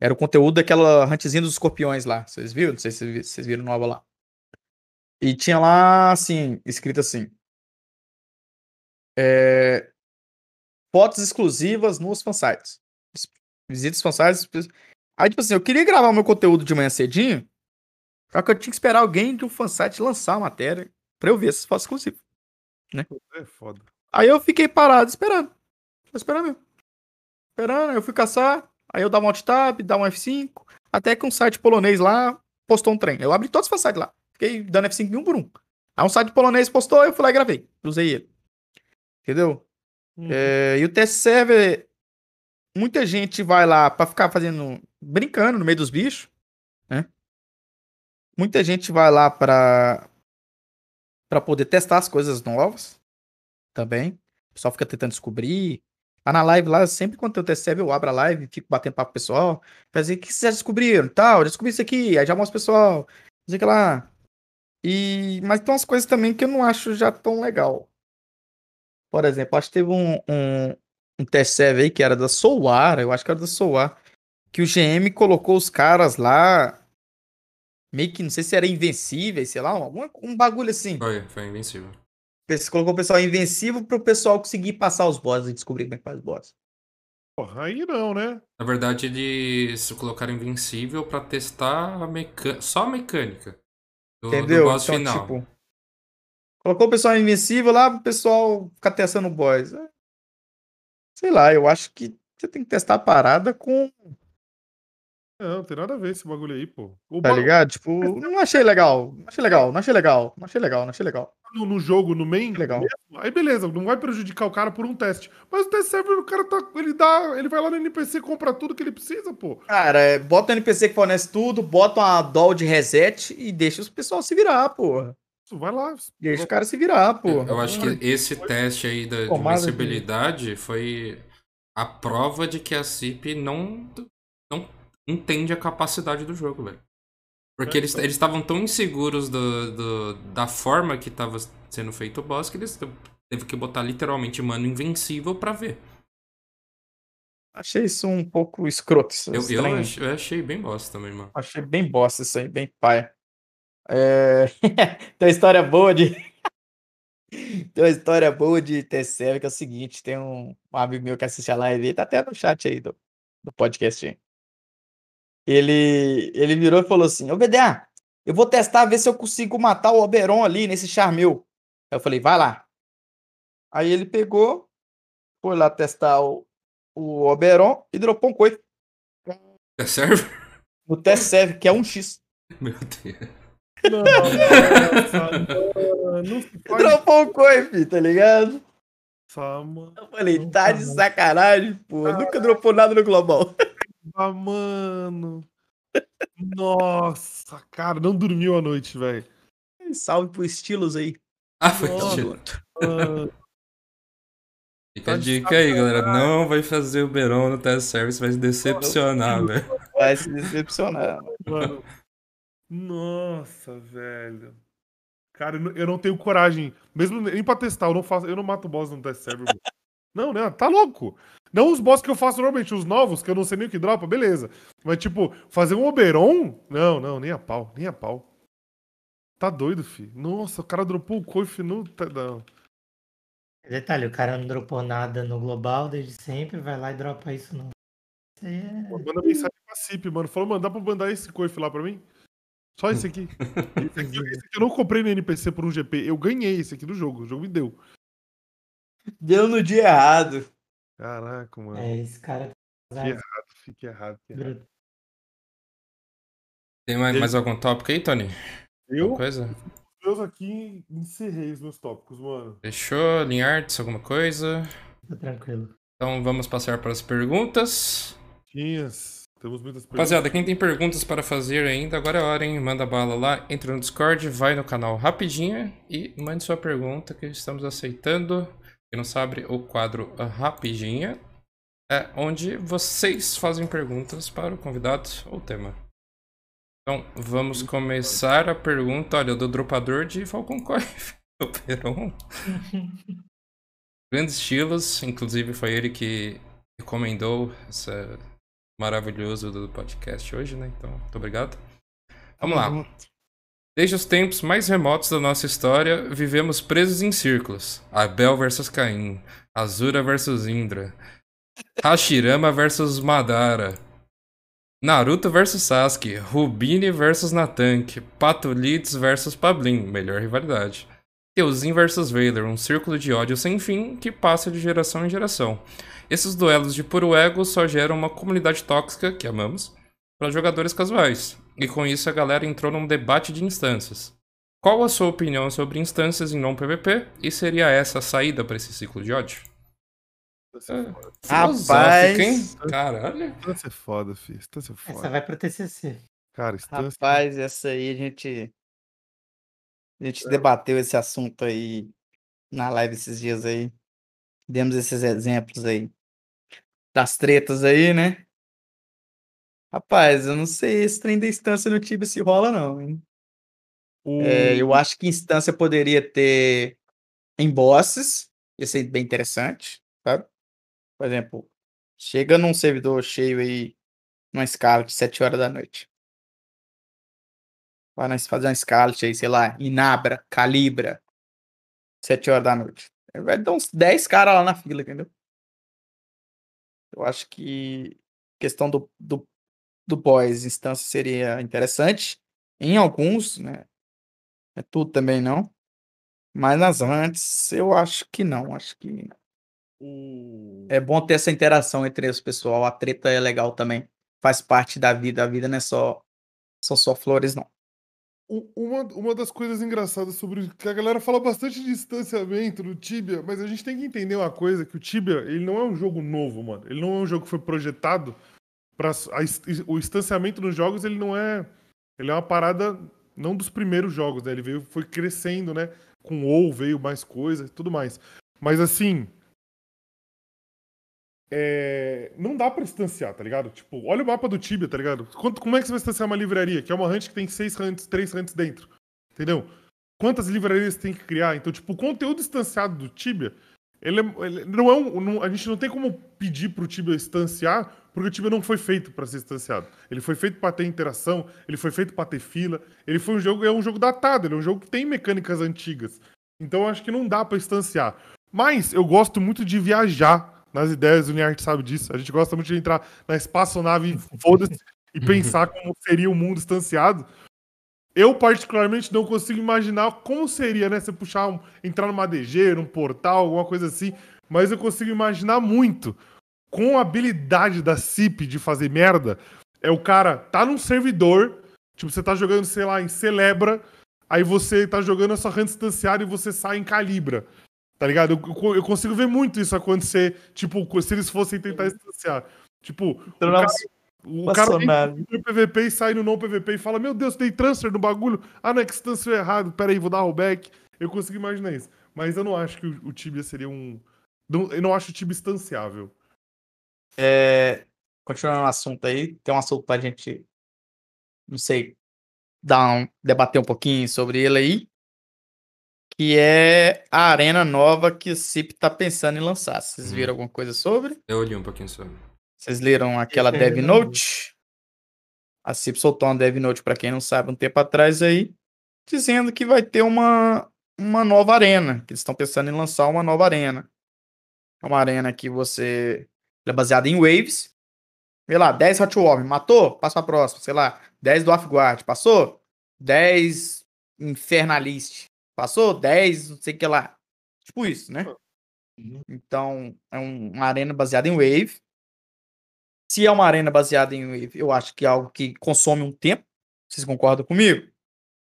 era o conteúdo daquela huntzinha dos escorpiões lá. Vocês viram? Não sei se vocês viram nova lá. E tinha lá, assim, escrito assim. É, fotos exclusivas nos fansites. Visita os fansites. Aí, tipo assim, eu queria gravar meu conteúdo de manhã cedinho. Só que eu tinha que esperar alguém de um fansite lançar a matéria pra eu ver essas fotos exclusivas. Né? É foda. Aí eu fiquei parado esperando. Tô esperando. Esperando, aí eu fui caçar. Aí eu dava um alt tab, dava um F5. Até que um site polonês lá postou um trem. Eu abri todos os sites lá. Fiquei dando F5 em um por um. Aí um site polonês postou, eu fui lá e gravei. Usei ele. Entendeu? Hum. É, e o test server, muita gente vai lá pra ficar fazendo, brincando no meio dos bichos, né? Muita gente vai lá pra para poder testar as coisas novas também. O pessoal fica tentando descobrir. Lá na live, lá, sempre quando tem o test server, eu abro a live, fico batendo papo com o pessoal. Fazer, o que vocês já descobriram? Tal, já descobri isso aqui. Aí já mostro pro pessoal. Não sei o que lá. E, mas tem umas coisas também que eu não acho já tão legal. Por exemplo, acho que teve um, um, um test aí que era da Solar, eu acho que era da Solar, que o GM colocou os caras lá, meio que, não sei se era invencíveis, sei lá, algum, um bagulho assim. Foi, foi invencível. Você colocou o pessoal invencível pro pessoal conseguir passar os bosses e descobrir como é que faz os bosses. Porra, aí não, né? Na verdade, eles colocaram invencível pra testar a meca... só a mecânica do, do Entendeu? boss Então, final. tipo, colocou o pessoal invencível lá pro pessoal ficar testando o boss. É, Sei lá, eu acho que você tem que testar a parada com. Não, não tem nada a ver esse bagulho aí, pô. O Tá ba- ligado? Tipo, não achei legal. Não achei legal, não achei legal, não achei legal, não achei legal. no, no jogo, no main, Legal. mesmo, aí beleza, não vai prejudicar o cara por um teste. Mas o teste server, o cara tá. Ele dá. Ele vai lá no NPC, compra tudo que ele precisa, pô. Cara, é, bota o NPC que fornece tudo, bota uma doll de reset e deixa os pessoal se virar, porra. Vai lá. Deixa o cara se virar, porra. eu acho que esse teste aí da de Tomada de- invencibilidade foi a prova de que a CIP não, não entende a capacidade do jogo, velho. Porque eles eles estavam tão inseguros do, do- da forma que tava sendo feito o boss que eles teve que botar literalmente mano invencível pra ver. Achei isso um pouco escroto. isso, Eu, eu, eu achei bem bosta também, mano. Achei bem bosta isso aí, bem paia. É... tem uma história boa de. tem uma história boa de TCL que é o seguinte: tem um, um amigo meu que assiste a live, ele tá até no chat aí do, do podcast. Ele, ele virou e falou assim: Ô BDA, eu vou testar, ver se eu consigo matar o Oberon ali nesse charmeu. Aí eu falei: vai lá. Aí ele pegou, foi lá testar o, o Oberon e dropou um coito É serve? no test serve, que é um X. Meu Deus. Mano, não se faz Dropou um coife, tá ligado? mano. Eu falei, tá de sacanagem, pô. Nunca dropou nada no Global. Ah, mano. Nossa, cara, não dormiu a noite, velho. Salve pro estilos aí. Ah, foi Nossa. Ah, Fica a Tá dica aí, galera. Não vai fazer o Beron no test service, vai se decepcionar, velho. Vai se decepcionar. mano. Nossa, velho. Cara, eu não- tenho coragem. Mesmo nem pra testar, eu não faço, eu não mato boss no test server. Não, né? Tá louco. Não os boss que eu faço normalmente, os novos, que eu não sei nem o que dropa, beleza. Mas, tipo, fazer um Oberon? Não, não, nem a pau, nem a pau. Tá doido, fi. Nossa, o cara dropou o coife no. Não. Detalhe, o cara não dropou nada no global desde sempre, vai lá e dropa isso no. Isso é- Pô, Manda mensagem pra CIP, mano. Falou, mano, dá pra mandar esse coife lá pra mim? Só esse aqui. Esse aqui, esse aqui eu não comprei no NPC por um GP. Eu ganhei esse aqui do jogo. O jogo me deu. Deu no dia errado. Caraca, mano. É, esse cara. Que errado, fique errado. que errado. Tem mais, mais algum tópico aí, Tony? Eu, Alguma coisa? meus aqui, encerrei os meus tópicos, mano. Fechou? Linhards, alguma coisa? Tá tranquilo. Então vamos passar para as perguntas. Tinhas. Temos muitas perguntas. Rapaziada, quem tem perguntas para fazer ainda, agora é a hora, hein? Manda bala lá, entra no Discord, vai no canal rapidinho e mande sua pergunta que estamos aceitando. Quem não sabe, o quadro Rapidinha é onde vocês fazem perguntas para o convidado ou tema. Então, vamos começar a pergunta, olha, do dropador de Falcon Coif, o Peron. Grandes estilos, inclusive foi ele que recomendou essa maravilhoso do podcast hoje, né? Então, muito obrigado. Vamos lá. Desde os tempos mais remotos da nossa história, vivemos presos em círculos. Abel versus Caim, Azura versus Indra, Hashirama versus Madara, Naruto versus Sasuke, Rubini versus Natank, Patolitz versus Pablin, melhor rivalidade. Euzin vs Vader, um círculo de ódio sem fim que passa de geração em geração. Esses duelos de puro ego só geram uma comunidade tóxica, que amamos, para jogadores casuais. E com isso a galera entrou num debate de instâncias. Qual a sua opinião sobre instâncias em não PVP e seria essa a saída para esse ciclo de ódio? É, filosófica, hein? Caralho. Instância é foda, filho. Instância é Essa foda. vai pro TCC. Cara, instância. Rapaz, essa aí a gente. A gente debateu esse assunto aí na live esses dias aí. Demos esses exemplos aí. Das tretas aí, né? Rapaz, eu não sei esse trem da instância no Tibia se rola, não, hein? É, eu acho que instância poderia ter em bosses. Ia ser bem interessante, sabe? Por exemplo, chega num servidor cheio aí, numa escala de 7 horas da noite. Vai fazer uma Scarlet aí, sei lá, Inabra, Calibra, 7 horas da noite. Vai dar uns 10 caras lá na fila, entendeu? Eu acho que questão do, do, do boys instância seria interessante. Em alguns, né? É tudo também não. Mas nas antes, eu acho que não. Acho que é bom ter essa interação entre os pessoal. A treta é legal também. Faz parte da vida. A vida não é só, são só flores, não. Uma, uma das coisas engraçadas sobre que a galera fala bastante de distanciamento no Tibia, mas a gente tem que entender uma coisa, que o Tibia, ele não é um jogo novo, mano. Ele não é um jogo que foi projetado para o distanciamento nos jogos, ele não é, ele é uma parada não dos primeiros jogos, né? Ele veio foi crescendo, né? Com WoW veio mais coisa, e tudo mais. Mas assim, é, não dá pra distanciar, tá ligado? Tipo, olha o mapa do Tibia, tá ligado? Quanto, como é que você vai distanciar uma livraria? Que é uma hunt que tem seis hunts, três hunts dentro. Entendeu? Quantas livrarias você tem que criar? Então, tipo, o conteúdo distanciado do Tibia, ele, é- ele não é um. não- a gente não tem como pedir pro Tibia distanciar, porque o Tibia não foi feito pra ser distanciado. Ele foi feito pra ter interação, ele foi feito pra ter fila. Ele foi um jogo, é um jogo datado, ele é um jogo que tem mecânicas antigas. Então, eu acho que não dá pra distanciar. Mas eu gosto muito de viajar nas ideias, o Niart sabe disso. A gente gosta muito de entrar na espaçonave, foda-se, e pensar como seria o mundo distanciado. Eu, particularmente, não consigo imaginar como seria, né? Você puxar, um, entrar numa DG, num portal, alguma coisa assim. Mas eu consigo imaginar muito. Com a habilidade da CIP de fazer merda, é o cara tá num servidor, tipo, você tá jogando, sei lá, em Celebra, aí você tá jogando a sua run distanciada e você sai em Calibra. Tá ligado? Eu, eu- consigo ver muito isso acontecer, tipo, se eles fossem tentar distanciar. Tipo, o cara, o cara no PVP e sai no não PVP e fala: Meu Deus, tem transfer no bagulho. Ah, não, é que você transferiu errado. Pera aí, vou dar rollback. Eu consigo imaginar isso. Mas eu não acho que o, o Tibia seria um. não- eu não acho o Tibia instanciável. É, continuando o assunto aí, tem um assunto pra gente, não sei, dar um, debater um pouquinho sobre ele aí, que é a arena nova que o CIP tá pensando em lançar. Vocês Hum. viram alguma coisa sobre? Eu olhei um pouquinho sobre. Vocês leram aquela Dev. Note? A CIP soltou uma Dev Note, pra quem não sabe, um tempo atrás aí, dizendo que vai ter uma, uma nova arena, que eles estão pensando em lançar uma nova arena. É uma arena que você ela é baseada em waves. Sei lá, 10 Hot Warm, matou? Passa pra próxima. Sei lá, 10 do Guard, passou? 10 Infernalist, passou? 10 não sei o que lá. Tipo isso, né? Então, é um- uma arena baseada em wave. Se é uma arena baseada em wave, eu acho que é algo que consome um tempo. Vocês concordam comigo?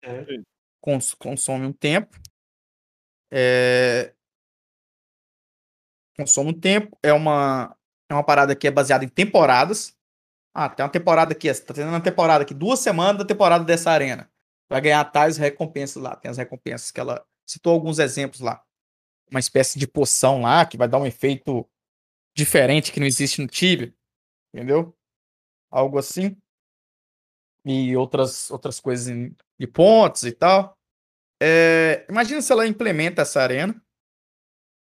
É. Cons- consome um tempo. É, Consome um tempo. É uma, é uma parada que é baseada em temporadas. Ah, tem uma temporada aqui. Tá tendo uma temporada aqui, duas semanas da temporada dessa arena. Vai ganhar tais recompensas lá. Tem as recompensas que ela citou alguns exemplos lá. Uma espécie de poção lá que vai dar um efeito diferente que não existe no Tibia. Entendeu? Algo assim. E outras, outras coisas de pontos e tal. É, imagina se ela implementa essa arena.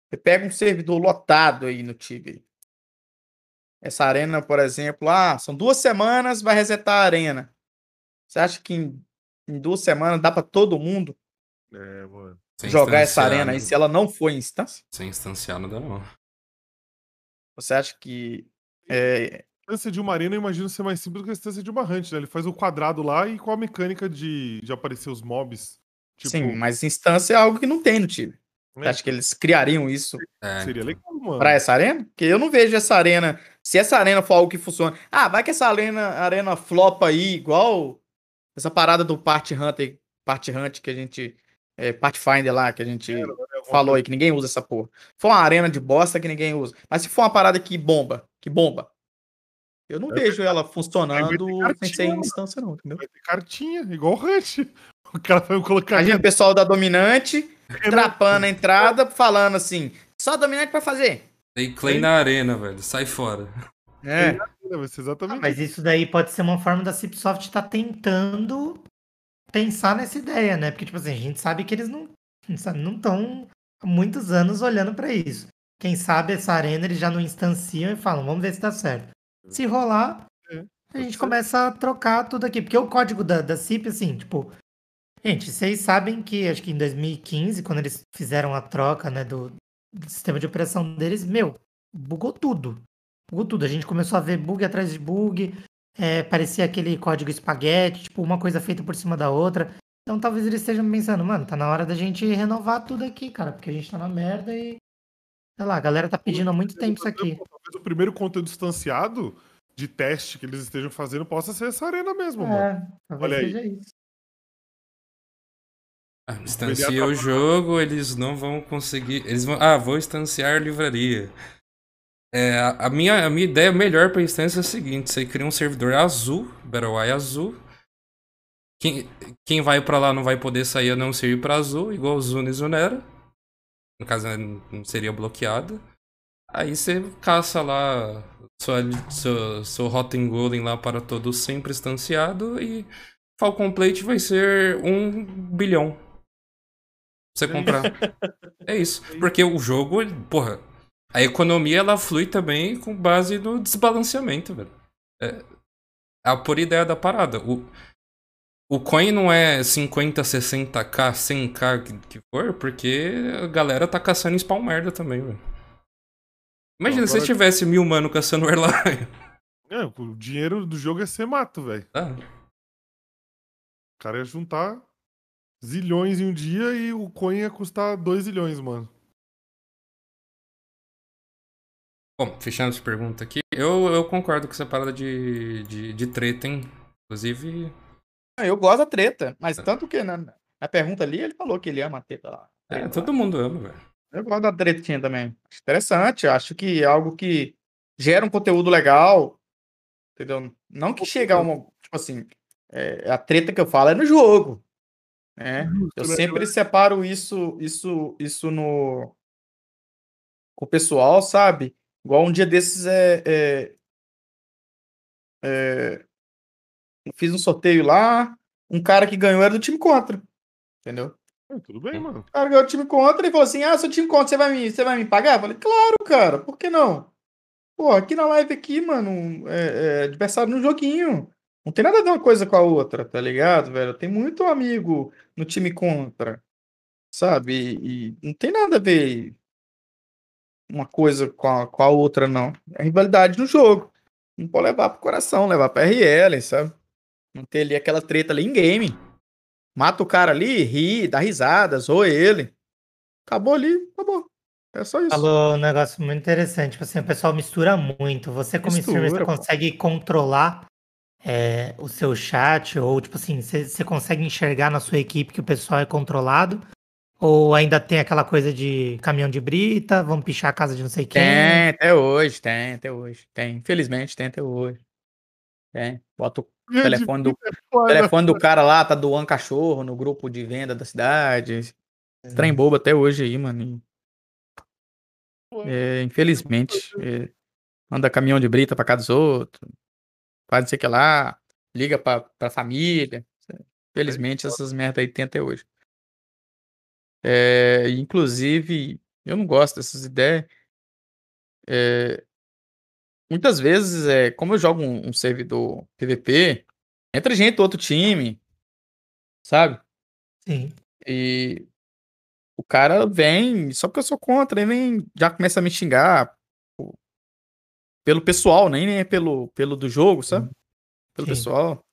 Você pega um servidor lotado aí no Tibia. Essa arena, por exemplo, ah, são duas semanas, vai resetar a arena. Você acha que em, em duas semanas dá pra todo mundo É, jogar essa arena aí não- se ela não for em instância? Sem instanciar não dá não. Você acha que é, A distância de uma arena, eu imagino ser mais simples do que a distância de uma hunt, né? Ele faz o quadrado lá e com a mecânica de, de aparecer os mobs. Tipo, Sim, mas instância é algo que não tem no time. É. acha que eles criariam isso É. Seria legal, mano. pra essa arena? Porque eu não vejo essa arena. Se essa arena for algo que funciona. Ah, vai que essa arena, arena flopa aí, igual essa parada do Party Hunter, Party Hunt que a gente. É, Pathfinder lá, que a gente né, falou aí, que ninguém usa essa porra. For uma arena de bosta que ninguém usa. Mas se for uma parada que bomba, que bomba. Eu não É vejo ela funcionando sem instância, não, entendeu? Vai ter cartinha, igual o Hunt. O cara vai colocar. Imagina o pessoal da Dominante trapando a entrada, falando assim: só Dominante pra fazer. Tem Clay na arena, velho. Sai fora. É. Ser exatamente Mas isso daí pode ser uma forma da Cipsoft estar tentando pensar nessa ideia, né? Porque, tipo assim, a gente sabe que eles não não estão há muitos anos olhando pra isso. Quem sabe essa arena eles já não instanciam e falam, vamos ver se dá certo. Se rolar, É, a gente começa a trocar tudo aqui. Porque o código da, da CIP, assim, tipo. Gente, vocês sabem que acho que em 2015, quando eles fizeram a troca, né, do, do sistema de operação deles, meu, bugou tudo. Bugou tudo. A gente começou a ver bug atrás de bug. é, parecia aquele código espaguete, tipo, uma coisa feita por cima da outra. Então talvez eles estejam pensando, mano, tá na hora da gente renovar tudo aqui, cara, porque a gente tá na merda e. Sei lá, a galera tá pedindo há muito tempo isso aqui. Talvez o primeiro conteúdo distanciado de teste que eles estejam fazendo possa ser essa arena mesmo, mano. É, talvez Olha aí. seja isso. Ah, Instancia o jogo, eles não vão conseguir. Eles vão. Ah, vou instanciar livraria. É, a, minha, a minha ideia melhor pra instância é a seguinte: você cria um servidor azul, BattleEye azul. Quem, quem vai pra lá não vai poder sair a não ser ir pra azul, igual o Zuna e Zunera. No caso, né, não seria bloqueada. Aí você caça lá sua, seu, seu Rotten Golem lá para todos sempre instanciado e Falcon Plate vai ser um bilhão. Pra você comprar. É isso. Porque o jogo, porra, a economia ela flui também com base no desbalanceamento, velho. É a pura ideia da parada. O, o coin não é 50, 60k, 100k que, que for, porque a galera tá caçando spawn merda também, velho. Imagina Não, se agora- tivesse mil mano caçando Airline. É, o dinheiro do jogo é ser mato, velho. Ah, O cara ia juntar zilhões em um dia e o coin ia custar 2 zilhões, mano. Bom, fechando essa pergunta aqui, eu, eu concordo com essa parada de, de, de treta, hein? Inclusive, Ah, Eu gosto da treta, mas tanto que na, na pergunta ali ele falou que ele ama a treta lá. é, todo mundo ama, velho. Eu gosto da tretinha também. Interessante, acho que é algo que gera um conteúdo legal, entendeu? Não que chega a uma, tipo assim, é, a treta que eu falo é no jogo, né? Eu né? sempre separo isso, isso, isso no com o pessoal, sabe? Igual um dia desses é, é, é, fiz um sorteio lá, um cara que ganhou era do time contra, entendeu? É, tudo bem, mano. O cara ganhou o time contra e falou assim: Ah, seu time contra, você vai me, você vai me pagar? Eu falei, claro, cara, por que não? Pô, aqui na live aqui, mano, é, é adversário no joguinho. Não tem nada a ver uma coisa com a outra, tá ligado, velho? Tem muito amigo no time contra, sabe? E, e não tem nada a ver uma coisa com a, com a outra, não. É rivalidade no jogo. Não pode levar pro coração, levar pra RL, sabe? Não ter ali aquela treta ali em game. Mata o cara ali, ri, dá risada, zoa ele. Acabou ali, acabou. É só isso. Falou um negócio muito interessante. Tipo assim, o pessoal mistura muito. Você, como streamer, você Mistura, pô. consegue controlar é, o seu chat? Ou, tipo assim, você consegue enxergar na sua equipe que o pessoal é controlado? Ou ainda tem aquela coisa de caminhão de brita, vamos pichar a casa de não sei quem? Tem, até hoje, tem, até hoje. Tem, infelizmente, tem até hoje. Tem. Bota o telefone do, o telefone do cara lá, tá doando cachorro no grupo de venda da cidade. Esse Trem bobo até hoje aí, mano. É, infelizmente, é, manda caminhão de brita pra casa dos outros. Faz não sei o que lá. Liga pra, pra família. Infelizmente, essas merda aí tem até hoje. É, inclusive, eu não gosto dessas ideias. É, muitas vezes, é, como eu jogo um, um servidor PVP, entra gente do outro time, sabe? Sim. E o cara vem, só porque eu sou contra, ele vem, já começa a me xingar pô, pelo pessoal, nem, nem é pelo, pelo do jogo, sabe? Pelo Sim. pessoal.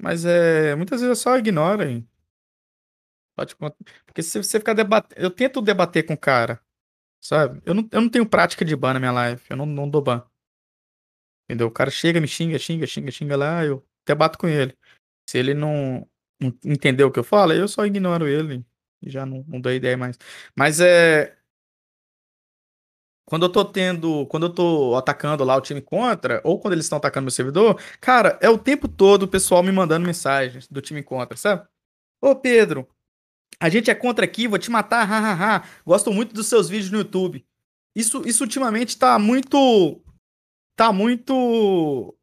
Mas é, muitas vezes eu só ignoro. hein? Pode. Porque se você ficar debatendo. Eu tento debater com o cara. Sabe? Eu não, eu não tenho prática de ban na minha live. Eu não, não dou ban. Entendeu? O cara chega, me xinga, xinga, xinga, xinga lá, eu debato com ele. Se ele não entendeu o que eu falo, eu só ignoro ele e já não, não dou ideia mais. Mas é. Quando eu tô tendo. Quando eu tô atacando lá o time contra, ou quando eles estão atacando meu servidor, cara, é o tempo todo o pessoal me mandando mensagens do time contra, sabe? Ô Pedro, a gente é contra aqui, vou te matar, hahaha. Gosto muito dos seus vídeos no YouTube. Isso, isso ultimamente tá muito. Tá muito.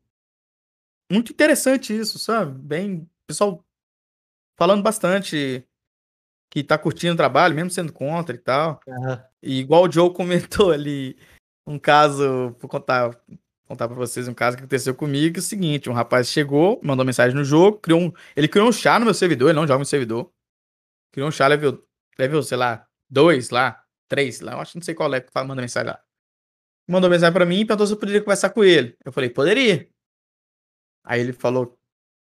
Muito interessante isso, sabe? Bem. Pessoal falando bastante que tá curtindo o trabalho, mesmo sendo contra e tal. Aham. E igual o Joe comentou ali, um caso, vou contar, contar pra vocês um caso que aconteceu comigo, que é o seguinte, um rapaz chegou, mandou mensagem no jogo, criou um, ele criou um chá no meu servidor, ele não joga no servidor. Criou um chá level, level, sei lá, dois lá, três lá, eu acho que não sei qual é que manda mensagem lá. Mandou mensagem pra mim e perguntou se eu poderia conversar com ele. Eu falei, poderia. Aí ele falou,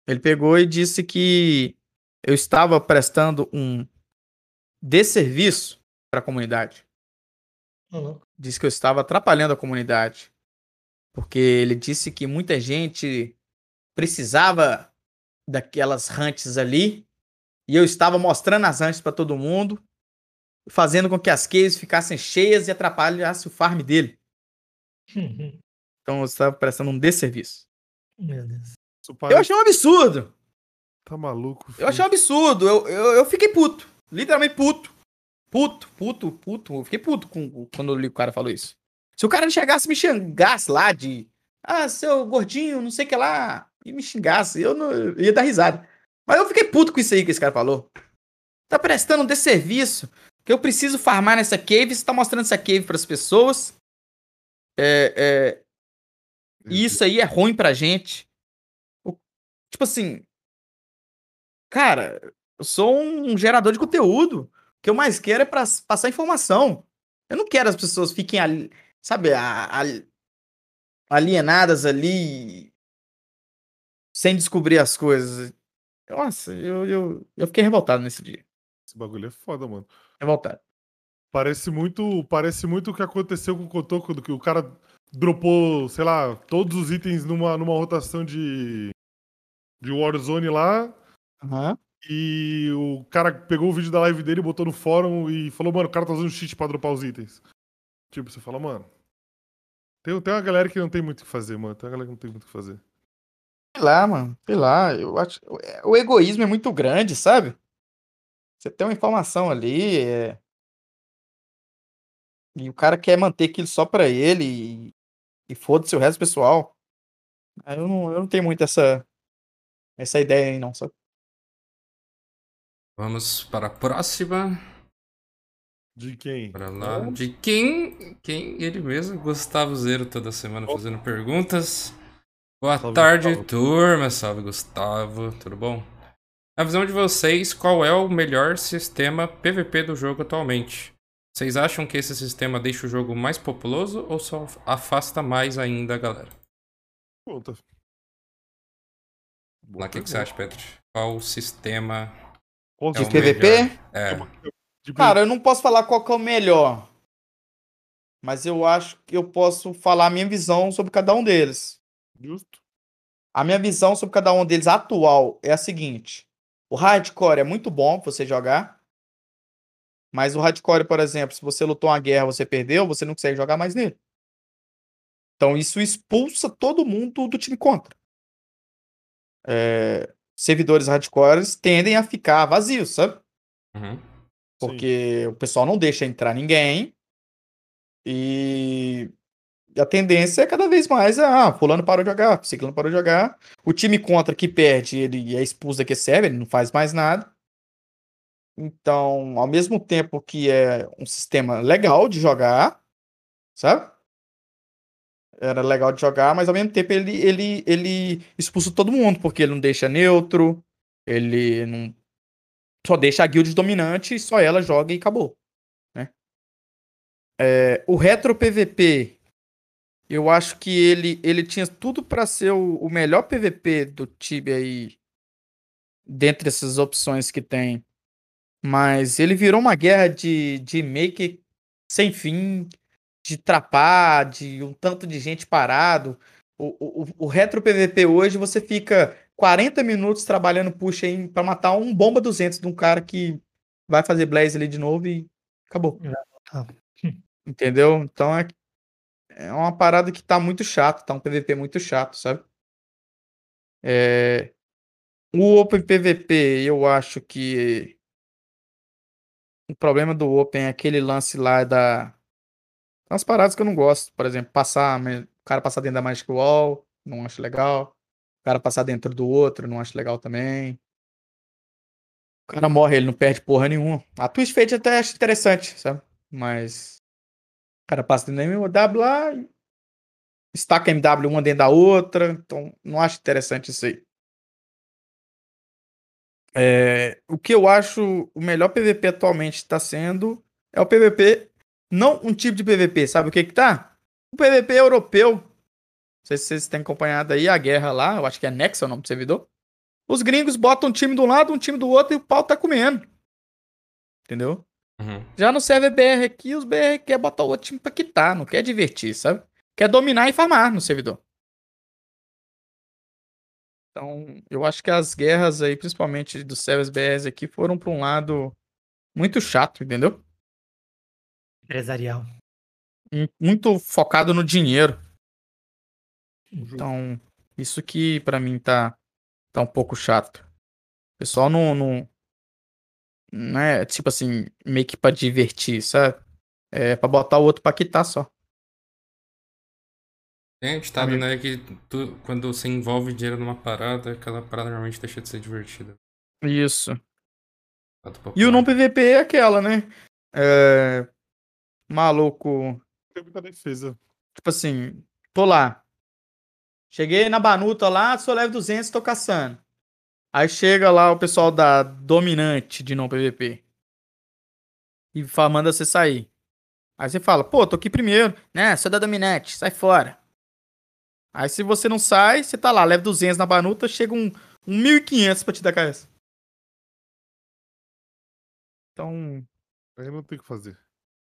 ele pegou e disse que eu estava prestando um desserviço para a comunidade. Disse que eu estava atrapalhando a comunidade. Porque ele disse que muita gente precisava daquelas hunts ali. E eu estava mostrando as hunts para todo mundo. Fazendo com que as caves ficassem cheias e atrapalhasse o farm dele. Então eu estava prestando um desserviço. Meu Deus. Eu achei um absurdo. Tá maluco, Eu achei um absurdo. Eu, eu, eu fiquei puto. Literalmente puto. Puto, puto, puto. Eu fiquei puto com, quando eu li o cara falou isso. Se o cara chegasse e me xingasse lá de. Ah, seu gordinho, não sei o que lá. E me xingasse, eu, não, eu ia dar risada. Mas eu fiquei puto com isso aí que esse cara falou. Tá prestando um desserviço. Que eu preciso farmar nessa cave. Você tá mostrando essa cave pras pessoas. É, é, e isso aí é ruim pra gente. O- Tipo assim. Cara, eu sou um gerador de conteúdo. O que eu mais quero é pra passar informação. Eu não quero as pessoas fiquem ali, sabe, a- a- alienadas ali sem descobrir as coisas. Nossa, eu, eu, eu fiquei revoltado nesse dia. Esse bagulho é foda, mano. Revoltado. Parece muito, parece muito o que aconteceu com o Kotoko, do que o cara dropou, sei lá, todos os itens numa, numa rotação de, de Warzone lá. E o cara pegou o vídeo da live dele, botou no fórum e falou, mano, o cara tá usando cheat pra dropar os itens. Tipo, você fala, mano. Tem, tem uma galera que não tem muito o que fazer, mano. Tem uma galera que não tem muito o que fazer. Sei lá, mano. Sei lá. Eu acho. O egoísmo é muito grande, sabe? Você tem uma informação ali. é- E o cara quer manter aquilo só pra ele. E, e foda-se o resto do pessoal. Aí Eu não, eu não tenho muito essa. Essa ideia aí, não. Sabe? Vamos para a próxima. De quem? Para lá. De quem? Quem? Ele mesmo, Gustavo Zero, toda semana fazendo perguntas. Boa Salve, tarde, Gustavo. turma. Salve, Gustavo. Tudo bom? Na visão de vocês, qual é o melhor sistema PVP do jogo atualmente? Vocês acham que esse sistema deixa o jogo mais populoso ou só afasta mais ainda a galera? Conta. Lá, o que, que você acha, Pedro? Qual sistema Qual é De o PVP? melhor? É. Cara, eu não posso falar qual que é o melhor. Mas eu acho que eu posso falar a minha visão sobre cada um deles. Justo. A minha visão sobre cada um deles atual é a seguinte: o hardcore é muito bom pra você jogar. Mas o hardcore, por exemplo, se você lutou uma guerra, você perdeu, você não consegue jogar mais nele. Então isso expulsa todo mundo do time contra. É, servidores hardcores tendem a ficar vazios, sabe? Uhum. Porque o pessoal não deixa entrar ninguém. E a tendência é cada vez mais, ah, fulano parou de jogar, ciclano parou de jogar. O time contra que perde, ele é expulso daquele server, ele não faz mais nada. Então, ao mesmo tempo que é um sistema legal de jogar, sabe? Era legal de jogar, mas ao mesmo tempo ele, ele, ele expulsa todo mundo, porque ele não deixa neutro, ele não só deixa a guild dominante, só ela joga e acabou. Né? É, o retro PVP, eu acho que ele, ele tinha tudo para ser o, o melhor PVP do Tibia aí, dentre essas opções que tem. Mas ele virou uma guerra de, de que sem fim, de trapar, de um tanto de gente parado. O, o, o retro PVP hoje você fica 40 minutos trabalhando push aí pra matar um bomba 200 de um cara que vai fazer blaze ali de novo e acabou. Tá. Entendeu? Então é, é uma parada que tá muito chato, tá um PVP muito chato, sabe? É, o Open PVP, eu acho que o problema do Open é aquele lance lá da. As paradas que eu não gosto. Por exemplo, passar. O cara passar dentro da Magic Wall, não acho legal. O cara passar dentro do outro, não acho legal também. O cara morre, ele não perde porra nenhuma. A Twist Fate até acho interessante, sabe? Mas. Cara passa dentro da MW lá. Estaca MW uma dentro da outra. Então, não acho interessante isso aí. É, o que eu acho o melhor PVP atualmente está sendo é o PVP, não um tipo de PVP, sabe o que que tá? O PVP europeu. Não sei se vocês têm acompanhado aí a guerra lá, eu acho que é Nexa o nome do servidor. Os gringos botam um time um lado, um time do outro e o pau tá comendo. Entendeu? Uhum. Já no server BR aqui, os BR quer botar o outro time pra quitar, não quer divertir, sabe? Quer dominar e farmar no servidor. Então, eu acho que as guerras aí, principalmente dos servers BRs aqui, foram pra um lado muito chato, entendeu? Empresarial. Mu- Muito focado no dinheiro. Então, isso que pra mim tá, tá um pouco chato. O pessoal não, não, não é tipo assim, meio que pra divertir, sabe? É pra botar o outro pra quitar só. Tem ditado, né, que tu, quando você envolve dinheiro numa parada, aquela parada normalmente deixa de ser divertida. Isso. E o não PVP é aquela, né? É... Maluco. Tem muita defesa. Tipo assim, tô lá. Cheguei na banuta lá, sou level 200, tô caçando. Aí chega lá o pessoal da dominante de não PVP. E manda você sair. Aí você fala, pô, tô aqui primeiro. Né, sou da dominante, sai fora. Aí se você não sai, você tá lá, level 200 na banuta, chega um, um 1500 pra te dar cabeça. Então, Aí não tem o que fazer.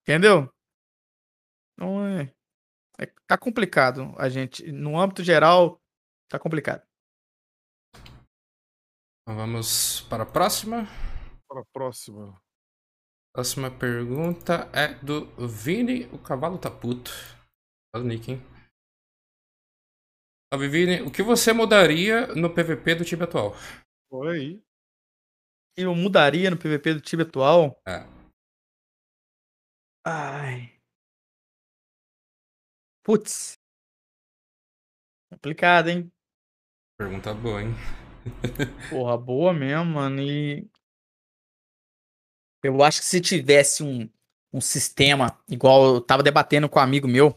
Entendeu? Então é, é- Tá complicado a gente. No âmbito geral, tá complicado. Então vamos para a próxima. Para a próxima. Próxima pergunta é do Vini, o cavalo tá puto. Olha o nick, hein? Salve, Vini. O que você mudaria no PVP do time atual? Olha aí. Eu mudaria no PVP do time atual. É. Ai. Putz. Complicado, hein? Pergunta boa, hein? Porra, boa mesmo, mano. E. Eu acho que se tivesse um, um sistema, igual eu tava debatendo com um amigo meu.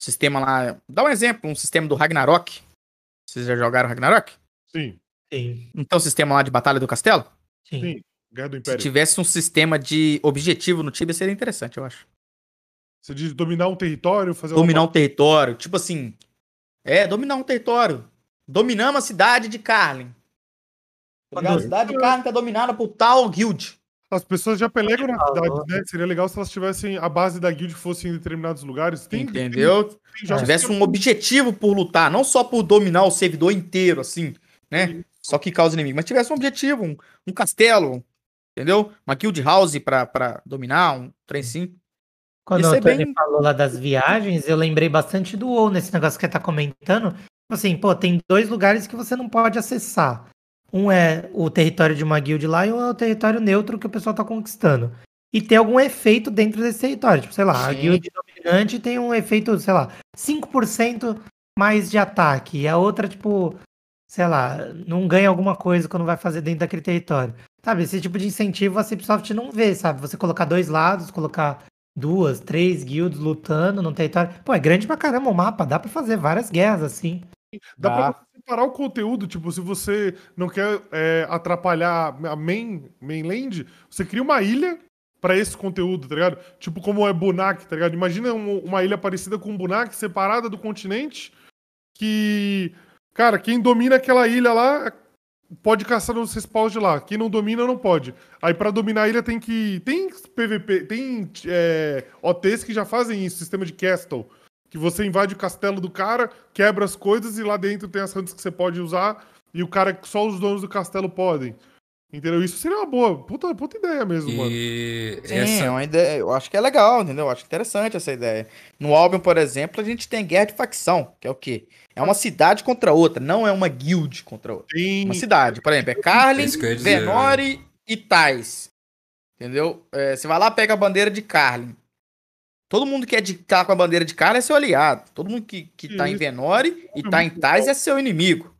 Sistema lá. Dá um exemplo, um sistema do Ragnarok. Vocês já jogaram Ragnarok? Sim, Sim, Não tem um sistema lá de Batalha do Castelo? sim. sim. Guerra do Se Império. tivesse um sistema de objetivo no Tibia, seria interessante, eu acho. Você diz dominar um território, fazer uma Dominar um território. Tipo assim. É, dominar um território. Dominamos a cidade de Carlin. Tá? A cidade de Carlin tá dominada por tal guild. As pessoas já pelegam na Falou. cidade, né? Seria legal se elas tivessem a base da guild fosse em determinados lugares. Tem, Entendeu? Tem, tem jogos tivesse um objetivo por lutar, não só por dominar o servidor inteiro, assim, né? Só que causa inimigo, mas tivesse um objetivo, um, um castelo, entendeu? Uma guild house pra, pra dominar, um trem sim. Quando o é Tony bem- falou lá das viagens, eu lembrei bastante do WoW nesse negócio que ele tá comentando. Tipo Assim, pô, tem dois lugares que você não pode acessar. Um é o território de uma guild lá e um é o território neutro que o pessoal tá conquistando. E tem algum efeito dentro desse território. Tipo, sei lá, a Sim. guild dominante tem um efeito, sei lá, 5% mais de ataque. E a outra, tipo, sei lá, não ganha alguma coisa quando vai fazer dentro daquele território. Sabe, esse tipo de incentivo a Cipsoft não vê, sabe? Você colocar dois lados, colocar duas, três guilds lutando no território. Pô, é grande pra caramba o mapa, dá pra fazer várias guerras assim. Dá Dá. pra separar o conteúdo, tipo, se você não quer é, atrapalhar a main, mainland, você cria uma ilha pra esse conteúdo, tá ligado? Tipo como é Bunak, tá ligado? Imagina um- uma ilha parecida com Bunak, separada do continente, que, cara, quem domina aquela ilha lá pode caçar nos respawns de lá. Quem não domina, não pode. Aí pra dominar a ilha tem que. Tem PVP, tem é, OTs que já fazem isso, sistema de castle. Que você invade o castelo do cara, quebra as coisas e lá dentro tem as hunts que você pode usar. E o cara, só os donos do castelo podem. Entendeu? Isso seria uma boa, puta, puta ideia mesmo, mano. E Sim, essa é uma ideia. Eu acho que é legal, entendeu? Eu acho interessante essa ideia. No Albion, por exemplo, a gente tem guerra de facção, que é o quê? É uma cidade contra outra, não é uma guild contra outra. Tem. Uma cidade, por exemplo, é Carlin, que dizer, Venori e Tais. Entendeu? É, você vai lá, pega a bandeira de Carlin. Todo mundo que é de, tá com a bandeira de Carlin é seu aliado. Todo mundo que, que tá em Isso. Venori e É tá em Tais é seu inimigo.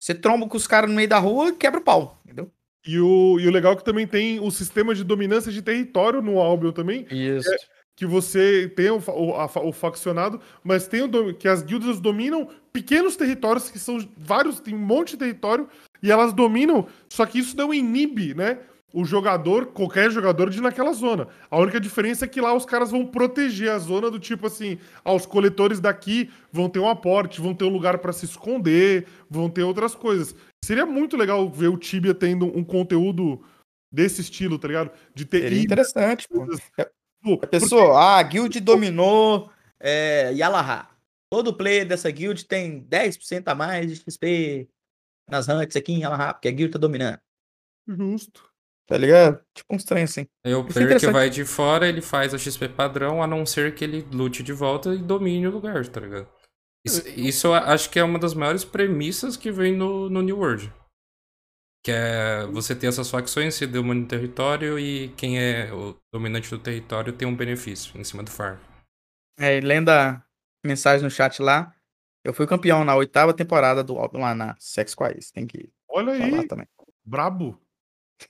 Você tromba com os caras no meio da rua e quebra o pau, entendeu? E o, e o legal é que também tem o sistema de dominância de território no Albion também, Isso. que você tem o, o, a o faccionado, mas tem o dom- que as guildas dominam pequenos territórios, que são vários, tem um monte de território, e elas dominam, só que isso não inibe, né? O jogador, qualquer jogador, de ir naquela zona. A única diferença é que lá os caras vão proteger a zona do tipo assim: ah, os coletores daqui vão ter um aporte, vão ter um lugar pra se esconder, vão ter outras coisas. Seria muito legal ver o Tibia tendo um conteúdo desse estilo, tá ligado? De ter Seria interessante, pô. pô, A pessoa, ah, a guild dominou é, Yalaha. Todo player dessa guild tem 10% a mais de XP nas hunts aqui em Yalaha, porque a guild tá dominando. Justo. Tá ligado? Tipo uns trem assim. Aí o é player que vai de fora, ele faz a XP padrão, a não ser que ele lute de volta e domine o lugar, tá ligado? Isso, isso eu acho que é uma das maiores premissas que vem no, no New World. Que é você ter essas facções, se domina o território e quem é o dominante do território tem um benefício em cima do farm. É, e lendo a mensagem no chat lá, eu fui campeão na oitava temporada do lá na Sex Quiz. Tem que Olha falar aí, também. brabo.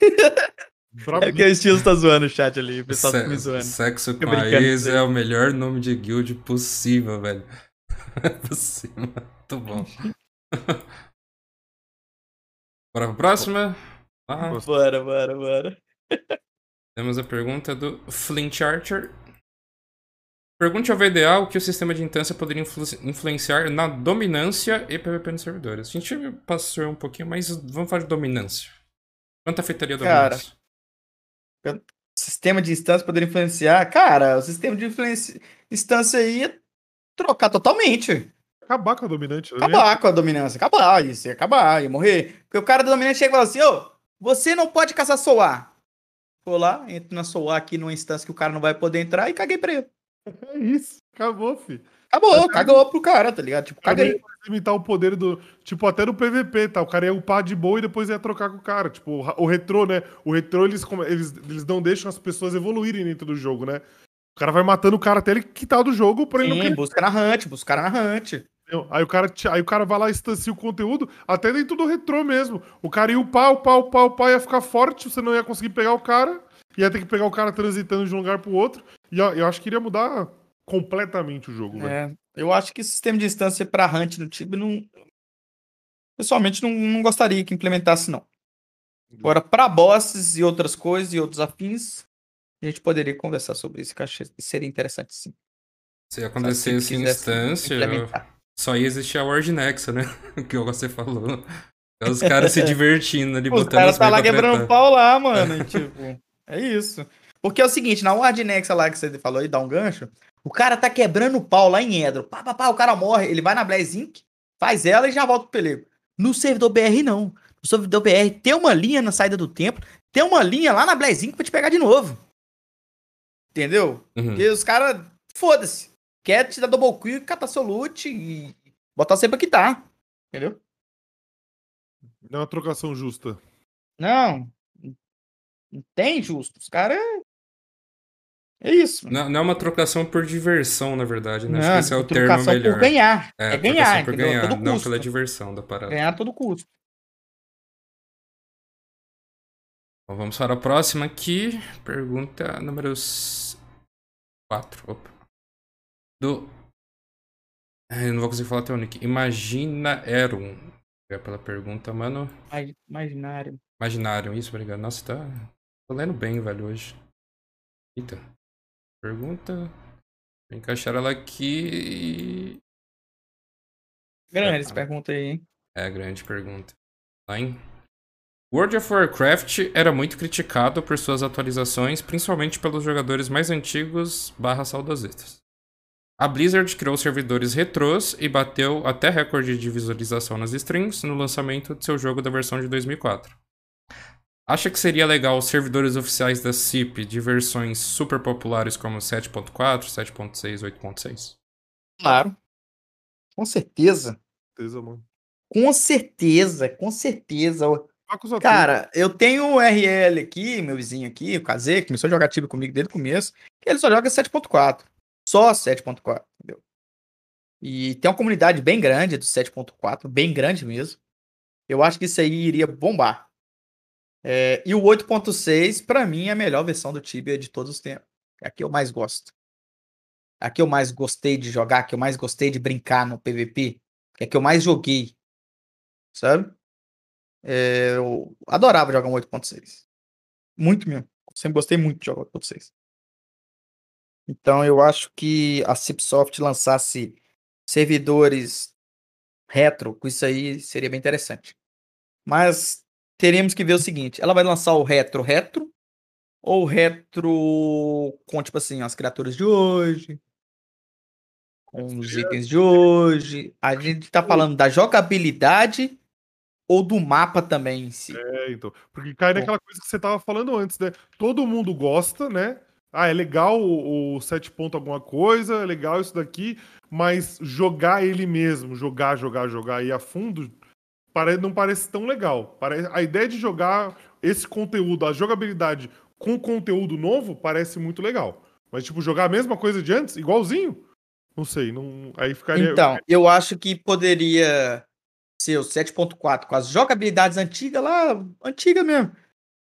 É porque o estilo tá zoando o chat ali, o pessoal tá Se- me zoando. Sexo com a ex é o melhor nome de guild possível, velho. É possível. Muito bom. Bora pra próxima? Ah, Bora, bora, bora. temos a pergunta do Flint Archer. Pergunte ao VDA o que o sistema de instância poderia influ- influenciar na dominância e PVP nos servidores. A gente passou um pouquinho, mas vamos falar de dominância. Quanto afetaria a Cara? Sistema de instância poderia influenciar? Cara, o sistema de influência, instância aí ia trocar totalmente. Acabar com a dominante. né? Acabar com a dominância. Acabar, isso ia acabar, ia morrer. Porque o cara do dominante chega e fala assim: ô, você não pode caçar Soar. Vou lá, entro na Soar aqui numa instância que o cara não vai poder entrar e caguei pra ele. É isso. Acabou, fi. Acabou, cagou pro cara, tá ligado? Tipo, caguei. Limitar o poder do. Tipo, até no PVP, tá? O cara ia upar de boa e depois ia trocar com o cara. Tipo, o retrô, né? O retrô, eles, eles, eles não deixam as pessoas evoluírem dentro do jogo, né? O cara vai matando o cara até ele quitar do jogo pra ele não Sim, busca na hunt, busca na hunt. Aí o cara, aí o cara vai lá e instancia o conteúdo até dentro do retrô mesmo. O cara ia upar, upar, upar, upar, ia ficar forte, você não ia conseguir pegar o cara, ia ter que pegar o cara transitando de um lugar pro outro. E ó, eu acho que iria mudar completamente o jogo, velho. É, eu acho que o sistema de instância pra hunt no Tibia não. Pessoalmente, não, não gostaria que implementasse, não. Agora, pra bosses e outras coisas e outros afins, a gente poderia conversar sobre isso, que eu que seria interessante, sim. Se acontecesse em instância, só ia existir a Word Nexa, né? que você falou. É Os caras se divertindo ali, Os botando caras os tá lá quebrando pau lá, mano. tipo, é isso. Porque é o seguinte, na Wardnexa lá que você falou aí, dá um gancho, o cara tá quebrando pau lá em Edro. Pá, pá, pá, o cara morre, ele vai na Blaze Inc., faz ela e já volta pro pelego. No servidor BR, não. No servidor BR tem uma linha na saída do templo, tem uma linha lá na Blaze Inc. pra te pegar de novo. Entendeu? Uhum. Porque os caras, foda-se. Quer te dar double kill, catar seu loot e botar sempre aqui tá. Entendeu? Não é uma trocação justa. Não. Não tem justo. Os caras. É isso. Não, não é uma trocação por diversão, na verdade, né? Acho Não, que esse é o termo melhor. por ganhar. É, É, ganhar, por ganhar, todo não custo. pela diversão da parada. Ganhar a todo custo. Bom, vamos para a próxima aqui. Pergunta número 4. Opa. Do. Eu não vou conseguir falar teu nick. Imagina Erum. É pela pergunta, mano. Imaginário. Imaginário, isso, obrigado. Nossa, tá. Tô lendo bem, velho, hoje. Eita. Pergunta. Vou encaixar ela aqui. Grande É. essa pergunta aí, hein? É, grande pergunta. Lá em World of Warcraft era muito criticado por suas atualizações, principalmente pelos jogadores mais antigos barra saudosetas. A Blizzard criou servidores retrôs e bateu até recorde de visualização nas streams no lançamento de seu jogo da versão de 2004. Acha que seria legal os servidores oficiais da CIP de versões super populares como 7.4, 7.6, 8.6? Claro. Com certeza. Certeza, mano. Com certeza, com certeza. Com Cara, eu tenho o RL aqui, meu vizinho aqui, o KZ, que começou a jogar Tibia comigo desde o começo, que ele só joga 7.4. Só 7.4, entendeu? E tem uma comunidade bem grande do 7.4, bem grande mesmo. Eu acho que isso aí iria bombar. É, e o 8.6, pra mim, é a melhor versão do Tibia de todos os tempos. É a que eu mais gosto. É a que eu mais gostei de jogar, que eu mais gostei de brincar no PVP. É a que eu mais joguei. Sabe? É, eu adorava jogar um 8.6. Muito mesmo. Sempre gostei muito de jogar 8.6. Então eu acho que a Cipsoft lançasse servidores retro com isso aí seria bem interessante. Mas teríamos que ver o seguinte: ela vai lançar o retro retro ou retro com tipo assim as criaturas de hoje, com os itens de hoje. A gente tá falando da jogabilidade ou do mapa também em si. É, então. Porque cai naquela coisa que você tava falando antes, né? Todo mundo gosta, né? Ah, é legal o, o 7 ponto alguma coisa, é legal isso daqui, mas jogar ele mesmo, jogar, jogar, jogar e a fundo, pare- não parece tão legal. Pare- A ideia de jogar esse conteúdo, a jogabilidade com conteúdo novo, parece muito legal. Mas, tipo, jogar a mesma coisa de antes, igualzinho? Não sei, não... aí ficaria. Então, eu acho que poderia ser o 7.4 com as jogabilidades antigas lá, antiga mesmo.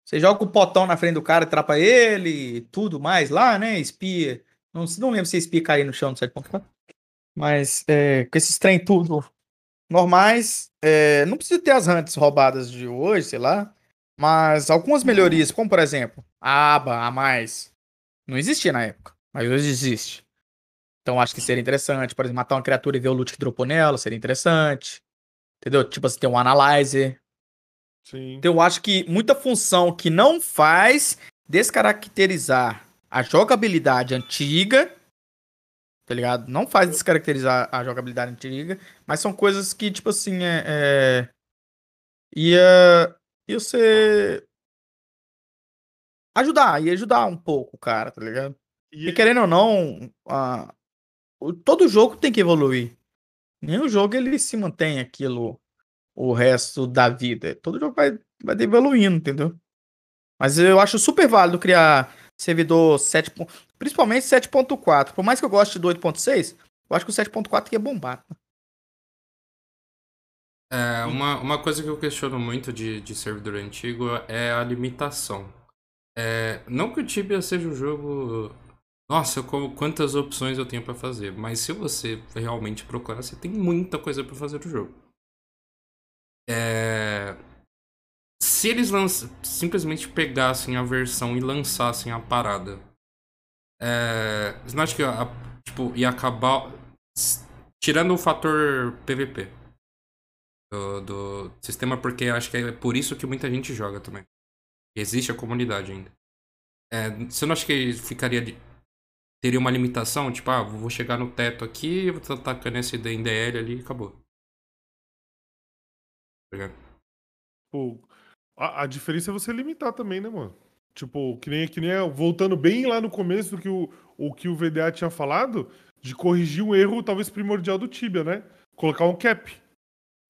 Você joga o potão na frente do cara, atrapa ele, tudo mais lá, né? Espia. Não, não lembro se espia cair no chão no 7.4. Mas é, com esses trem tudo normais, é, não precisa ter as hunts roubadas de hoje, sei lá. Mas algumas melhorias, como por exemplo, a aba a mais, não existia na época, mas hoje existe. Então acho que seria interessante, por exemplo, matar uma criatura e ver o loot que dropou nela, seria interessante. Entendeu? Tipo, você tem um analyzer. Sim. Então eu acho que muita função que não faz descaracterizar a jogabilidade antiga, tá ligado? Não faz descaracterizar a jogabilidade antiga, mas são coisas que, tipo assim, é. é ia. ia ser. Ajudar, ia ajudar um pouco cara, tá ligado? E, querendo ou não, a- todo jogo tem que evoluir. Nenhum jogo ele se mantém aquilo o resto da vida. Todo jogo vai, vai evoluindo, entendeu? Mas eu acho super válido criar servidor 7. pon- Principalmente 7.4. Por mais que eu goste do 8.6, eu acho que o 7.4 ia bombar. É, uma, uma coisa que eu questiono muito de, de servidor antigo é a limitação. É, não que o Tibia seja um jogo. Nossa, como, quantas opções eu tenho pra fazer. Mas se você realmente procurar, você tem muita coisa pra fazer no jogo. É, se eles lanç- simplesmente pegassem a versão e lançassem a parada, é, você não acha que a- tipo, ia acabar. Tirando o fator PVP do, do sistema, porque acho que é por isso que muita gente joga também. Existe a comunidade ainda. É, você não acha que ficaria de- teria uma limitação? Tipo, ah, vou chegar no teto aqui, vou estar tacando esse DL ali e acabou. Tá ligado? A, a diferença é você limitar também, né, mano? Tipo, que nem, que nem voltando bem lá no começo do que o, o que o VDA tinha falado, de corrigir um erro talvez primordial do Tibia, né? Colocar um cap.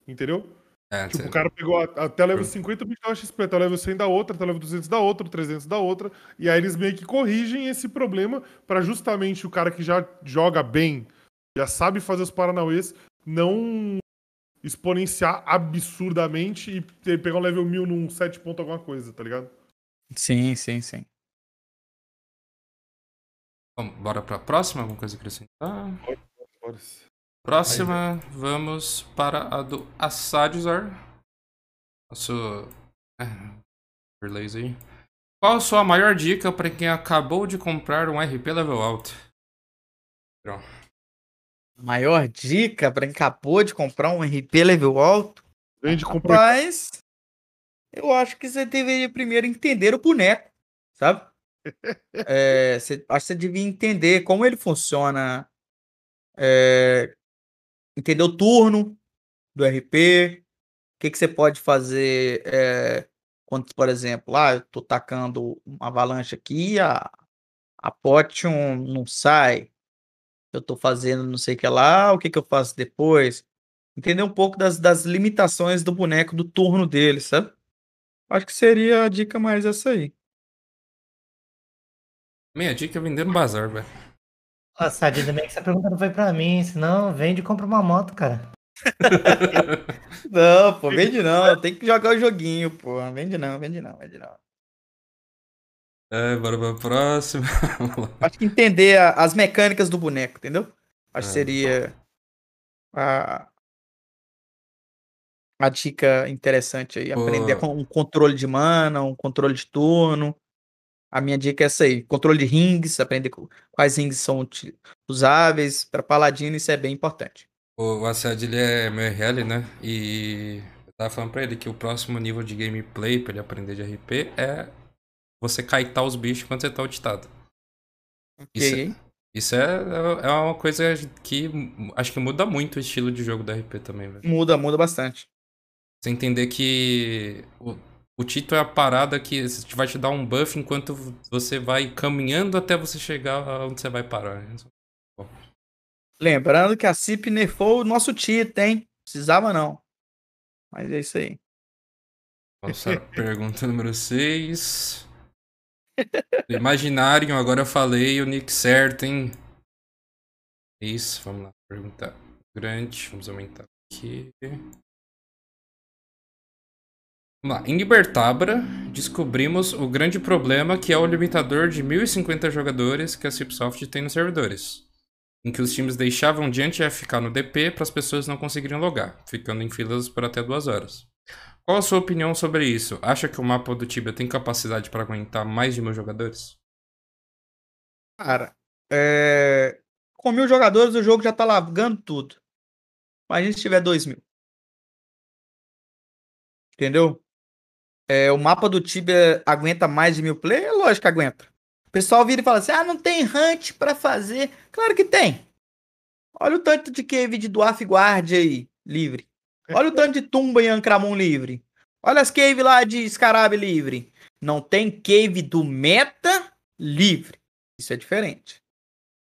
Entendeu? É, Tipo, o cara pegou até level 50 bicho dá XP, até level 100 da outra, até level 200 da outra, 300 da outra, e aí eles meio que corrigem esse problema pra justamente o cara que já joga bem, já sabe fazer os paranauês, não exponenciar absurdamente e ter- pegar um level 1000 num 7 ponto alguma coisa, tá ligado? Sim, sim, sim. Bom, bora pra próxima? Alguma coisa a acrescentar? Bora. Próxima, vamos para a do Assadizar. Nosso. É, overlays aí. Qual a sua maior dica para quem acabou de comprar um RP level alto? Pronto. Maior dica pra quem acabou de comprar um RP level alto. Comprar. Rapaz, Eu acho que você deveria primeiro entender o boneco, sabe? É, você, acho que você devia entender como ele funciona. é, entender o turno do RP. O que, que você pode fazer é, quando, por exemplo, lá eu tô tacando uma avalanche aqui, a, a potion não sai. Eu tô fazendo não sei o que lá, o que, que eu faço depois? Entender um pouco das, das limitações do boneco, do turno dele, sabe? Acho que seria a dica mais essa aí. Minha dica é vender no bazar, velho. Sad, ainda bem que essa pergunta não foi pra mim, senão vende e compra uma moto, cara. Não, pô, vende não. Tem que jogar o joguinho, pô. Vende não, vende não, vende não. É, bora pra próxima. Acho que entender a- as mecânicas do boneco, entendeu? Acho que É. seria a, a dica interessante aí. Aprender Pô. com um controle de mana, um controle de turno. A minha dica é essa aí. Controle de rings, aprender quais rings são usáveis. Para paladino, isso é bem importante. O Assad, ele é meu RL, né? E eu tava falando pra ele que o próximo nível de gameplay pra ele aprender de RP é você kaitar os bichos quando você tá ultado. Isso, Ok? isso é, é uma coisa que acho que muda muito o estilo de jogo do RP também, velho. Muda, muda bastante. Você entender que o, o Tito é a parada que vai te dar um buff enquanto você vai caminhando até você chegar onde você vai parar. né? Lembrando que a CIP nerfou o nosso Tito, hein? Precisava não. Mas é isso aí. Nossa, pergunta número 6. Imaginário, agora eu falei o nick certo, hein? Isso, vamos lá. Pergunta grande, vamos aumentar aqui. Vamos lá. Em Libertabra, descobrimos o grande problema que é o limitador de 1050 jogadores que a Cipsoft tem nos servidores. Em que os times deixavam de anti-FK no DP para as pessoas não conseguirem logar, ficando em filas por até duas horas. Qual a sua opinião sobre isso? Acha que o mapa do Tibia tem capacidade para aguentar mais de mil jogadores? Cara, é... com mil jogadores o jogo já tá largando tudo. Imagina se tiver dois mil. Entendeu? É, o mapa do Tibia aguenta mais de mil players? Lógico que aguenta. O pessoal vira e fala assim: ah, não tem hunt pra fazer. Claro que tem. Olha o tanto de cave de Dwarf Guard aí, livre. Olha o tanto de tumba em Ancramon livre. Olha as cave lá de Scarab livre. Não tem cave do meta livre. Isso é diferente.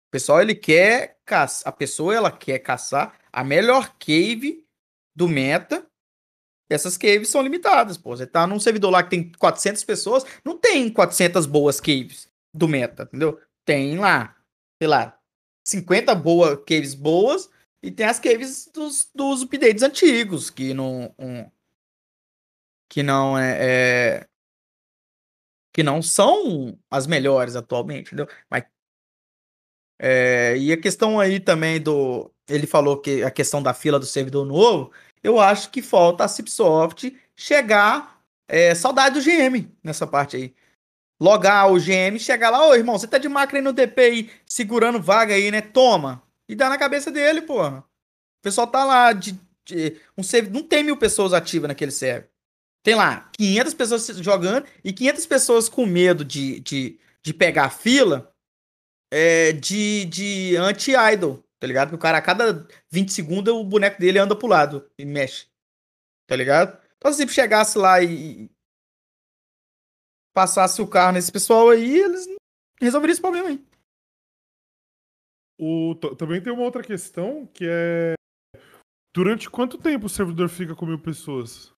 O pessoal, ele quer caçar. A pessoa, ela quer caçar a melhor cave do meta. Essas caves são limitadas, pô. Você tá num servidor lá que tem 400 pessoas, não tem 400 boas caves do meta, entendeu? Tem lá, sei lá, 50 boas caves boas e tem as caves dos, dos updates antigos, que não. um- que não é, é- que não são as melhores atualmente, entendeu? Mas é, e a questão aí também do. Ele falou que a questão da fila do servidor novo, eu acho que falta a Cipsoft chegar. É, saudade do GM nessa parte aí. Logar o GM, chegar lá, ô irmão, você tá de máquina aí no DP aí, segurando vaga aí, né? Toma. E dá na cabeça dele, porra. O pessoal tá lá de. de- um servidor, não tem mil pessoas ativas naquele server. Tem lá 500 pessoas jogando e 500 pessoas com medo de, de, de pegar fila é, de, de anti-idol, tá ligado? Que o cara a cada 20 segundos o boneco dele anda pro lado e mexe, tá ligado? Então se chegasse lá e passasse o carro nesse pessoal aí, eles resolveriam esse problema aí. O, também tem uma outra questão que é. Durante quanto tempo o servidor fica com mil pessoas?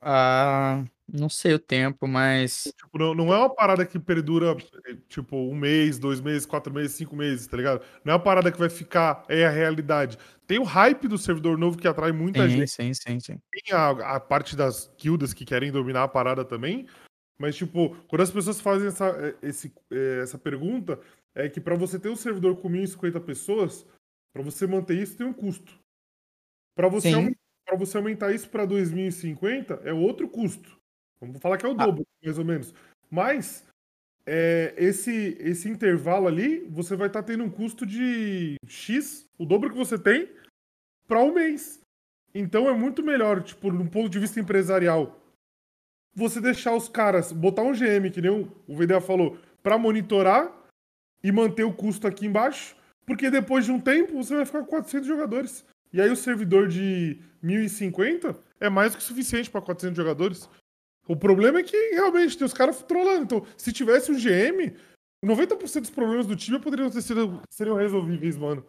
Ah, não sei o tempo, mas. Tipo, não, não é uma parada que perdura, eh, tipo, um mês, dois meses, quatro meses, cinco meses, tá ligado? Não é uma parada que vai ficar, é a realidade. Tem o hype do servidor novo que atrai muita Sim, gente. sim, sim, sim. Tem a, a parte das guildas que querem dominar a parada também. Mas, tipo, quando as pessoas fazem essa, eh, esse, eh, essa pergunta, é que pra você ter um servidor com 1.050 pessoas, pra você manter isso tem um custo. Pra você, pra você aumentar isso pra 2.050 é outro custo. Vamos falar que é o Ah. dobro, mais ou menos. Mas é, esse, esse intervalo ali, você vai estar tendo um custo de X, o dobro que você tem, para um mês. Então é muito melhor, tipo, num ponto de vista empresarial, você deixar os caras, botar um GM, que nem o VDA falou, pra monitorar e manter o custo aqui embaixo, porque depois de um tempo você vai ficar com 400 jogadores. E aí o servidor de 1050 é mais que suficiente pra 400 jogadores. O problema é que realmente tem os caras trolando. Então, se tivesse um GM, 90% dos problemas do time poderiam ter sido seriam resolvíveis, mano.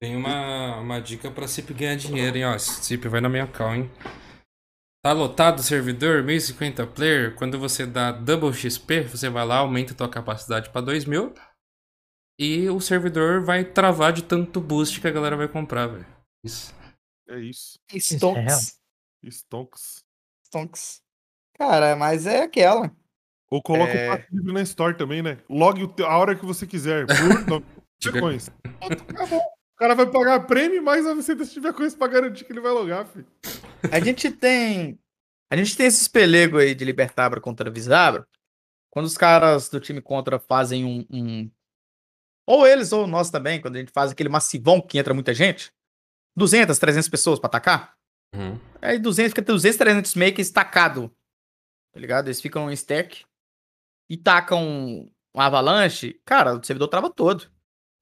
Tem uma, uma dica pra CIP ganhar dinheiro, hein? Ó, CIP vai na minha call, hein? Tá lotado o servidor, 1050 player. Quando você dá double XP, você vai lá, aumenta a tua capacidade pra 2000. E o servidor vai travar de tanto boost que a galera vai comprar, velho. Isso. É isso. Stonks. Stonks. Stonks. Cara, mas é aquela. Ou coloca É. o passe livre na Store também, né? Logue o te- a hora que você quiser. Por não, Diga- coins. Acabou. O cara vai pagar prêmio mais 900 se tiver coins pra garantir que ele vai logar, filho. A gente tem. A gente tem esses pelegos aí de Libertabra contra Visabra. Quando os caras do time contra fazem um, um- Ou eles, ou nós também, quando a gente faz aquele massivão que entra muita gente. 200, 300 pessoas pra atacar. Uhum. Aí 200, fica 200, 300 makers tacado. Tá ligado? Eles ficam em stack e tacam um avalanche. Cara, o servidor trava todo.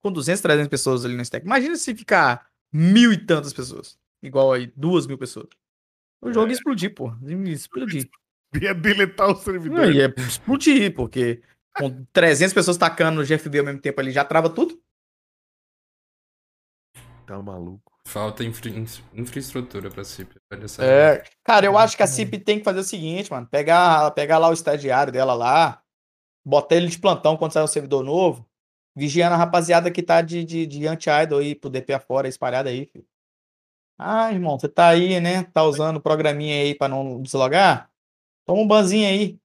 Com 200, 300 pessoas ali no stack. Imagina se ficar mil e tantas pessoas. Igual aí, duas mil pessoas. O jogo ia explodir, pô. Ia explodir. Ia deletar o servidor. Não, ia explodir, porque com 300 pessoas tacando no GFB ao mesmo tempo ali já trava tudo. Tá maluco. Falta infra- infraestrutura pra CIP. É, cara, eu acho que a CIP tem que fazer o seguinte, mano. Pegar, pegar lá o estagiário dela lá, botar ele de plantão quando sair um servidor novo, vigiando a rapaziada que tá de, de, de anti-idol aí pro DP afora, espalhada aí, filho. Ah, irmão, você tá aí, né? Tá usando o programinha aí pra não deslogar? Toma um banzinho aí,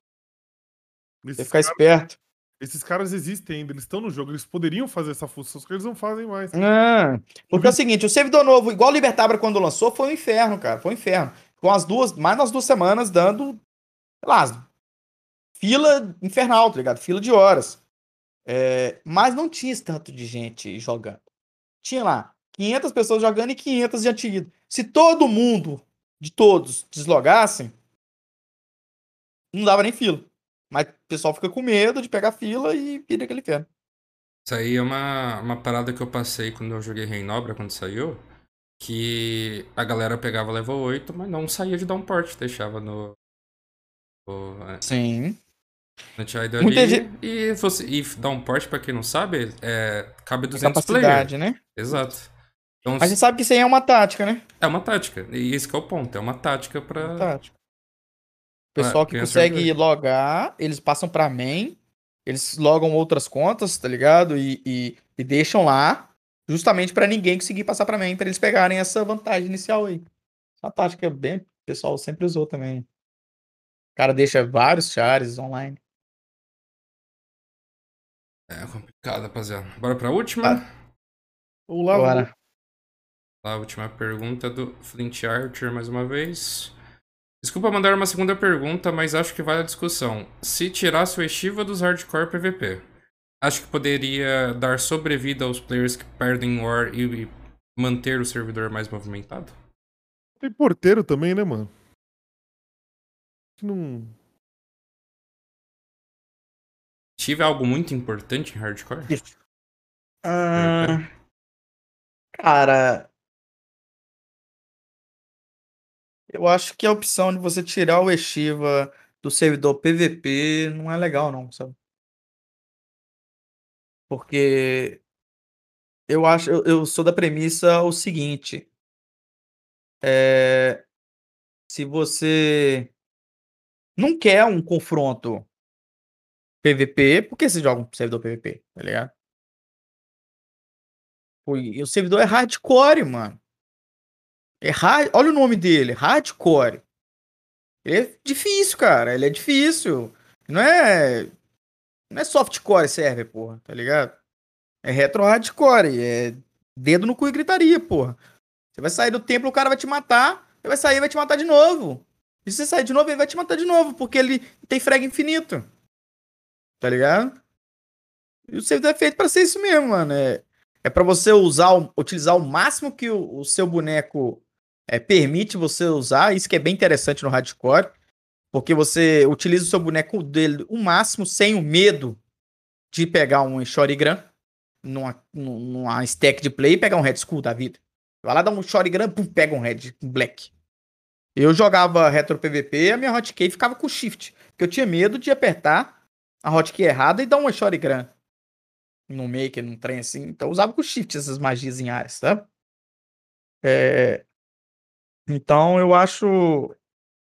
pra você Esses, ficar caras, esperto. esses caras existem ainda, eles estão no jogo, eles poderiam fazer essa função, só que eles não fazem mais. Ah, porque é o seguinte, o servidor novo, igual o Libertabra quando lançou, foi um inferno, cara. Foi um inferno. Com as duas, mais das duas semanas dando, sei lá, fila infernal, tá ligado? Fila de horas. É, mas não tinha esse tanto de gente jogando. Tinha lá 500 pessoas jogando e 500 de antigo. Se todo mundo, de todos, deslogassem, não dava nem fila. Mas o pessoal fica com medo de pegar fila e vira aquele inferno. Isso aí é uma, uma parada que eu passei quando eu joguei Reinobra, quando saiu. Que a galera pegava level 8, mas não saía de downport, deixava no. no é, Sim. Muita ali. gente- E, você, e downport, pra quem não sabe, é, cabe 200 Capacidade, player. né? Exato. Então, A gente sabe que isso aí é uma tática, né? é uma tática. E esse que é o ponto. É uma tática pra. Uma tática. O pessoal que ganhar consegue servidor. logar, eles passam pra main, eles logam outras contas, tá ligado? E, e, e deixam lá, justamente pra ninguém conseguir passar pra main, pra eles pegarem essa vantagem inicial aí. Essa tática bem, o pessoal sempre usou também. O cara deixa vários chares online. É complicado, rapaziada. Bora pra última? Vamos lá, Bora. vamos- A última pergunta do Flint Archer, mais uma vez. Desculpa mandar uma segunda pergunta, mas acho que vale a discussão. Se tirasse o Estiva dos Hardcore PVP, acho que poderia dar sobrevida aos players que perdem War e e manter o servidor mais movimentado? Tem porteiro também, né, mano? Não. Tive algo muito importante em Hardcore? Ah, cara. Eu acho que a opção de você tirar o Estiva do servidor PVP não é legal, não, sabe? Porque eu acho, eu, eu sou da premissa o seguinte. É, se você não quer um confronto PVP, por que você joga um servidor PVP, tá ligado? Pô, e o servidor é hardcore, mano. É hard... Olha o nome dele, hardcore. Ele é difícil, cara. Ele é difícil. Não é. Não é softcore server, porra, tá ligado? É retro hardcore. É dedo no cu e gritaria, porra. Você vai sair do templo, o cara vai te matar. Você vai sair e vai te matar de novo. E se você sair de novo, ele vai te matar de novo, porque ele tem frag infinito. Tá ligado? E o servidor é feito pra ser isso mesmo, mano. É, é para você usar, utilizar o máximo que o, o seu boneco é, permite você usar. Isso que é bem interessante no hardcore. Porque você utiliza o seu boneco dele o máximo sem o medo de pegar um Shorigram numa, numa stack de play e pegar um Red Skull da vida. Vai lá, dá um Shorigram, pum, pega um Red, um Black. Eu jogava retro PVP e a minha hotkey ficava com shift. Porque eu tinha medo de apertar a hotkey errada e dar um Shorigram no maker, num trem assim. Então usava com shift essas magias em áreas, sabe? É... Então eu acho.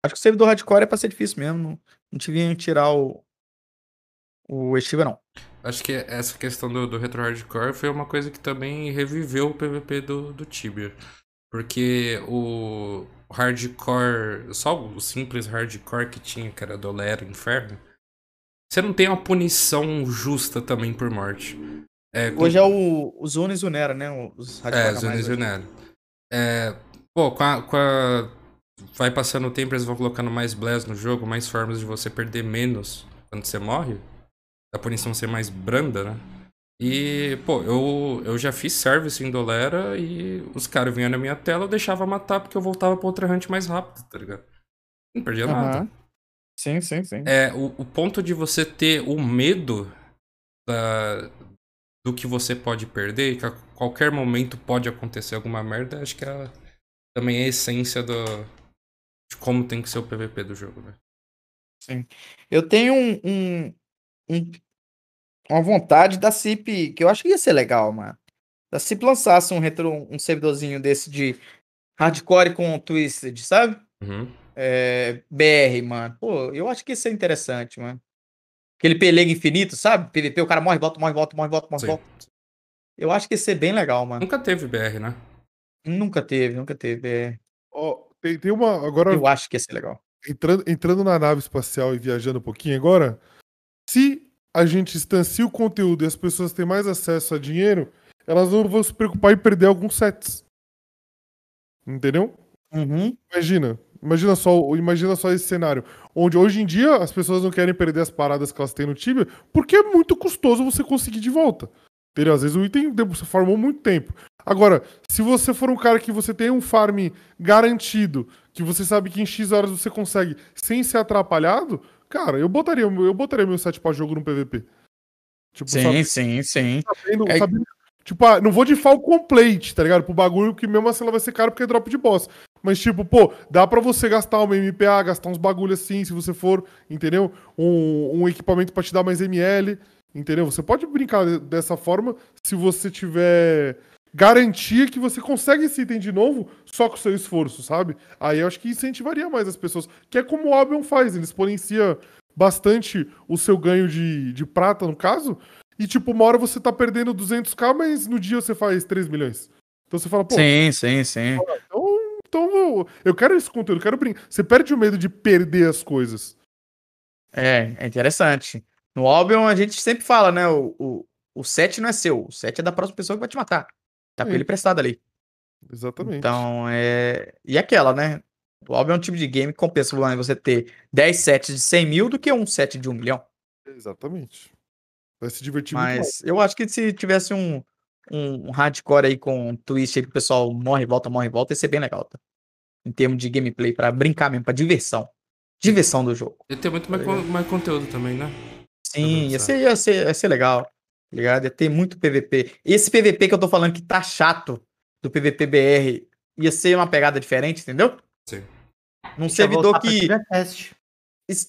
Acho que o servidor hardcore é pra ser difícil mesmo. Não, não devia tirar o. O Estiva, não. Acho que essa questão do, do retro hardcore foi uma coisa que também reviveu o PVP do, do Tibia. Porque o hardcore, só o simples hardcore que tinha, que era Dolero Inferno, você não tem uma punição justa também por morte. É, Hoje é o, o Zona e Zunera, né? Os é, Zona e Zunera. É, pô, com a, com a, Vai passando o tempo, eles vão colocando mais blast no jogo, mais formas de você perder menos quando você morre. A punição ser mais branda, né? E, pô, eu, eu já fiz service em Dolera e os caras vinham na minha tela, eu deixava matar porque eu voltava pro outra hunt mais rápido, tá ligado? Não perdia uhum. nada. Sim, sim, sim. É, o, o ponto de você ter o medo da, do que você pode perder, que a qualquer momento pode acontecer alguma merda, acho que é também a essência do, de como tem que ser o PVP do jogo, né? Sim. Eu tenho um, um, um, uma vontade da CIP, que eu acho que ia ser legal, mano. Da CIP lançasse um retro, um servidorzinho desse de hardcore com twisted, sabe? Uhum. É, BR, mano. Pô, eu acho que ia ser interessante, mano. Aquele pelego infinito, sabe? PVP, o cara morre, volta, morre, volta, morre, volta, morre, Sim. volta. Eu acho que ia ser bem legal, mano. Nunca teve BR, né? Nunca teve, nunca teve BR. Ó, tem, tem uma. Agora. Eu acho que ia ser legal. Entrando, entrando na nave espacial e viajando um pouquinho agora. Se a gente instancia o conteúdo e as pessoas têm mais acesso a dinheiro, elas não vão se preocupar em perder alguns sets. Entendeu? Uhum. Imagina. Imagina só, imagina só esse cenário. Onde hoje em dia as pessoas não querem perder as paradas que elas têm no Tibia, porque é muito custoso você conseguir de volta. Entendeu? Às vezes o item você formou muito tempo. Agora, se você for um cara que você tem um farm garantido, que você sabe que em X horas você consegue sem ser atrapalhado, cara, eu botaria, eu botaria meu set pra jogo no PVP. Tipo, sim, sabe, sim, sim. Sabendo, é... sabendo, tipo, ah, não vou de Falcon Plate, tá ligado? Pro bagulho que mesmo assim ela vai ser caro porque é drop de boss. Mas, tipo, pô, dá pra você gastar uma MPA, gastar uns bagulho assim, se você for, entendeu? Um, um equipamento pra te dar mais ML, entendeu? Você pode brincar dessa forma se você tiver garantia que você consegue esse item de novo só com o seu esforço, sabe? Aí eu acho que incentivaria mais as pessoas. Que é como o Albion faz, ele exponencia bastante o seu ganho de, de prata, no caso. E, tipo, uma hora você tá perdendo 200k, mas no dia você faz 3 milhões. Então você fala, pô. Sim, sim, sim. Então então eu, quero esse conteúdo, eu quero brincar. Você perde o medo de perder as coisas. É, é interessante. No Albion a gente sempre fala, né? O, o, o set não é seu, o set é da próxima pessoa que vai te matar. Tá com ele prestado ali. Exatamente. Então, é. E aquela, né? O Albion é um tipo de game que compensa você ter 10 sets de 100 mil do que um set de 1 milhão. Exatamente. Vai se divertir. Mas eu acho que se tivesse um, um, hardcore aí com um twist aí que o pessoal morre, volta, morre, volta, ia ser bem legal, tá? Em termos de gameplay, pra brincar mesmo, pra diversão. Diversão do jogo. Ia ter muito mais, tá mais conteúdo também, né? Sim, ia ser, ia, ser, ia ser legal. Tá ligado? Ia ter muito PVP. Esse PVP que eu tô falando que tá chato do PVP BR ia ser uma pegada diferente, entendeu? Sim. Num servidor que.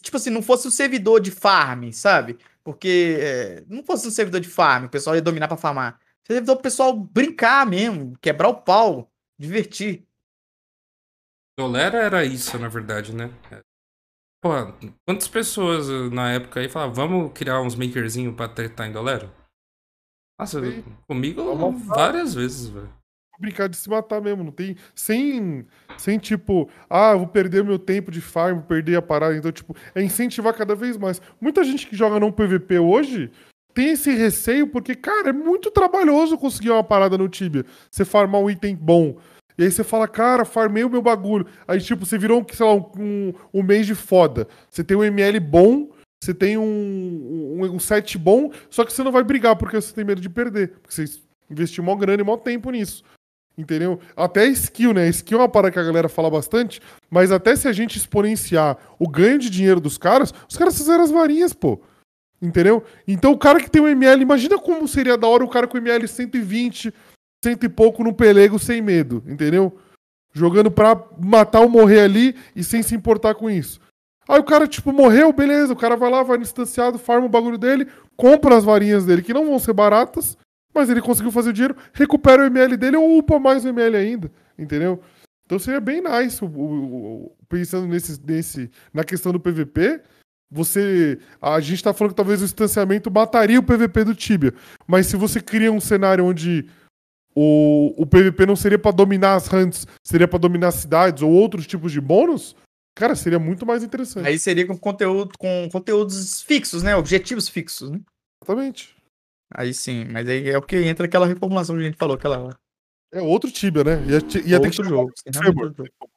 Tipo assim, não fosse um servidor de farm, sabe? Porque é, não fosse um servidor de farm, o pessoal ia dominar pra farmar. Servidor pro pessoal brincar mesmo, quebrar o pau, divertir. Dolera era isso, na verdade, né? Pô, quantas pessoas eh, na época aí falavam, vamos criar uns makerzinhos pra tretar em Dolera? Nossa, Sim. comigo várias vezes, velho. Brincar de se matar mesmo, não tem. Sem, sem tipo, ah, vou perder meu tempo de farm, vou perder a parada. Então, tipo, é incentivar cada vez mais. Muita gente que joga não PVP hoje tem esse receio porque, cara, é muito trabalhoso conseguir uma parada no Tibia. Você farmar um item bom. E aí você fala, cara, farmei o meu bagulho. Aí, tipo, você virou, sei lá, um, um, mês de foda. Você tem um ML bom, você tem um, um, um set bom, só que você não vai brigar porque você tem medo de perder. Porque você investiu mó grana e mó tempo nisso. Entendeu? Até skill, né? Skill é uma parada que a galera fala bastante, mas até se a gente exponenciar o ganho de dinheiro dos caras, os caras fizeram as varinhas, pô. Entendeu? Então o cara que tem um ML, imagina como seria da hora o cara com ML 120, cento e pouco no pelego sem medo, entendeu? Jogando pra matar ou morrer ali e sem se importar com isso. Aí o cara, tipo, morreu, beleza. O cara vai lá, vai no instanciado, farma o bagulho dele, compra as varinhas dele, que não vão ser baratas, mas ele conseguiu fazer o dinheiro, recupera o ML dele ou upa mais o ML ainda, entendeu? Então seria bem nice, o, o, o, pensando nesse, nesse, na questão do PVP. Você. A gente tá falando que talvez o distanciamento mataria o PVP do Tibia. Mas se você cria um cenário onde o, o PVP não seria para dominar as hunts, seria para dominar as cidades ou outros tipos de bônus, cara, seria muito mais interessante. Aí seria com conteúdo com conteúdos fixos, né? Objetivos fixos, né? Exatamente. Aí sim, mas aí é o que entra aquela reformulação que a gente falou aquela. É outro Tibia, né? Ia, ia ter que Outro chamar jogo. o sim, de realmente Femur. outro jogo.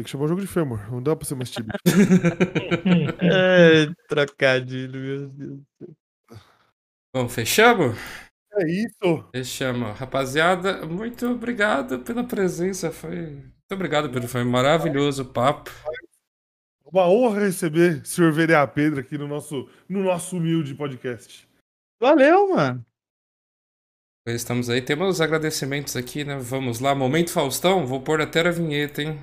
Tem que chamar o jogo de Femur. Não dá pra ser mais Tibia. É, trocadilho, meu Deus. Bom, fechamos? é isso. Fechamos. Rapaziada, muito obrigado pela presença. Foi. Muito obrigado, Pedro. Foi maravilhoso o papo. Uma honra receber o senhor VDA Pedro aqui no nosso, no nosso humilde podcast. Valeu, mano. Estamos aí. Temos os agradecimentos aqui, né? Vamos lá. Momento Faustão. Vou pôr até a vinheta, hein?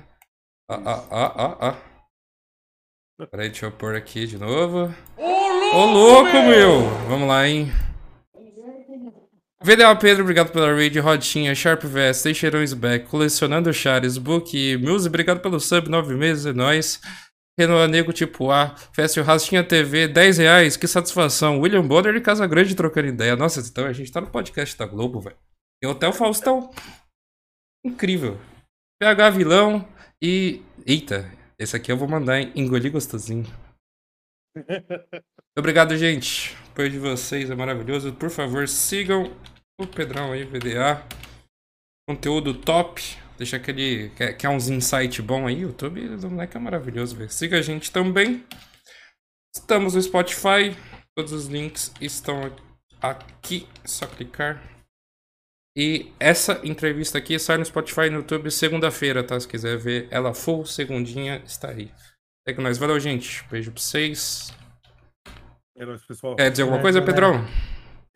Ah, ah, ah, ah, ah. Peraí, deixa eu pôr aqui de novo. Ô, louco, meu! Vamos lá, hein? VDA Pedro, obrigado pela raid, Rodinha, Sharp Vest, Teixeirões Back, Colecionando Chares, Book e Muse, obrigado pelo sub, nove meses, é nóis. Renan Nego Tipo A, Fest Rastinha TV, 10 reais, que satisfação. William Bonner e Casa Grande trocando ideia. Nossa, então a gente tá no podcast da Globo, velho. Tem Hotel Faustão. Incrível. PH Vilão e. Eita, esse aqui eu vou mandar, hein? Engolir gostosinho. Obrigado, gente. O apoio de vocês é maravilhoso. Por favor, sigam o Pedrão aí, VDA. Conteúdo top. Deixa aquele. Quer, quer uns insight bom aí? O YouTube do moleque é maravilhoso, velho. Siga a gente também. Estamos no Spotify. Todos os links estão aqui. É só clicar. E essa entrevista aqui sai no Spotify e no YouTube segunda-feira, tá? Se quiser ver ela full, segundinha, está aí. É que nós. Valeu, gente. Beijo pra vocês. É nóis, pessoal. Quer dizer alguma É, coisa, galera. Pedrão?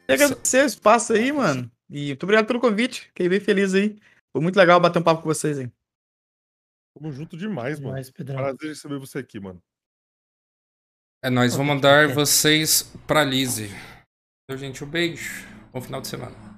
Eu agradecer o espaço aí, mano. E muito obrigado pelo convite. Fiquei bem feliz aí. Foi muito legal bater um papo com vocês aí. Tamo junto demais, mano. Demais, Pedrão. Prazer receber você aqui, mano. É nóis, vou Ok, mandar vocês pra Lise. Então, gente, um beijo. Bom final de semana.